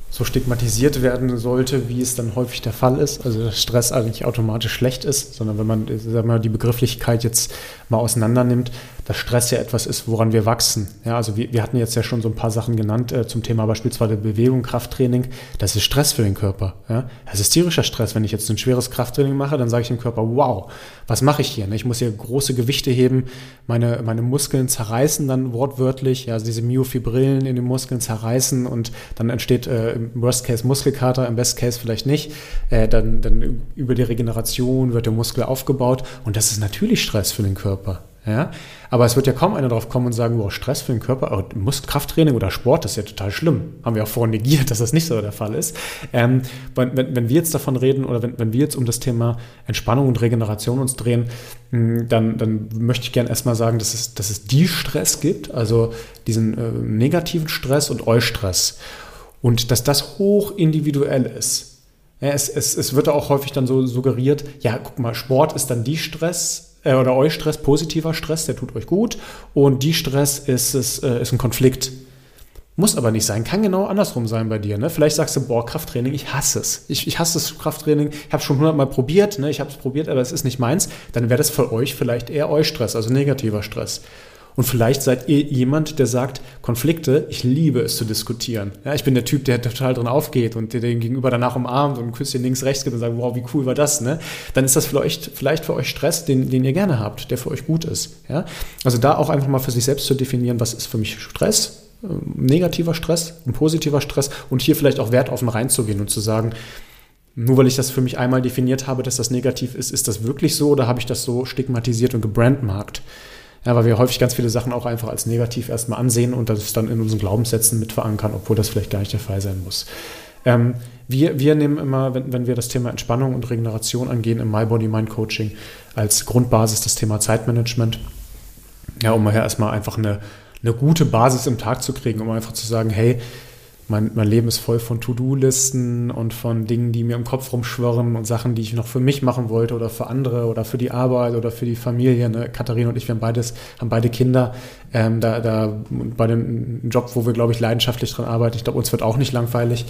so stigmatisiert werden sollte, wie es dann häufig der Fall ist. Also dass Stress eigentlich automatisch schlecht ist, sondern wenn man sagen wir, die Begrifflichkeit jetzt mal auseinander nimmt, dass Stress ja etwas ist, woran wir wachsen. Ja, also wir, wir hatten jetzt ja schon so ein paar Sachen genannt äh, zum Thema beispielsweise Bewegung, Krafttraining. Das ist Stress für den Körper. Ja? Das ist tierischer Stress. Wenn ich jetzt ein schweres Krafttraining mache, dann sage ich dem Körper, wow, was mache ich hier? Ne? Ich muss hier große Gewichte heben, meine, meine Muskeln zerreißen dann wortwörtlich, ja, also diese Myofibrillen in den Muskeln zerreißen und dann entsteht äh, im Worst Case Muskelkater, im Best Case vielleicht nicht. Äh, dann, dann über die Regeneration wird der Muskel aufgebaut und das ist natürlich Stress für den Körper. Ja? Aber es wird ja kaum einer drauf kommen und sagen, wow, Stress für den Körper, oh, du musst Krafttraining oder Sport, das ist ja total schlimm. Haben wir auch vorhin negiert, dass das nicht so der Fall ist. Ähm, wenn, wenn, wir jetzt davon reden oder wenn, wenn wir jetzt um das Thema Entspannung und Regeneration uns drehen, dann, dann möchte ich gerne erstmal sagen, dass es, dass es die Stress gibt, also diesen äh, negativen Stress und Eustress. Und dass das hoch individuell ist. Ja, es, es, es wird auch häufig dann so suggeriert, ja, guck mal, Sport ist dann die Stress äh, oder euch Stress, positiver Stress, der tut euch gut und die Stress ist, ist, äh, ist ein Konflikt. Muss aber nicht sein, kann genau andersrum sein bei dir. Ne? Vielleicht sagst du, boah, Krafttraining, ich hasse es. Ich, ich hasse das Krafttraining, ich habe es schon hundertmal probiert, ne? ich habe es probiert, aber es ist nicht meins. Dann wäre das für euch vielleicht eher euch Stress, also negativer Stress. Und vielleicht seid ihr jemand, der sagt, Konflikte, ich liebe es zu diskutieren. Ja, ich bin der Typ, der total drin aufgeht und der den Gegenüber danach umarmt und ein Küsschen links, rechts gibt und sagt, wow, wie cool war das, ne? Dann ist das vielleicht, vielleicht für euch Stress, den, den ihr gerne habt, der für euch gut ist. Ja? Also da auch einfach mal für sich selbst zu definieren, was ist für mich Stress, ähm, negativer Stress, ein positiver Stress und hier vielleicht auch wertoffen reinzugehen und zu sagen, nur weil ich das für mich einmal definiert habe, dass das negativ ist, ist das wirklich so oder habe ich das so stigmatisiert und gebrandmarkt? Ja, weil wir häufig ganz viele Sachen auch einfach als negativ erstmal ansehen und das dann in unseren Glaubenssätzen mit verankern, obwohl das vielleicht gar nicht der Fall sein muss. Ähm, wir, wir nehmen immer, wenn, wenn wir das Thema Entspannung und Regeneration angehen, im My Body Mind Coaching als Grundbasis das Thema Zeitmanagement. Ja, um hier erstmal einfach eine, eine gute Basis im Tag zu kriegen, um einfach zu sagen, hey, mein, mein Leben ist voll von To-Do-Listen und von Dingen, die mir im Kopf rumschwirren und Sachen, die ich noch für mich machen wollte oder für andere oder für die Arbeit oder für die Familie. Ne? Katharina und ich, wir haben beides, haben beide Kinder. Ähm, da, da bei dem Job, wo wir, glaube ich, leidenschaftlich dran arbeiten, ich glaube, uns wird auch nicht langweilig.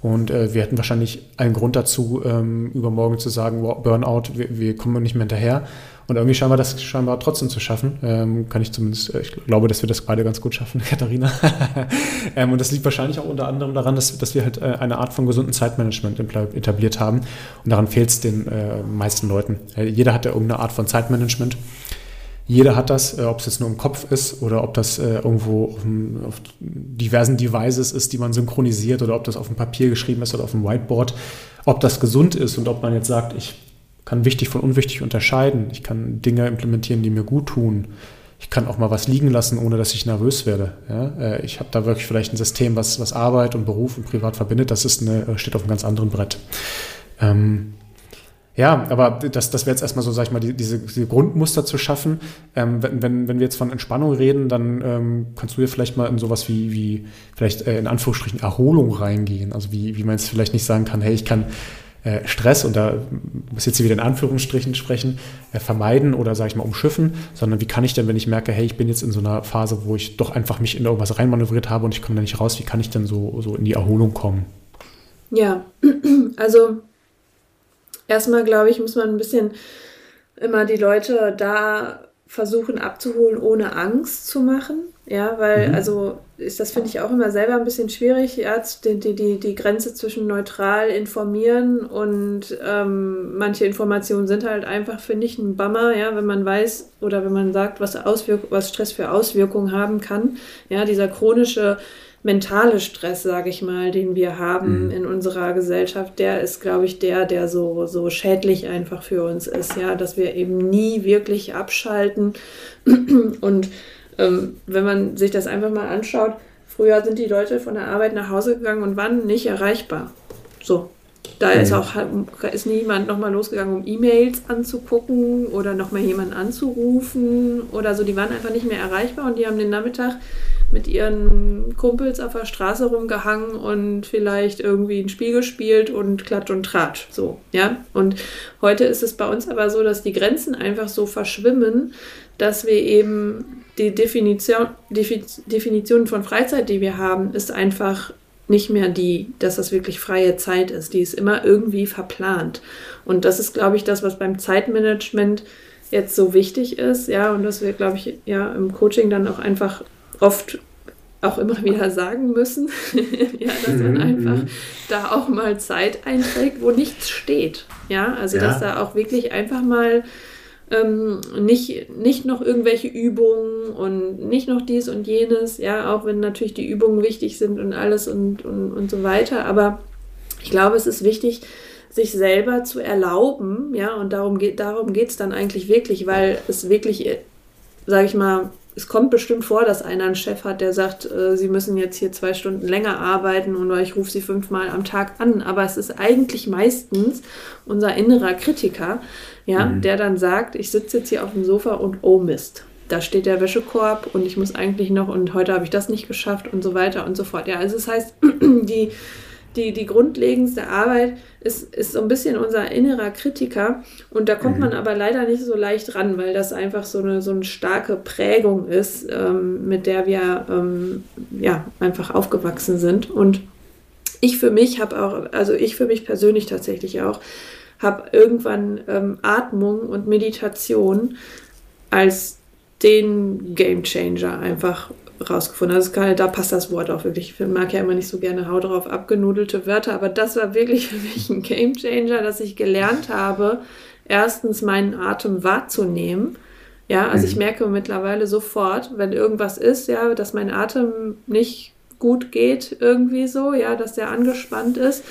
Und äh, wir hätten wahrscheinlich einen Grund dazu, ähm, übermorgen zu sagen, wow, Burnout, wir, wir kommen nicht mehr hinterher. Und irgendwie scheinen das scheinbar trotzdem zu schaffen. Ähm, kann ich zumindest, äh, ich glaube, dass wir das beide ganz gut schaffen, Katharina. ähm, und das liegt wahrscheinlich auch unter anderem daran, dass, dass wir halt äh, eine Art von gesunden Zeitmanagement etabliert haben. Und daran fehlt es den äh, meisten Leuten. Äh, jeder hat ja irgendeine Art von Zeitmanagement. Jeder hat das, ob es jetzt nur im Kopf ist oder ob das irgendwo auf, auf, diversen Devices ist, die man synchronisiert oder ob das auf dem Papier geschrieben ist oder auf dem Whiteboard. Ob das gesund ist und ob man jetzt sagt, ich kann wichtig von unwichtig unterscheiden. Ich kann Dinge implementieren, die mir gut tun. Ich kann auch mal was liegen lassen, ohne dass ich nervös werde. Ja? Äh, ich habe da wirklich vielleicht ein System, was, was Arbeit und Beruf und Privat verbindet. Das ist eine, äh, steht auf einem ganz anderen Brett. Ähm, ja, aber das, das wäre jetzt erstmal so, sag ich mal, die, diese, diese, Grundmuster zu schaffen. Ähm, wenn, wenn, wenn wir jetzt von Entspannung reden, dann ähm, kannst du ja vielleicht mal in sowas wie, wie vielleicht äh, in Anführungsstrichen Erholung reingehen. Also wie, wie man jetzt vielleicht nicht sagen kann, hey, ich kann Stress, und da muss jetzt wieder in Anführungsstrichen sprechen, äh, vermeiden oder sage ich mal umschiffen, sondern wie kann ich denn, wenn ich merke, hey, ich bin jetzt in so einer Phase, wo ich doch einfach mich in irgendwas reinmanövriert habe und ich komme da nicht raus, wie kann ich denn so, so in die Erholung kommen? Ja, also erstmal glaube ich, muss man ein bisschen immer die Leute da versuchen abzuholen, ohne Angst zu machen. Ja, weil, mhm. also ist das finde ich auch immer selber ein bisschen schwierig, ja, die, die, die, Grenze zwischen neutral informieren und ähm, manche Informationen sind halt einfach, finde ich, ein Bummer, ja, wenn man weiß oder wenn man sagt, was, Auswirk was Stress für Auswirkungen haben kann. Ja, dieser chronische mentale Stress, sage ich mal, den wir haben mhm. in unserer Gesellschaft, der ist, glaube ich, der, der so, so schädlich einfach für uns ist, ja, dass wir eben nie wirklich abschalten und ähm, wenn man sich das einfach mal anschaut, früher sind die Leute von der Arbeit nach Hause gegangen und waren nicht erreichbar. So. Da ist mhm. auch ist niemand nochmal losgegangen, um E-Mails anzugucken oder nochmal jemanden anzurufen oder so. Die waren einfach nicht mehr erreichbar und die haben den Nachmittag mit ihren Kumpels auf der Straße rumgehangen und vielleicht irgendwie ein Spiel gespielt und Klatsch und Tratsch. So, ja. Und heute ist es bei uns aber so, dass die Grenzen einfach so verschwimmen, dass wir eben die Definition, Definition von Freizeit, die wir haben, ist einfach nicht mehr die, dass das wirklich freie Zeit ist. Die ist immer irgendwie verplant. Und das ist, glaube ich, das, was beim Zeitmanagement jetzt so wichtig ist, ja, und dass wir, glaube ich, ja, im Coaching dann auch einfach oft auch immer wieder sagen müssen, ja, dass man mhm, einfach mhm. da auch mal Zeit einträgt, wo nichts steht. Ja, also ja. dass da auch wirklich einfach mal ähm, nicht, nicht noch irgendwelche Übungen und nicht noch dies und jenes, ja, auch wenn natürlich die Übungen wichtig sind und alles und, und, und so weiter. Aber ich glaube, es ist wichtig, sich selber zu erlauben, ja, und darum geht darum geht's dann eigentlich wirklich, weil es wirklich sage ich mal, es kommt bestimmt vor, dass einer einen Chef hat, der sagt, äh, sie müssen jetzt hier zwei Stunden länger arbeiten und ich rufe sie fünfmal am Tag an. Aber es ist eigentlich meistens unser innerer Kritiker, ja, mhm. der dann sagt, ich sitze jetzt hier auf dem Sofa und oh Mist, da steht der Wäschekorb und ich muss eigentlich noch und heute habe ich das nicht geschafft und so weiter und so fort. Ja, also das heißt, die, die, die grundlegendste Arbeit ist, ist so ein bisschen unser innerer Kritiker und da kommt mhm. man aber leider nicht so leicht ran, weil das einfach so eine, so eine starke Prägung ist, ähm, mit der wir ähm, ja einfach aufgewachsen sind und ich für mich habe auch, also ich für mich persönlich tatsächlich auch, habe irgendwann ähm, Atmung und Meditation als den Game Changer einfach rausgefunden. Also kann, da passt das Wort auch wirklich. Ich mag ja immer nicht so gerne Hau drauf abgenudelte Wörter, aber das war wirklich für mich ein Game Changer, dass ich gelernt habe, erstens meinen Atem wahrzunehmen. Ja, also ich mhm. merke mittlerweile sofort, wenn irgendwas ist, ja, dass mein Atem nicht gut geht, irgendwie so, ja, dass der angespannt ist.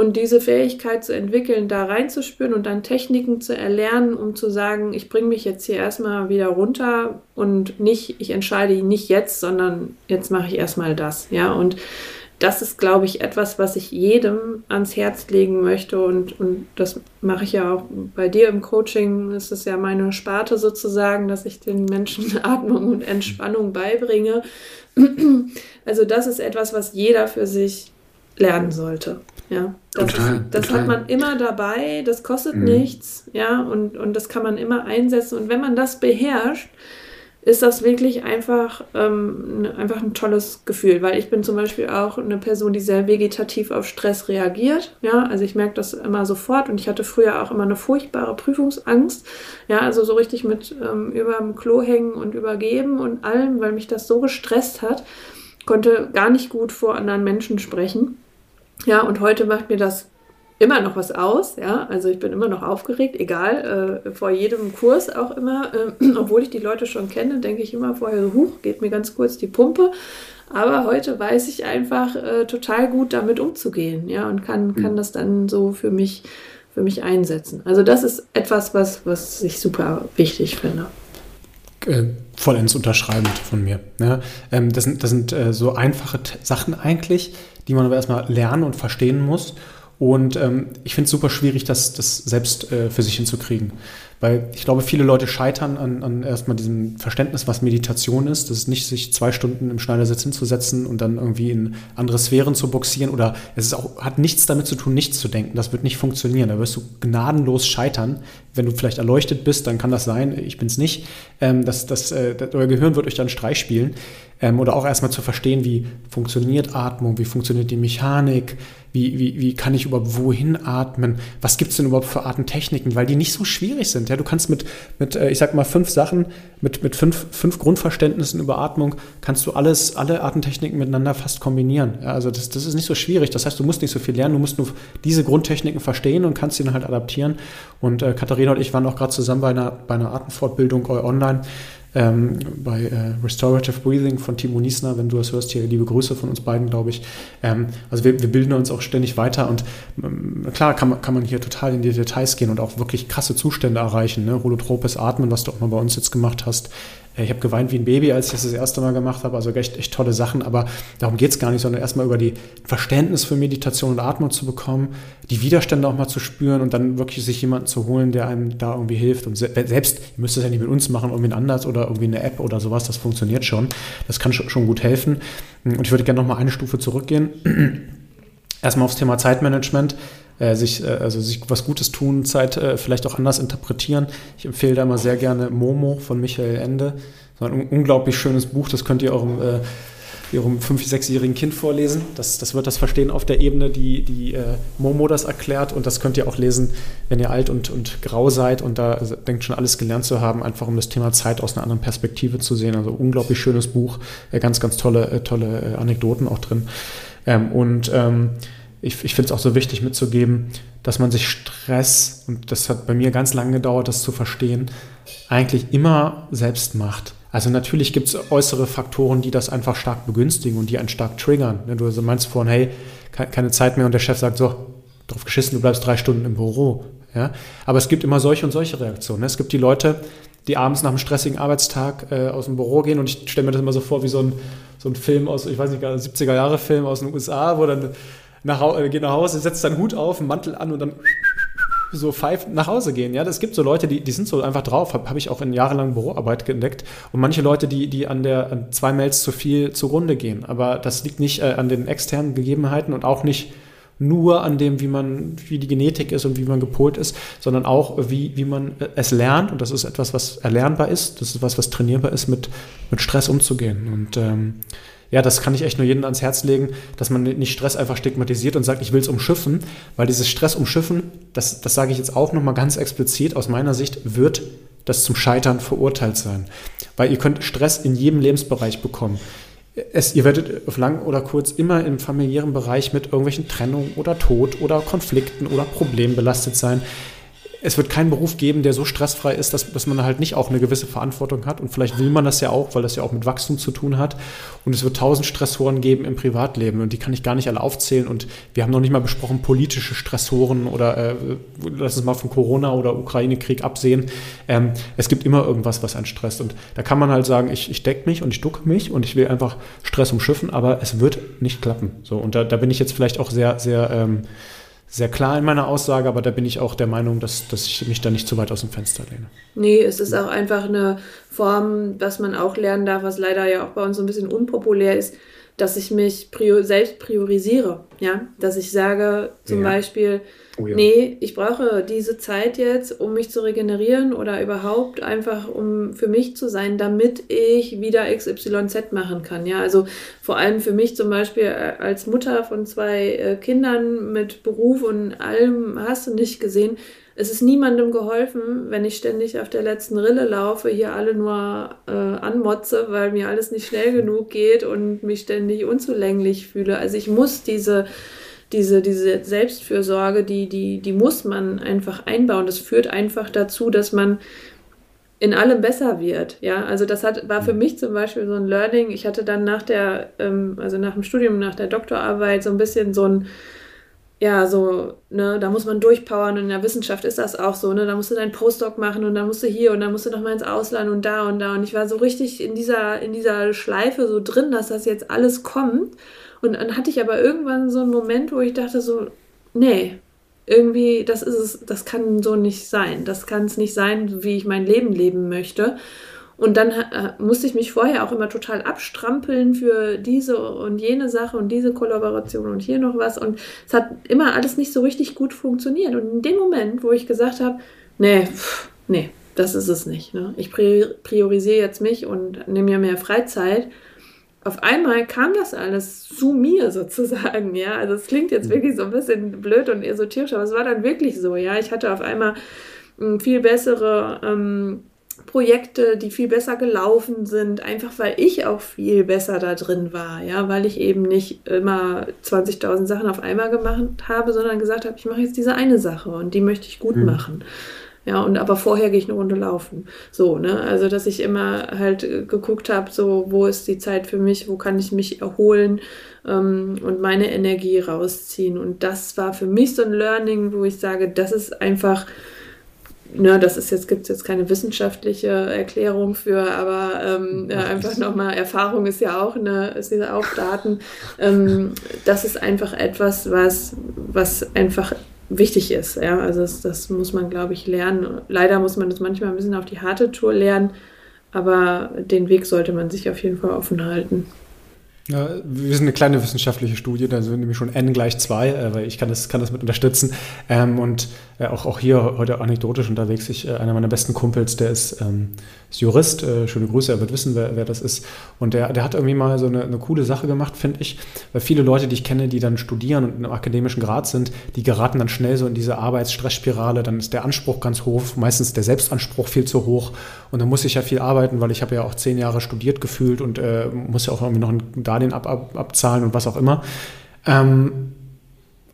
Und diese Fähigkeit zu entwickeln, da reinzuspüren und dann Techniken zu erlernen, um zu sagen, ich bringe mich jetzt hier erstmal wieder runter und nicht, ich entscheide nicht jetzt, sondern jetzt mache ich erstmal das. Ja, und das ist, glaube ich, etwas, was ich jedem ans Herz legen möchte. Und, und das mache ich ja auch bei dir im Coaching. Das ist ja meine Sparte sozusagen, dass ich den Menschen Atmung und Entspannung beibringe. Also das ist etwas, was jeder für sich lernen sollte. Ja, das, total, ist, das total. hat man immer dabei, das kostet mhm. nichts, ja, und, und das kann man immer einsetzen. Und wenn man das beherrscht, ist das wirklich einfach, ähm, ne, einfach ein tolles Gefühl, weil ich bin zum Beispiel auch eine Person, die sehr vegetativ auf Stress reagiert. Ja, also ich merke das immer sofort und ich hatte früher auch immer eine furchtbare Prüfungsangst. Ja, also so richtig mit ähm, über dem Klo hängen und übergeben und allem, weil mich das so gestresst hat, konnte gar nicht gut vor anderen Menschen sprechen. Ja, und heute macht mir das immer noch was aus, ja, also ich bin immer noch aufgeregt, egal, äh, vor jedem Kurs auch immer, äh, obwohl ich die Leute schon kenne, denke ich immer vorher so, huch, geht mir ganz kurz die Pumpe, aber heute weiß ich einfach äh, total gut damit umzugehen, ja, und kann, kann mhm. das dann so für mich, für mich einsetzen. Also das ist etwas, was, was ich super wichtig finde. Äh, vollends unterschreibend von mir. Ja, ähm, das sind, das sind äh, so einfache Sachen eigentlich, die man aber erstmal lernen und verstehen muss. Und ähm, ich finde es super schwierig, das, das selbst äh, für sich hinzukriegen. Weil ich glaube, viele Leute scheitern an, an erstmal diesem Verständnis, was Meditation ist. Das ist nicht, sich zwei Stunden im Schneidersitz hinzusetzen und dann irgendwie in andere Sphären zu boxieren. Oder es ist auch, hat nichts damit zu tun, nichts zu denken. Das wird nicht funktionieren. Da wirst du gnadenlos scheitern. Wenn du vielleicht erleuchtet bist, dann kann das sein. Ich bin es nicht. Ähm, das, das, äh, euer Gehirn wird euch dann Streich spielen. Ähm, oder auch erstmal zu verstehen, wie funktioniert Atmung, wie funktioniert die Mechanik, wie, wie, wie kann ich überhaupt wohin atmen, was gibt es denn überhaupt für Artentechniken, weil die nicht so schwierig sind. Ja, du kannst mit, mit äh, ich sag mal, fünf Sachen, mit, mit fünf, fünf Grundverständnissen über Atmung, kannst du alles, alle Artentechniken miteinander fast kombinieren. Ja, also das, das ist nicht so schwierig. Das heißt, du musst nicht so viel lernen, du musst nur diese Grundtechniken verstehen und kannst sie dann halt adaptieren. Und äh, Katharina und ich waren auch gerade zusammen bei einer, bei einer Artenfortbildung online ähm, bei äh, Restorative Breathing von Timo Niesner, wenn du das hörst, hier liebe Grüße von uns beiden, glaube ich. Ähm, also wir, wir, bilden uns auch ständig weiter und ähm, klar kann man, kann man hier total in die Details gehen und auch wirklich krasse Zustände erreichen. Ne? Holotropes Atmen, was du auch mal bei uns jetzt gemacht hast, ich habe geweint wie ein Baby, als ich das das erste Mal gemacht habe. Also echt, echt tolle Sachen. Aber darum geht es gar nicht, sondern erstmal über die Verständnis für Meditation und Atmung zu bekommen, die Widerstände auch mal zu spüren und dann wirklich sich jemanden zu holen, der einem da irgendwie hilft. Und selbst, ihr müsst es ja nicht mit uns machen, irgendwie anders oder irgendwie eine App oder sowas. Das funktioniert schon. Das kann schon gut helfen. Und ich würde gerne noch mal eine Stufe zurückgehen. Erstmal aufs Thema Zeitmanagement äh, sich, äh, also sich was Gutes tun, Zeit äh, vielleicht auch anders interpretieren. Ich empfehle da mal sehr gerne Momo von Michael Ende. So ein unglaublich schönes Buch, das könnt ihr eurem, äh, ihrem fünf-, sechsjährigen Kind vorlesen. Das, das wird das verstehen auf der Ebene, die, die äh, Momo das erklärt. Und das könnt ihr auch lesen, wenn ihr alt und, und grau seid und da also, denkt schon alles gelernt zu haben, einfach um das Thema Zeit aus einer anderen Perspektive zu sehen. Also unglaublich schönes Buch, äh, ganz, ganz tolle, tolle Anekdoten auch drin. Ähm, und ähm, ich, ich finde es auch so wichtig mitzugeben, dass man sich Stress, und das hat bei mir ganz lange gedauert, das zu verstehen, eigentlich immer selbst macht. Also natürlich gibt es äußere Faktoren, die das einfach stark begünstigen und die einen stark triggern. Du meinst vorhin, hey, keine Zeit mehr und der Chef sagt so, drauf geschissen, du bleibst drei Stunden im Büro. Ja? Aber es gibt immer solche und solche Reaktionen. Es gibt die Leute, die abends nach einem stressigen Arbeitstag äh, aus dem Büro gehen. Und ich stelle mir das immer so vor wie so ein, so ein Film aus, ich weiß nicht, 70er-Jahre-Film aus den USA, wo dann nach, äh, geht nach Hause, setzt seinen Hut auf, einen Mantel an und dann so pfeift nach Hause gehen. Ja, es gibt so Leute, die, die sind so einfach drauf, habe hab ich auch in jahrelangen Büroarbeit entdeckt. Und manche Leute, die, die an der an zwei Mails zu viel zugrunde gehen. Aber das liegt nicht äh, an den externen Gegebenheiten und auch nicht nur an dem, wie man, wie die Genetik ist und wie man gepolt ist, sondern auch, wie, wie man es lernt. Und das ist etwas, was erlernbar ist. Das ist etwas, was trainierbar ist, mit, mit Stress umzugehen. Und ähm, ja, das kann ich echt nur jedem ans Herz legen, dass man nicht Stress einfach stigmatisiert und sagt, ich will es umschiffen, weil dieses Stress umschiffen, das, das sage ich jetzt auch nochmal ganz explizit, aus meiner Sicht wird das zum Scheitern verurteilt sein. Weil ihr könnt Stress in jedem Lebensbereich bekommen. Es, ihr werdet auf lang oder kurz immer im familiären Bereich mit irgendwelchen Trennungen oder Tod oder Konflikten oder Problemen belastet sein es wird keinen Beruf geben, der so stressfrei ist, dass, dass man halt nicht auch eine gewisse Verantwortung hat. Und vielleicht will man das ja auch, weil das ja auch mit Wachstum zu tun hat. Und es wird tausend Stressoren geben im Privatleben. Und die kann ich gar nicht alle aufzählen. Und wir haben noch nicht mal besprochen politische Stressoren oder äh, lass uns mal von Corona oder Ukraine-Krieg absehen. Ähm, es gibt immer irgendwas, was einen stresst. Und da kann man halt sagen, ich, ich decke mich und ich ducke mich und ich will einfach Stress umschiffen, aber es wird nicht klappen. So, und da, da bin ich jetzt vielleicht auch sehr, sehr ähm, sehr klar in meiner Aussage, aber da bin ich auch der Meinung, dass, dass ich mich da nicht zu weit aus dem Fenster lehne. Nee, es ist auch einfach eine Form, was man auch lernen darf, was leider ja auch bei uns so ein bisschen unpopulär ist, dass ich mich prior selbst priorisiere. Ja, dass ich sage zum ja. Beispiel, oh nee, ich brauche diese Zeit jetzt, um mich zu regenerieren oder überhaupt einfach, um für mich zu sein, damit ich wieder XYZ machen kann. Ja, also vor allem für mich zum Beispiel äh, als Mutter von zwei äh, Kindern mit Beruf und allem hast du nicht gesehen, es ist niemandem geholfen, wenn ich ständig auf der letzten Rille laufe, hier alle nur äh, anmotze, weil mir alles nicht schnell genug geht und mich ständig unzulänglich fühle. Also ich muss diese, diese, diese Selbstfürsorge, die, die, die muss man einfach einbauen. Das führt einfach dazu, dass man in allem besser wird. Ja, also das hat, war für mich zum Beispiel so ein Learning. Ich hatte dann nach der, ähm, also nach dem Studium, nach der Doktorarbeit so ein bisschen so ein ja, so, ne, da muss man durchpowern und in der Wissenschaft ist das auch so, ne, da musst du deinen Postdoc machen und dann musst du hier und dann musst du noch mal ins Ausland und da und da und ich war so richtig in dieser, in dieser Schleife so drin, dass das jetzt alles kommt und dann hatte ich aber irgendwann so einen Moment, wo ich dachte so, nee, irgendwie, das ist es, das kann so nicht sein, das kann es nicht sein, wie ich mein Leben leben möchte und dann äh, musste ich mich vorher auch immer total abstrampeln für diese und jene Sache und diese Kollaboration und hier noch was. Und es hat immer alles nicht so richtig gut funktioniert. Und in dem Moment, wo ich gesagt habe, nee, pff, nee, das ist es nicht. Ne? Ich priorisiere jetzt mich und nehme mir mehr Freizeit. Auf einmal kam das alles zu mir sozusagen, ja. Also es klingt jetzt mhm. wirklich so ein bisschen blöd und esoterisch, aber es war dann wirklich so, ja. Ich hatte auf einmal hm, viel bessere ähm, Projekte, die viel besser gelaufen sind, einfach weil ich auch viel besser da drin war, ja, weil ich eben nicht immer 20.000 Sachen auf einmal gemacht habe, sondern gesagt habe, ich mache jetzt diese eine Sache und die möchte ich gut mhm. machen. Ja, und aber vorher gehe ich eine Runde laufen. So, ne? Also, dass ich immer halt geguckt habe, so, wo ist die Zeit für mich, wo kann ich mich erholen ähm, und meine Energie rausziehen. Und das war für mich so ein Learning, wo ich sage, das ist einfach ne, das ist jetzt, gibt es jetzt keine wissenschaftliche Erklärung für, aber ähm, ja, einfach nochmal, Erfahrung ist ja auch eine, ist ja auch Daten. Ähm, das ist einfach etwas, was, was einfach wichtig ist. Ja? Also das, das muss man, glaube ich, lernen. Leider muss man das manchmal ein bisschen auf die harte Tour lernen, aber den Weg sollte man sich auf jeden Fall offen halten. Ja, wir sind eine kleine wissenschaftliche Studie, da sind nämlich schon n gleich 2, äh, weil ich kann das, kann das mit unterstützen. Ähm, und äh, auch, auch hier heute anekdotisch unterwegs. Ich, äh, einer meiner besten Kumpels, der ist, ähm, ist Jurist, äh, schöne Grüße, er wird wissen, wer, wer das ist. Und der, der hat irgendwie mal so eine, eine coole Sache gemacht, finde ich. Weil viele Leute, die ich kenne, die dann studieren und in einem akademischen Grad sind, die geraten dann schnell so in diese Arbeitsstressspirale. Dann ist der Anspruch ganz hoch, meistens der Selbstanspruch viel zu hoch. Und dann muss ich ja viel arbeiten, weil ich habe ja auch zehn Jahre studiert gefühlt und äh, muss ja auch irgendwie noch ein Darlehen ab, ab, abzahlen und was auch immer. Ähm,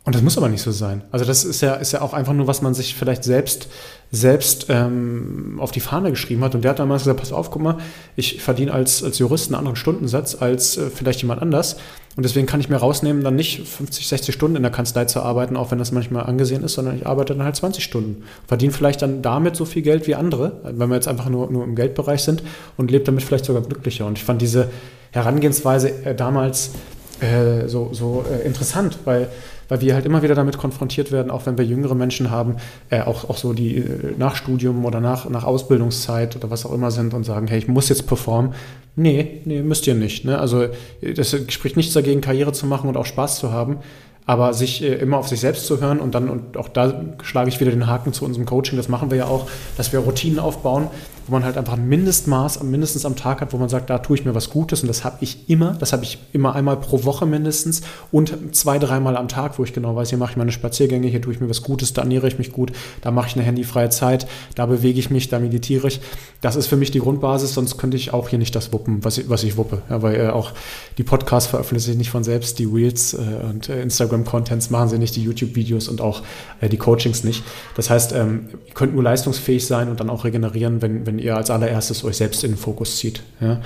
Und das muss aber nicht so sein. Also das ist ja, ist ja auch einfach nur, was man sich vielleicht selbst, selbst ähm, auf die Fahne geschrieben hat. Und der hat damals gesagt, pass auf, guck mal, ich verdiene als, als Jurist einen anderen Stundensatz als äh, vielleicht jemand anders. Und deswegen kann ich mir rausnehmen, dann nicht 50, 60 Stunden in der Kanzlei zu arbeiten, auch wenn das manchmal angesehen ist, sondern ich arbeite dann halt 20 Stunden. Verdiene vielleicht dann damit so viel Geld wie andere, wenn wir jetzt einfach nur, nur im Geldbereich sind und lebe damit vielleicht sogar glücklicher. Und ich fand diese Herangehensweise äh, damals äh, so, so äh, interessant, weil weil wir halt immer wieder damit konfrontiert werden, auch wenn wir jüngere Menschen haben, äh, auch, auch so die äh, nach Studium oder nach, nach Ausbildungszeit oder was auch immer sind und sagen, hey, ich muss jetzt performen. Nee, nee, müsst ihr nicht. Ne? Also das spricht nichts dagegen, Karriere zu machen und auch Spaß zu haben. Aber sich äh, immer auf sich selbst zu hören und dann, und auch da schlage ich wieder den Haken zu unserem Coaching, das machen wir ja auch, dass wir Routinen aufbauen, wo man halt einfach ein Mindestmaß mindestens am Tag hat, wo man sagt, da tue ich mir was Gutes und das habe ich immer, das habe ich immer einmal pro Woche mindestens und zwei, dreimal am Tag, wo ich genau weiß, hier mache ich meine Spaziergänge, hier tue ich mir was Gutes, da ernähre ich mich gut, da mache ich eine handyfreie Zeit, da bewege ich mich, da meditiere ich. Das ist für mich die Grundbasis, sonst könnte ich auch hier nicht das wuppen, was ich, was ich wuppe. Ja, weil äh, auch die Podcasts veröffentlichen sich nicht von selbst, die Reels äh, und äh, Instagram-Contents machen sie nicht, die YouTube-Videos und auch äh, die Coachings nicht. Das heißt, ähm, ihr könnt nur leistungsfähig sein und dann auch regenerieren, wenn, wenn ihr als allererstes euch selbst in den Fokus zieht. Ja?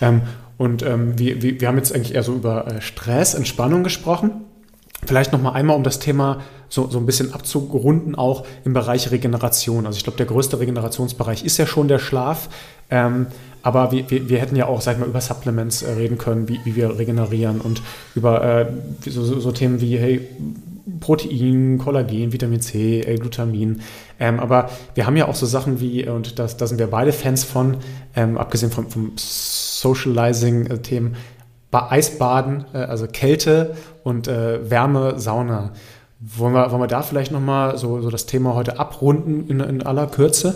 Ähm, und ähm, wir, wir, wir haben jetzt eigentlich eher so über äh, Stress, Entspannung gesprochen. Vielleicht noch mal einmal, um das Thema so, so ein bisschen abzurunden, auch im Bereich Regeneration. Also ich glaube, der größte Regenerationsbereich ist ja schon der Schlaf. Ähm, aber wir, wir, wir, hätten ja auch, sag ich mal, über Supplements äh, reden können, wie, wie wir regenerieren und über äh, so, so, so, Themen wie, hey, Protein, Kollagen, Vitamin C, L-Glutamin. Ähm, aber wir haben ja auch so Sachen wie, und das, da sind wir beide Fans von, ähm, abgesehen vom, vom Socializing-Themen, Eisbaden, äh, also Kälte und äh, Wärme, Sauna. Wollen wir, wollen wir da vielleicht nochmal so, so das Thema heute abrunden in, in aller Kürze?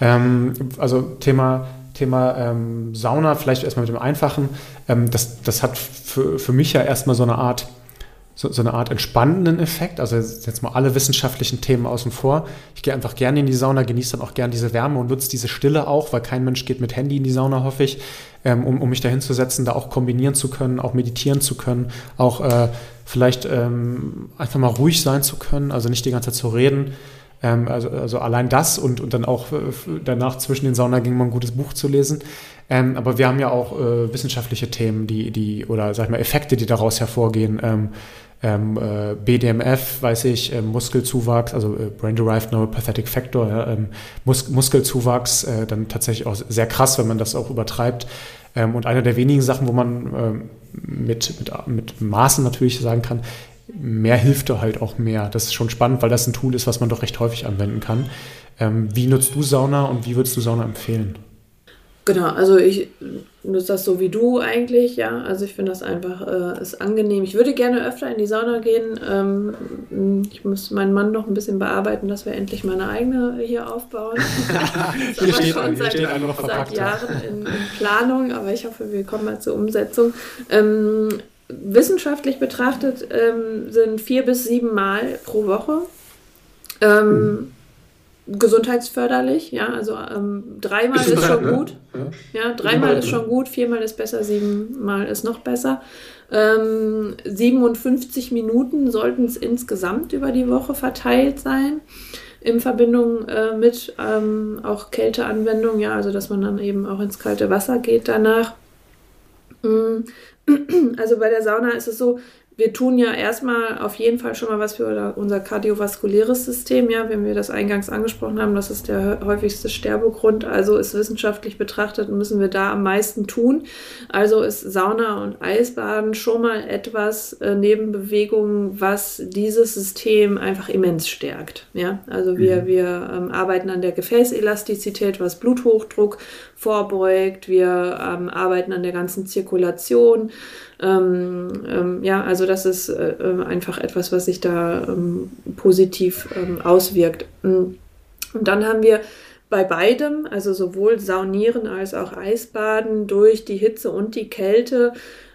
Ähm, also Thema, Thema ähm, Sauna, vielleicht erstmal mit dem Einfachen. Ähm, das, das hat für mich ja erstmal so eine Art so, so eine Art entspannenden Effekt. Also jetzt mal alle wissenschaftlichen Themen außen vor. Ich gehe einfach gerne in die Sauna, genieße dann auch gerne diese Wärme und nutze diese Stille auch, weil kein Mensch geht mit Handy in die Sauna, hoffe ich, ähm, um, um mich da hinzusetzen, da auch kombinieren zu können, auch meditieren zu können, auch äh, vielleicht ähm, einfach mal ruhig sein zu können, also nicht die ganze Zeit zu reden. Ähm, also, also allein das und, und dann auch äh, danach zwischen den Saunagängen mal ein gutes Buch zu lesen. Ähm, aber wir haben ja auch äh, wissenschaftliche Themen, die, die, oder sag ich mal, Effekte, die daraus hervorgehen. Ähm, ähm, äh, BDMF, weiß ich, äh, Muskelzuwachs, also äh, Brain-Derived Neuropathetic Factor, ja, ähm, Mus Muskelzuwachs, äh, dann tatsächlich auch sehr krass, wenn man das auch übertreibt. Ähm, und eine der wenigen Sachen, wo man ähm, mit, mit, mit Maßen natürlich sagen kann, mehr hilft da halt auch mehr. Das ist schon spannend, weil das ein Tool ist, was man doch recht häufig anwenden kann. Ähm, wie nutzt du Sauna und wie würdest du Sauna empfehlen? Genau, also ich nutze das so wie du eigentlich, ja. Also ich finde das einfach äh, ist angenehm. Ich würde gerne öfter in die Sauna gehen. Ähm, ich muss meinen Mann noch ein bisschen bearbeiten, dass wir endlich meine eigene hier aufbauen. hier steht, schon hier seit, steht seit Jahren in, in, Planung, aber ich hoffe, wir kommen mal zur Umsetzung. Ähm, wissenschaftlich betrachtet ähm, sind vier bis sieben Mal pro Woche. Mhm gesundheitsförderlich, ja, also ähm, dreimal ist, ist schon ne? gut. Ja, dreimal ist schon gut, viermal ist besser, siebenmal ist noch besser. Ähm, 57 Minuten sollten es insgesamt über die Woche verteilt sein, in Verbindung äh, mit ähm, auch Kälteanwendung, ja, also dass man dann eben auch ins kalte Wasser geht danach. Mm, also bei der Sauna ist es so, wir tun ja erstmal auf jeden Fall schon mal was für unser kardiovaskuläres System. Ja, wenn wir das eingangs angesprochen haben, das ist der häufigste Sterbegrund. Also ist wissenschaftlich betrachtet, müssen wir da am meisten tun. Also ist Sauna und Eisbaden schon mal etwas äh, neben Bewegungen, was dieses System einfach immens stärkt. Ja, also wir, mhm. wir ähm, arbeiten an der Gefäßelastizität, was Bluthochdruck vorbeugt. Wir ähm, arbeiten an der ganzen Zirkulation. Ähm, ähm, ja, also das ist äh, äh, einfach etwas, was sich da ähm, positiv ähm, auswirkt. Mm. Und dann haben wir bei beidem, also sowohl Saunieren als auch Eisbaden durch die Hitze und die Kälte,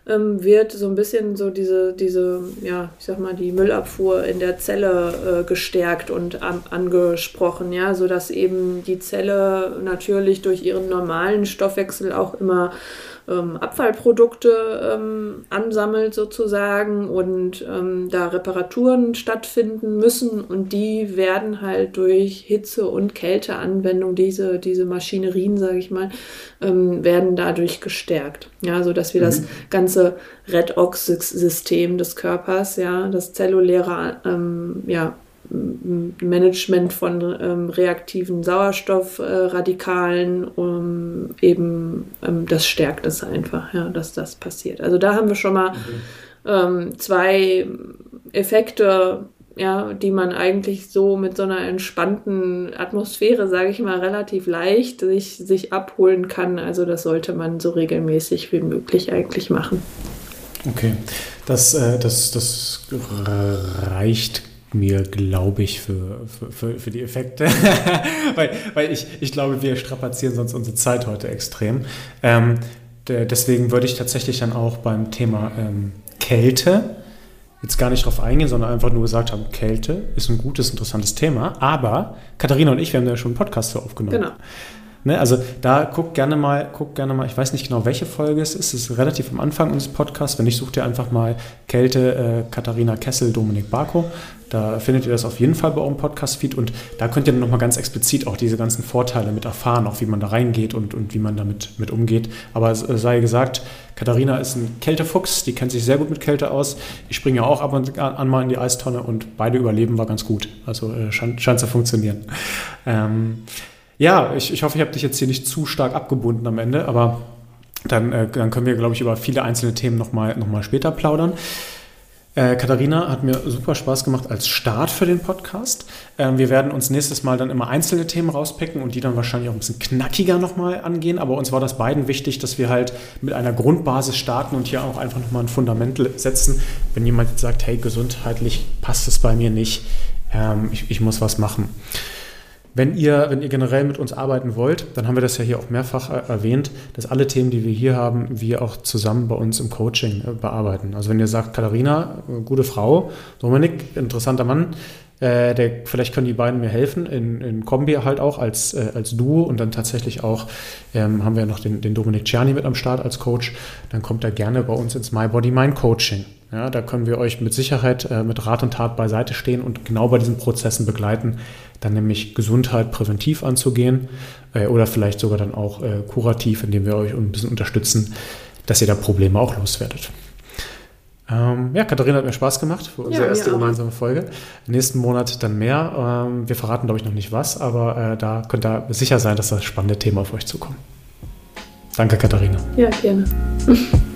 ähm, wird so ein bisschen so diese, diese, ja, ich sag mal, die Müllabfuhr in der Zelle äh, gestärkt und an, angesprochen, ja, sodass eben die Zelle natürlich durch ihren normalen Stoffwechsel auch immer ähm, Abfallprodukte ähm, ansammelt sozusagen und ähm, da Reparaturen stattfinden müssen und die werden halt durch Hitze- und Kälteanwendung, diese, diese Maschinerien, sage ich mal, ähm, werden dadurch gestärkt. Ja, so dass wir mhm. das ganze Redox-System des Körpers, ja, das zelluläre, ähm, ja, Management von ähm, reaktiven Sauerstoffradikalen, äh, um eben ähm, das stärkt es einfach, ja, dass das passiert. Also da haben wir schon mal mhm. ähm, zwei Effekte, ja, die man eigentlich so mit so einer entspannten Atmosphäre, sage ich mal, relativ leicht sich, sich abholen kann. Also das sollte man so regelmäßig wie möglich eigentlich machen. Okay, das, äh, das, das reicht mir, glaube ich, für, für, für, für, die Effekte. weil weil ich, ich glaube, wir strapazieren sonst unsere Zeit heute extrem. Ähm, deswegen würde ich tatsächlich dann auch beim Thema ähm, Kälte jetzt gar nicht drauf eingehen, sondern einfach nur gesagt haben, Kälte ist ein gutes, interessantes Thema. Aber Katharina und ich, wir haben da schon einen Podcast für aufgenommen. Genau. Ne, also da guckt gerne mal, guckt gerne mal, ich weiß nicht genau, welche Folge es ist, es ist relativ am Anfang unseres Podcasts. Wenn nicht, sucht ihr einfach mal Kälte, äh, Katharina Kessel, Dominik Barko. Da findet ihr das auf jeden Fall bei eurem Podcast-Feed und da könnt ihr dann nochmal ganz explizit auch diese ganzen Vorteile mit erfahren, auch wie man da reingeht und, und wie man damit mit umgeht. Aber es sei gesagt, Katharina ist ein Kältefuchs, die kennt sich sehr gut mit Kälte aus. Ich springe ja auch ab und an mal in die Eistonne und beide überleben war ganz gut. Also äh, scheint, scheint zu funktionieren. Ähm, ja, ich, ich hoffe, ich habe dich jetzt hier nicht zu stark abgebunden am Ende, aber dann, äh, dann können wir, glaube ich, über viele einzelne Themen nochmal noch mal später plaudern. Äh, Katharina hat mir super Spaß gemacht als Start für den Podcast. Ähm, wir werden uns nächstes Mal dann immer einzelne Themen rauspicken und die dann wahrscheinlich auch ein bisschen knackiger nochmal angehen. Aber uns war das beiden wichtig, dass wir halt mit einer Grundbasis starten und hier auch einfach nochmal ein Fundament setzen. Wenn jemand jetzt sagt, hey, gesundheitlich passt es bei mir nicht, ähm, ich, ich muss was machen. Wenn ihr, wenn ihr generell mit uns arbeiten wollt, dann haben wir das ja hier auch mehrfach äh, erwähnt, dass alle Themen, die wir hier haben, wir auch zusammen bei uns im Coaching äh, bearbeiten. Also wenn ihr sagt, Katharina, äh, gute Frau, Dominik, interessanter Mann, äh, der, vielleicht können die beiden mir helfen, in, in Kombi halt auch als, äh, als Duo und dann tatsächlich auch ähm, haben wir noch den, den Dominik Czerny mit am Start als Coach. Dann kommt er gerne bei uns ins My Body Mind Coaching. Ja, da können wir euch mit Sicherheit äh, mit Rat und Tat beiseite stehen und genau bei diesen Prozessen begleiten, dann nämlich Gesundheit präventiv anzugehen äh, oder vielleicht sogar dann auch äh, kurativ, indem wir euch ein bisschen unterstützen, dass ihr da Probleme auch loswerdet. Ähm, ja, Katharina hat mir Spaß gemacht für unsere ja, erste gemeinsame Folge. Nächsten Monat dann mehr. Ähm, wir verraten, glaube ich, noch nicht was, aber äh, da könnt ihr sicher sein, dass das spannende Thema auf euch zukommt. Danke, Katharina. Ja, gerne.